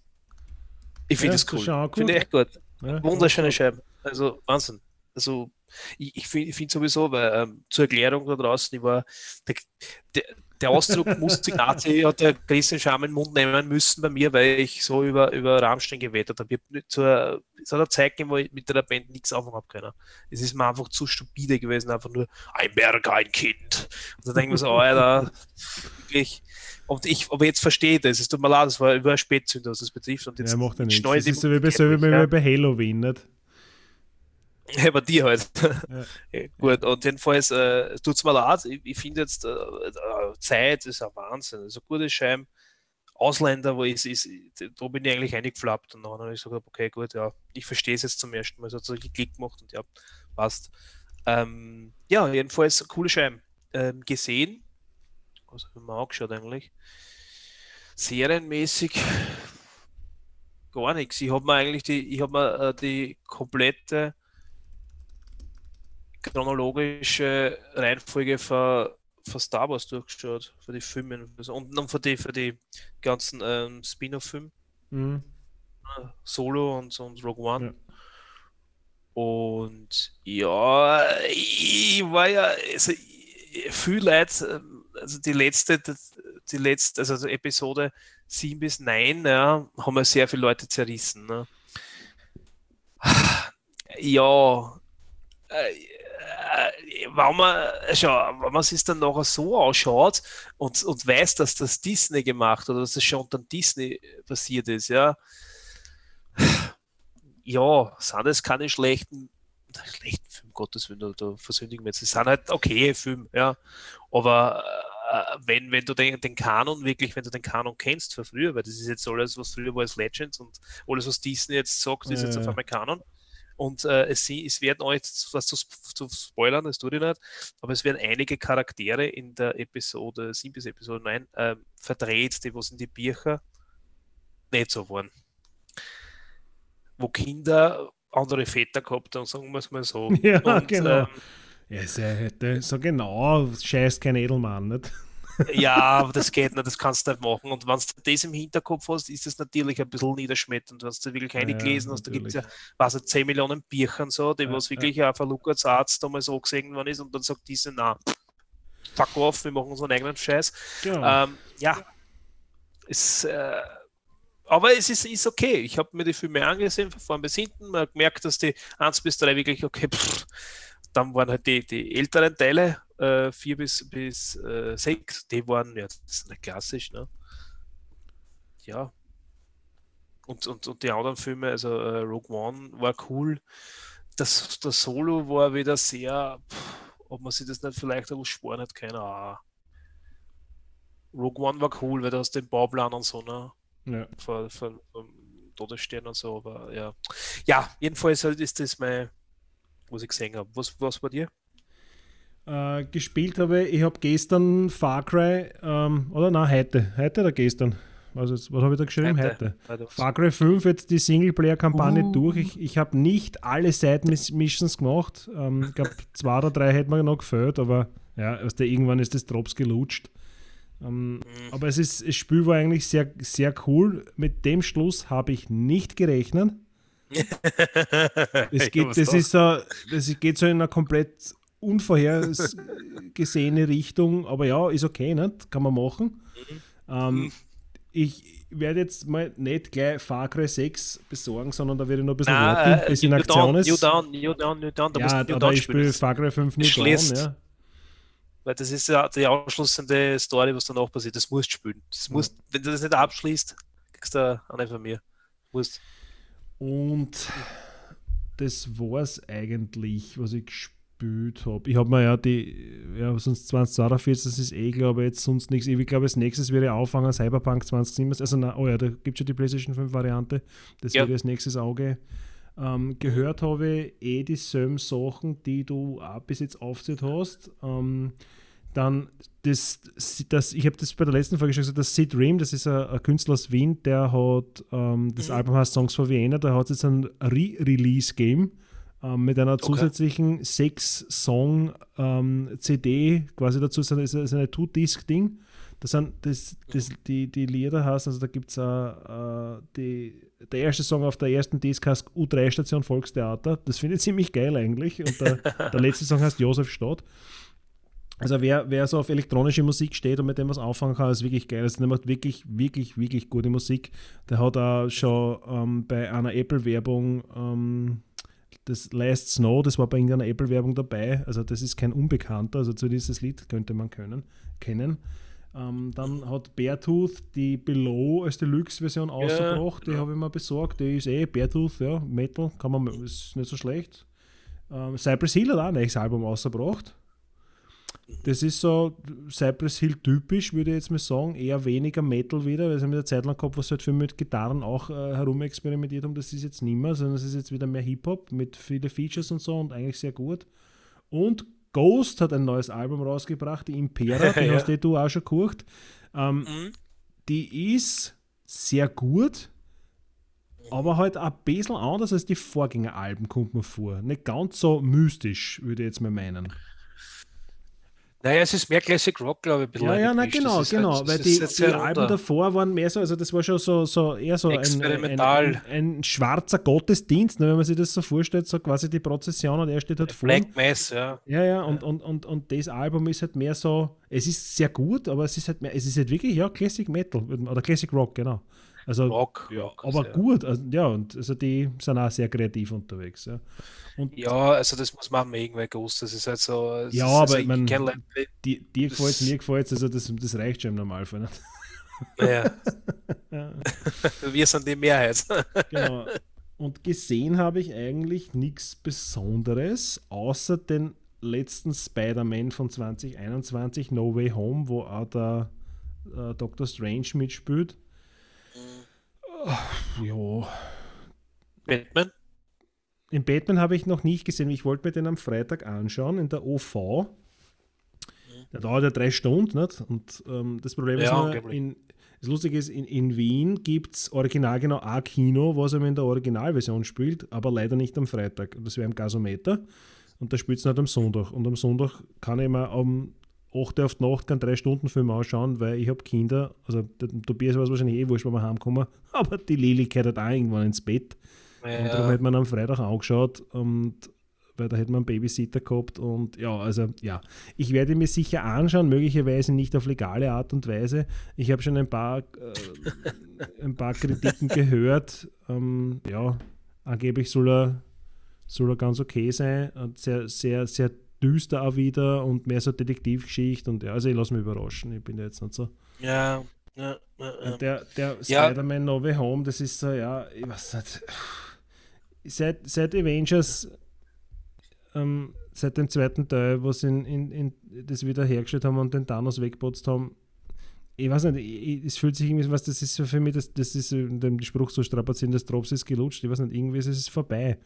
[SPEAKER 2] Ich finde
[SPEAKER 3] Ja,
[SPEAKER 2] es
[SPEAKER 3] du
[SPEAKER 2] cool. Finde ich echt gut.
[SPEAKER 3] Ja,
[SPEAKER 2] Wunderschöne Scheiben. Also Wahnsinn. Also ich, ich finde find sowieso, weil ähm, zur Erklärung da draußen, ich war der, der, der Ausdruck [LAUGHS] Musik-Nazi hat der Christian Scham in den Mund nehmen müssen bei mir, weil ich so über, über Rammstein gewettet habe. Ich hab nicht zur, es hat eine Zeit gegeben, wo ich mit der Band nichts anfangen habe können. Es ist mir einfach zu stupide gewesen, einfach nur ein Berg, ein Kind. Und da denke ich mir so, [LAUGHS] Alter, wirklich. Und ich, aber jetzt verstehe ich das. Es tut mir leid, das war über Spätzünder, was das betrifft. Und jetzt
[SPEAKER 3] Ja, macht ja nichts. Das ist so wie bei, so wie bei Halloween, nicht?
[SPEAKER 2] Ja, bei dir halt.
[SPEAKER 3] Ja. [LAUGHS]
[SPEAKER 2] Gut, und jedenfalls äh, tut es mir leid. Ich, ich finde jetzt, äh, äh, Zeit ist ein Wahnsinn. Also gute Scheim. Ausländer, wo ich ist, da bin ich eigentlich eingeflappt und dann habe ich gesagt, okay, gut, ja, ich verstehe es jetzt zum ersten Mal. So geklickt gemacht und ja, passt. Ähm, ja, jedenfalls coole Scheiben. Ähm, gesehen, was habe ich mir angeschaut eigentlich? Serienmäßig gar nichts. Ich habe mir eigentlich die, ich habe mir äh, die komplette chronologische Reihenfolge für, für Star Wars durchgeschaut, für die Filme also, und dann für die, für die ganzen ähm, Spin-off-Filme,
[SPEAKER 3] Mhm.
[SPEAKER 2] Solo und, und Rogue One.
[SPEAKER 3] Ja.
[SPEAKER 2] Und ja, ich war ja, also viel Leute, also die letzte, die letzte, also die Episode 7 bis 9, ja, haben ja sehr viele Leute zerrissen. Ne? Ja, äh, äh, wenn man, schau, wenn man es dann nachher so ausschaut und, und weiß, dass das Disney gemacht oder dass das schon unter Disney passiert ist, ja, ja, sind das keine schlechten, schlechten Filme, Gottes Willen, da, versündigen wir jetzt. Es sind halt okay Filme, ja. Aber äh, wenn, wenn du den, den Kanon wirklich, wenn du den Kanon kennst von früher, weil das ist jetzt alles, was früher war als Legends und alles, was Disney jetzt sagt, ist jetzt auf einmal Kanon. Und äh, es, es werden auch jetzt was zu, zu spoilern, das tue ich nicht, aber es werden einige Charaktere in der Episode 7 bis Episode 9 ähm, verdreht, die was in die Bücher nicht so waren. Wo Kinder andere Väter gehabt haben, sagen wir es mal so. [LAUGHS]
[SPEAKER 3] Ja,
[SPEAKER 2] Und,
[SPEAKER 3] genau.
[SPEAKER 2] ähm,
[SPEAKER 3] Ja, hätte so genau, scheißt kein Edelmann, nicht?
[SPEAKER 2] Ja, aber das geht nicht, das kannst du nicht machen. Und wenn du das im Hinterkopf hast, ist das natürlich ein bisschen niederschmetternd. Wenn du wirklich keine
[SPEAKER 3] Ja,
[SPEAKER 2] gelesen hast, da gibt es ja, was 10 Millionen Büchern so, die
[SPEAKER 3] Ja,
[SPEAKER 2] was
[SPEAKER 3] ja.
[SPEAKER 2] wirklich auf ein Lukas Arzt damals so gesehen worden ist und dann sagt diese, na, fuck off, wir machen unseren eigenen Scheiß.
[SPEAKER 3] Genau.
[SPEAKER 2] Ähm, ja, es, äh, aber es ist, ist okay. Ich habe mir die Filme angesehen, von vorn bis hinten. Man hat gemerkt, dass die 1 bis 3 wirklich okay, pff, dann waren halt die, die älteren Teile, äh, 4 bis, bis äh, 6, die waren, ja, das ist nicht klassisch, ne? Ja. Und, und, und die anderen Filme, also äh, Rogue One war cool. Das, das Solo war wieder sehr, pff, ob man sich das nicht vielleicht auch sparen hat, keine Ahnung. Rogue One war cool, weil du hast den Bauplan und so, ne?
[SPEAKER 3] ja.
[SPEAKER 2] Von, von, von Todesstern und so, aber ja. Ja, jedenfalls halt ist das mein, was ich gesehen habe. Was, was bei dir?
[SPEAKER 3] Äh, gespielt habe, ich habe gestern Far Cry, ähm, oder nein, heute, heute oder gestern? Also, jetzt- was habe ich da geschrieben? Heute.
[SPEAKER 2] Heute.
[SPEAKER 3] Far Cry 5 jetzt die Singleplayer-Kampagne
[SPEAKER 2] Uh.
[SPEAKER 3] durch. Ich, ich habe nicht alle Side-Missions gemacht. Ähm, ich glaube, [LAUGHS] zwei oder drei hätten mir noch gefällt, aber ja, aus der irgendwann ist das Drops gelutscht. Ähm,
[SPEAKER 2] Mhm.
[SPEAKER 3] aber es ist, das Spiel war eigentlich sehr, sehr cool. Mit dem Schluss habe ich nicht gerechnet. [LAUGHS] Es geht, das, ist so, das geht so in eine komplett unvorhergesehene Richtung, aber ja, ist okay, nicht? kann man machen. Ähm, ich werde jetzt mal nicht gleich Far Cry 6 besorgen, sondern da werde ich noch ein bisschen
[SPEAKER 2] Nein,
[SPEAKER 3] warten,
[SPEAKER 2] äh,
[SPEAKER 3] bis in
[SPEAKER 2] New
[SPEAKER 3] Aktion ist.
[SPEAKER 2] New Down, New Down, New Down, da musst
[SPEAKER 3] ja,
[SPEAKER 2] du New Down
[SPEAKER 3] ich spiele Far Cry 5 New Dawn,
[SPEAKER 2] schließt.
[SPEAKER 3] ja.
[SPEAKER 2] Weil das ist ja die ausschließende Story, was danach passiert. Das musst du spielen. Das musst, Wenn du das nicht abschließt, kriegst du eine von mir. Musst.
[SPEAKER 3] Und das war es eigentlich, was ich gespielt habe. Ich habe mir ja die, ja, sonst 2042, das ist eh, glaube ich, jetzt sonst nichts. Ich glaube, als nächstes wäre auffangen Cyberpunk 2077. Also, na, oh ja, da gibt es schon die PlayStation 5 Variante. Das
[SPEAKER 2] Ja.
[SPEAKER 3] wäre als nächstes Auge. Ähm, gehört habe ich eh dieselben Sachen, die du auch bis jetzt aufgezählt hast. Ähm, dann das, das ich habe das bei der letzten Folge schon gesagt, das Sid Ream, das ist ein, ein Künstler aus Wien, der hat, ähm, das
[SPEAKER 2] Mhm.
[SPEAKER 3] Album heißt Songs for Vienna, da hat es jetzt ein Re-Release-Game ähm, mit einer zusätzlichen Sechs-Song-CD quasi dazu, das ist, ist eine Two-Disc-Ding. Das sind das, das, die, die Lieder heißt, also da gibt es äh, die, der erste Song auf der ersten Disc heißt U3-Station Volkstheater. Das finde ich ziemlich geil eigentlich. Und der, der letzte Song heißt Josef Stadt. Also wer, wer so auf elektronische Musik steht und mit dem was anfangen kann, ist wirklich geil. Also der macht wirklich, wirklich, wirklich gute Musik. Der hat auch schon ähm, bei einer Apple-Werbung ähm, das Last Snow, das war bei irgendeiner Apple-Werbung dabei. Also das ist kein Unbekannter, also zu dieses Lied könnte man können, kennen. Ähm, dann hat Beartooth die Below als Deluxe-Version ausgebracht, die
[SPEAKER 2] ja.
[SPEAKER 3] habe ich mir besorgt. Die ist eh Beartooth, ja, Metal, kann man, ist nicht so schlecht. Ähm, Cypress Hill hat auch ein neues Album ausgebracht. Das ist so Cypress Hill typisch, würde ich jetzt mal sagen. Eher weniger Metal wieder, weil sie haben mit der Zeit lang gehabt, was sie halt viel mit Gitarren auch äh, herumexperimentiert haben. Das ist jetzt nicht mehr, sondern es ist jetzt wieder mehr Hip-Hop mit vielen Features und so und eigentlich sehr gut. Und Ghost hat ein neues Album rausgebracht, die Impera, [LAUGHS] die
[SPEAKER 2] Ja.
[SPEAKER 3] hast eh du auch schon geguckt. Ähm,
[SPEAKER 2] Mhm.
[SPEAKER 3] die ist sehr gut, aber halt ein bisschen anders als die Vorgängeralben, kommt mir vor. Nicht ganz so mystisch, würde ich jetzt mal meinen.
[SPEAKER 2] Naja, es ist mehr Classic Rock, glaube ich. ein bisschen
[SPEAKER 3] Ja, ja, na genau, genau,
[SPEAKER 2] halt-
[SPEAKER 3] weil die, die Alben davor waren mehr so, also das war schon so, so eher so ein, ein, ein, ein schwarzer Gottesdienst, ne, wenn man sich das so vorstellt, so quasi die Prozession und er steht halt vor.
[SPEAKER 2] Black Mass, ja.
[SPEAKER 3] Ja, ja, und, und, und, und das Album ist halt mehr so, es ist sehr gut, aber es ist halt mehr, es ist halt wirklich, ja, Classic Metal oder Classic Rock, genau. Also,
[SPEAKER 2] Rock.
[SPEAKER 3] ja, aber gut, also, ja, und also die sind auch sehr kreativ unterwegs, ja. Und
[SPEAKER 2] Ja, also das muss man weil Ghost, das ist halt so.
[SPEAKER 3] Ja,
[SPEAKER 2] ist,
[SPEAKER 3] aber
[SPEAKER 2] also
[SPEAKER 3] ich mein-
[SPEAKER 2] kenn Leute-
[SPEAKER 3] die, dir gefällt es, mir gefällt es, also das, das reicht schon im Normalfall. Nicht?
[SPEAKER 2] Naja, [LAUGHS] [LAUGHS]
[SPEAKER 3] Ja.
[SPEAKER 2] wir sind die Mehrheit. [LAUGHS]
[SPEAKER 3] Genau. Und gesehen habe ich eigentlich nichts Besonderes, außer den letzten Spider-Man von 2021, No Way Home, wo auch der äh, Doctor Strange mitspielt. Ach, ja.
[SPEAKER 2] Batman?
[SPEAKER 3] In Batman habe ich noch nicht gesehen. Ich wollte mir den am Freitag anschauen in der OV. Der dauert ja drei Stunden, nicht? Und ähm, das Problem ist
[SPEAKER 2] Ja,
[SPEAKER 3] nur,
[SPEAKER 2] unglaublich.
[SPEAKER 3] in, das Lustige ist, in, in Wien gibt es original genau ein Kino, was er in der Originalversion spielt, aber leider nicht am Freitag. Und Das wäre im Gasometer. Und da spielt es nicht am Sonntag. Und am Sonntag kann ich mir um 8 Uhr auf die Nacht keinen 3-Stunden-Film anschauen, weil ich habe Kinder. Also der Tobias war es wahrscheinlich eh wurscht, wenn wir heimkommen. [LAUGHS] Aber die Lili gehört halt auch irgendwann ins Bett. Und darum
[SPEAKER 2] Ja,
[SPEAKER 3] hätte man am Freitag angeschaut und weil da hätte man einen Babysitter gehabt und ja, also ja, ich werde mir sicher anschauen, möglicherweise nicht auf legale Art und Weise. Ich habe schon ein paar, äh, ein paar Kritiken [LAUGHS] gehört. Ähm, ja, angeblich soll er, soll er ganz okay sein und sehr, sehr, sehr düster auch wieder und mehr so Detektivgeschichte und ja, also ich lasse mich überraschen, ich bin da jetzt nicht so.
[SPEAKER 2] ja, ja, ja, ja.
[SPEAKER 3] Der, der
[SPEAKER 2] Ja.
[SPEAKER 3] Spider-Man No Way Home, das ist so, ja, ich weiß nicht. Seit, seit Avengers, ähm, seit dem zweiten Teil, wo sie in, in, in das wieder hergestellt haben und den Thanos weggeputzt haben, ich weiß nicht, ich, ich- es fühlt sich irgendwie, was das ist so für mich, das, das ist in dem Spruch so strapazieren, das Drops ist gelutscht, ich weiß nicht, irgendwie ist es vorbei.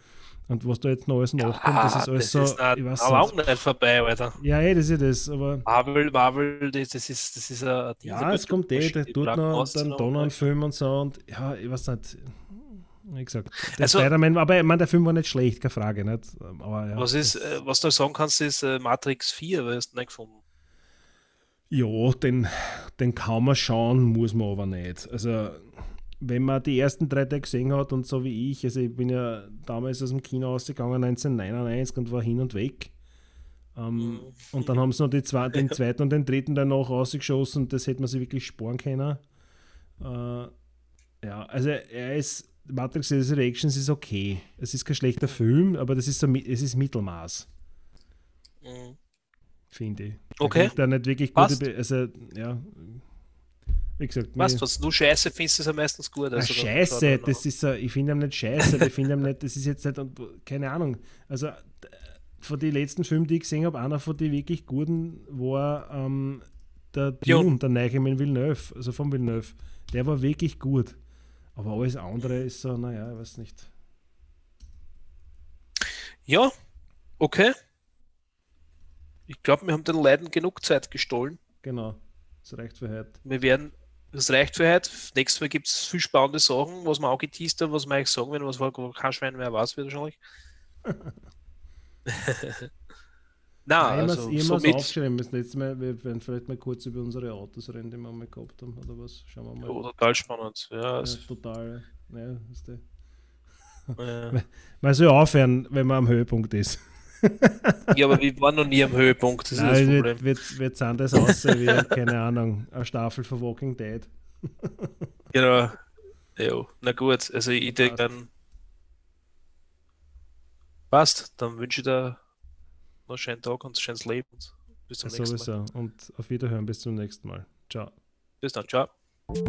[SPEAKER 3] Und was da jetzt noch alles nachkommt, das ist alles so,
[SPEAKER 2] ist nicht,
[SPEAKER 3] ich weiß
[SPEAKER 2] auch
[SPEAKER 3] nicht.
[SPEAKER 2] nicht vorbei, Alter.
[SPEAKER 3] Ja, eh, das ist ja das, aber
[SPEAKER 2] Marvel, Marvel, das, das ist, das ist ein
[SPEAKER 3] Ja, es kommt eh, der tut noch dann
[SPEAKER 2] noch.
[SPEAKER 3] da noch einen Film und so und ja, ich weiß nicht. Wie gesagt, der
[SPEAKER 2] Also-
[SPEAKER 3] Spider-Man, aber ich meine, der Film war nicht schlecht, keine Frage, nicht? Aber ja,
[SPEAKER 2] Was ist,
[SPEAKER 3] das-
[SPEAKER 2] äh, was du sagen kannst, ist äh, Matrix 4, weil hast du nicht gefunden.
[SPEAKER 3] Ja, den, den kann man schauen, muss man aber nicht. Also, wenn man die ersten drei Tage gesehen hat und so wie ich, also ich bin ja damals aus dem Kino ausgegangen 1999 und war hin und weg. Ähm, und dann haben sie noch die zwei, den zweiten und den dritten dann noch rausgeschossen, das hätte man sich wirklich sparen können. Äh, ja, also er ist, Matrix Resurrections ist okay. Es ist kein schlechter Film, aber das ist so, es ist Mittelmaß,
[SPEAKER 2] Mhm.
[SPEAKER 3] finde ich.
[SPEAKER 2] Okay.
[SPEAKER 3] Da nicht wirklich gute, Be also ja, wie gesagt,
[SPEAKER 2] Was, was du scheiße findest, ist ja meistens gut.
[SPEAKER 3] Ah,
[SPEAKER 2] Also, dann-
[SPEAKER 3] scheiße,
[SPEAKER 2] dann-
[SPEAKER 3] das ist so, ich finde ihn nicht scheiße, ich finde ihn nicht, das ist jetzt nicht, keine Ahnung, also von den letzten Filmen, die ich gesehen habe, einer von den wirklich guten war ähm, der Dune. der neue mit Villeneuve, also von Villeneuve, der war wirklich gut, aber alles andere ist so, naja, ich weiß nicht.
[SPEAKER 2] Ja, okay. Ich glaube, wir haben den Leuten genug Zeit gestohlen.
[SPEAKER 3] Genau, das reicht für heute.
[SPEAKER 2] Wir werden, das reicht für heute. Nächstes Mal gibt es viel spannende Sachen, was wir auch geteased haben, was wir eigentlich sagen werden, was war kein Schwein mehr weiß, wird wahrscheinlich. [LAUGHS]
[SPEAKER 3] Habe
[SPEAKER 2] also
[SPEAKER 3] es
[SPEAKER 2] somit,
[SPEAKER 3] aufgeschrieben, das letzte Mal, wir werden vielleicht mal kurz über unsere Autos reden, die wir mal gehabt haben, oder was, schauen wir mal.
[SPEAKER 2] oh, total spannend. Ja,
[SPEAKER 3] ja,
[SPEAKER 2] also,
[SPEAKER 3] total, ja, ist der.
[SPEAKER 2] äh, [LAUGHS]
[SPEAKER 3] Man soll aufhören, wenn man am Höhepunkt ist.
[SPEAKER 2] ja, aber wir waren noch nie am Höhepunkt, das ist
[SPEAKER 3] Nein,
[SPEAKER 2] das
[SPEAKER 3] es
[SPEAKER 2] Problem.
[SPEAKER 3] wird, wird, wird anders aussehen wie, keine Ahnung, eine Staffel von Walking Dead. [LAUGHS]
[SPEAKER 2] Genau. Ja, na gut, also ich denke dann. Passt, dann wünsche ich dir noch einen schönen Tag und ein schönes Leben. Bis zum nächsten Mal.
[SPEAKER 3] Sowieso. Und auf Wiederhören, bis zum nächsten Mal. Ciao.
[SPEAKER 2] Bis dann, ciao.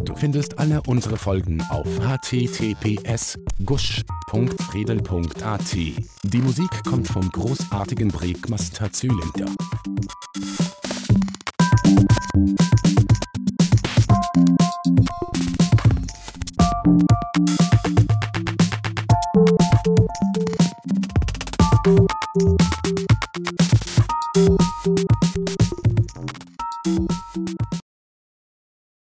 [SPEAKER 1] Du findest alle unsere Folgen auf https gusch.friedel.at. Die Musik kommt vom großartigen Breakmaster Zylinder.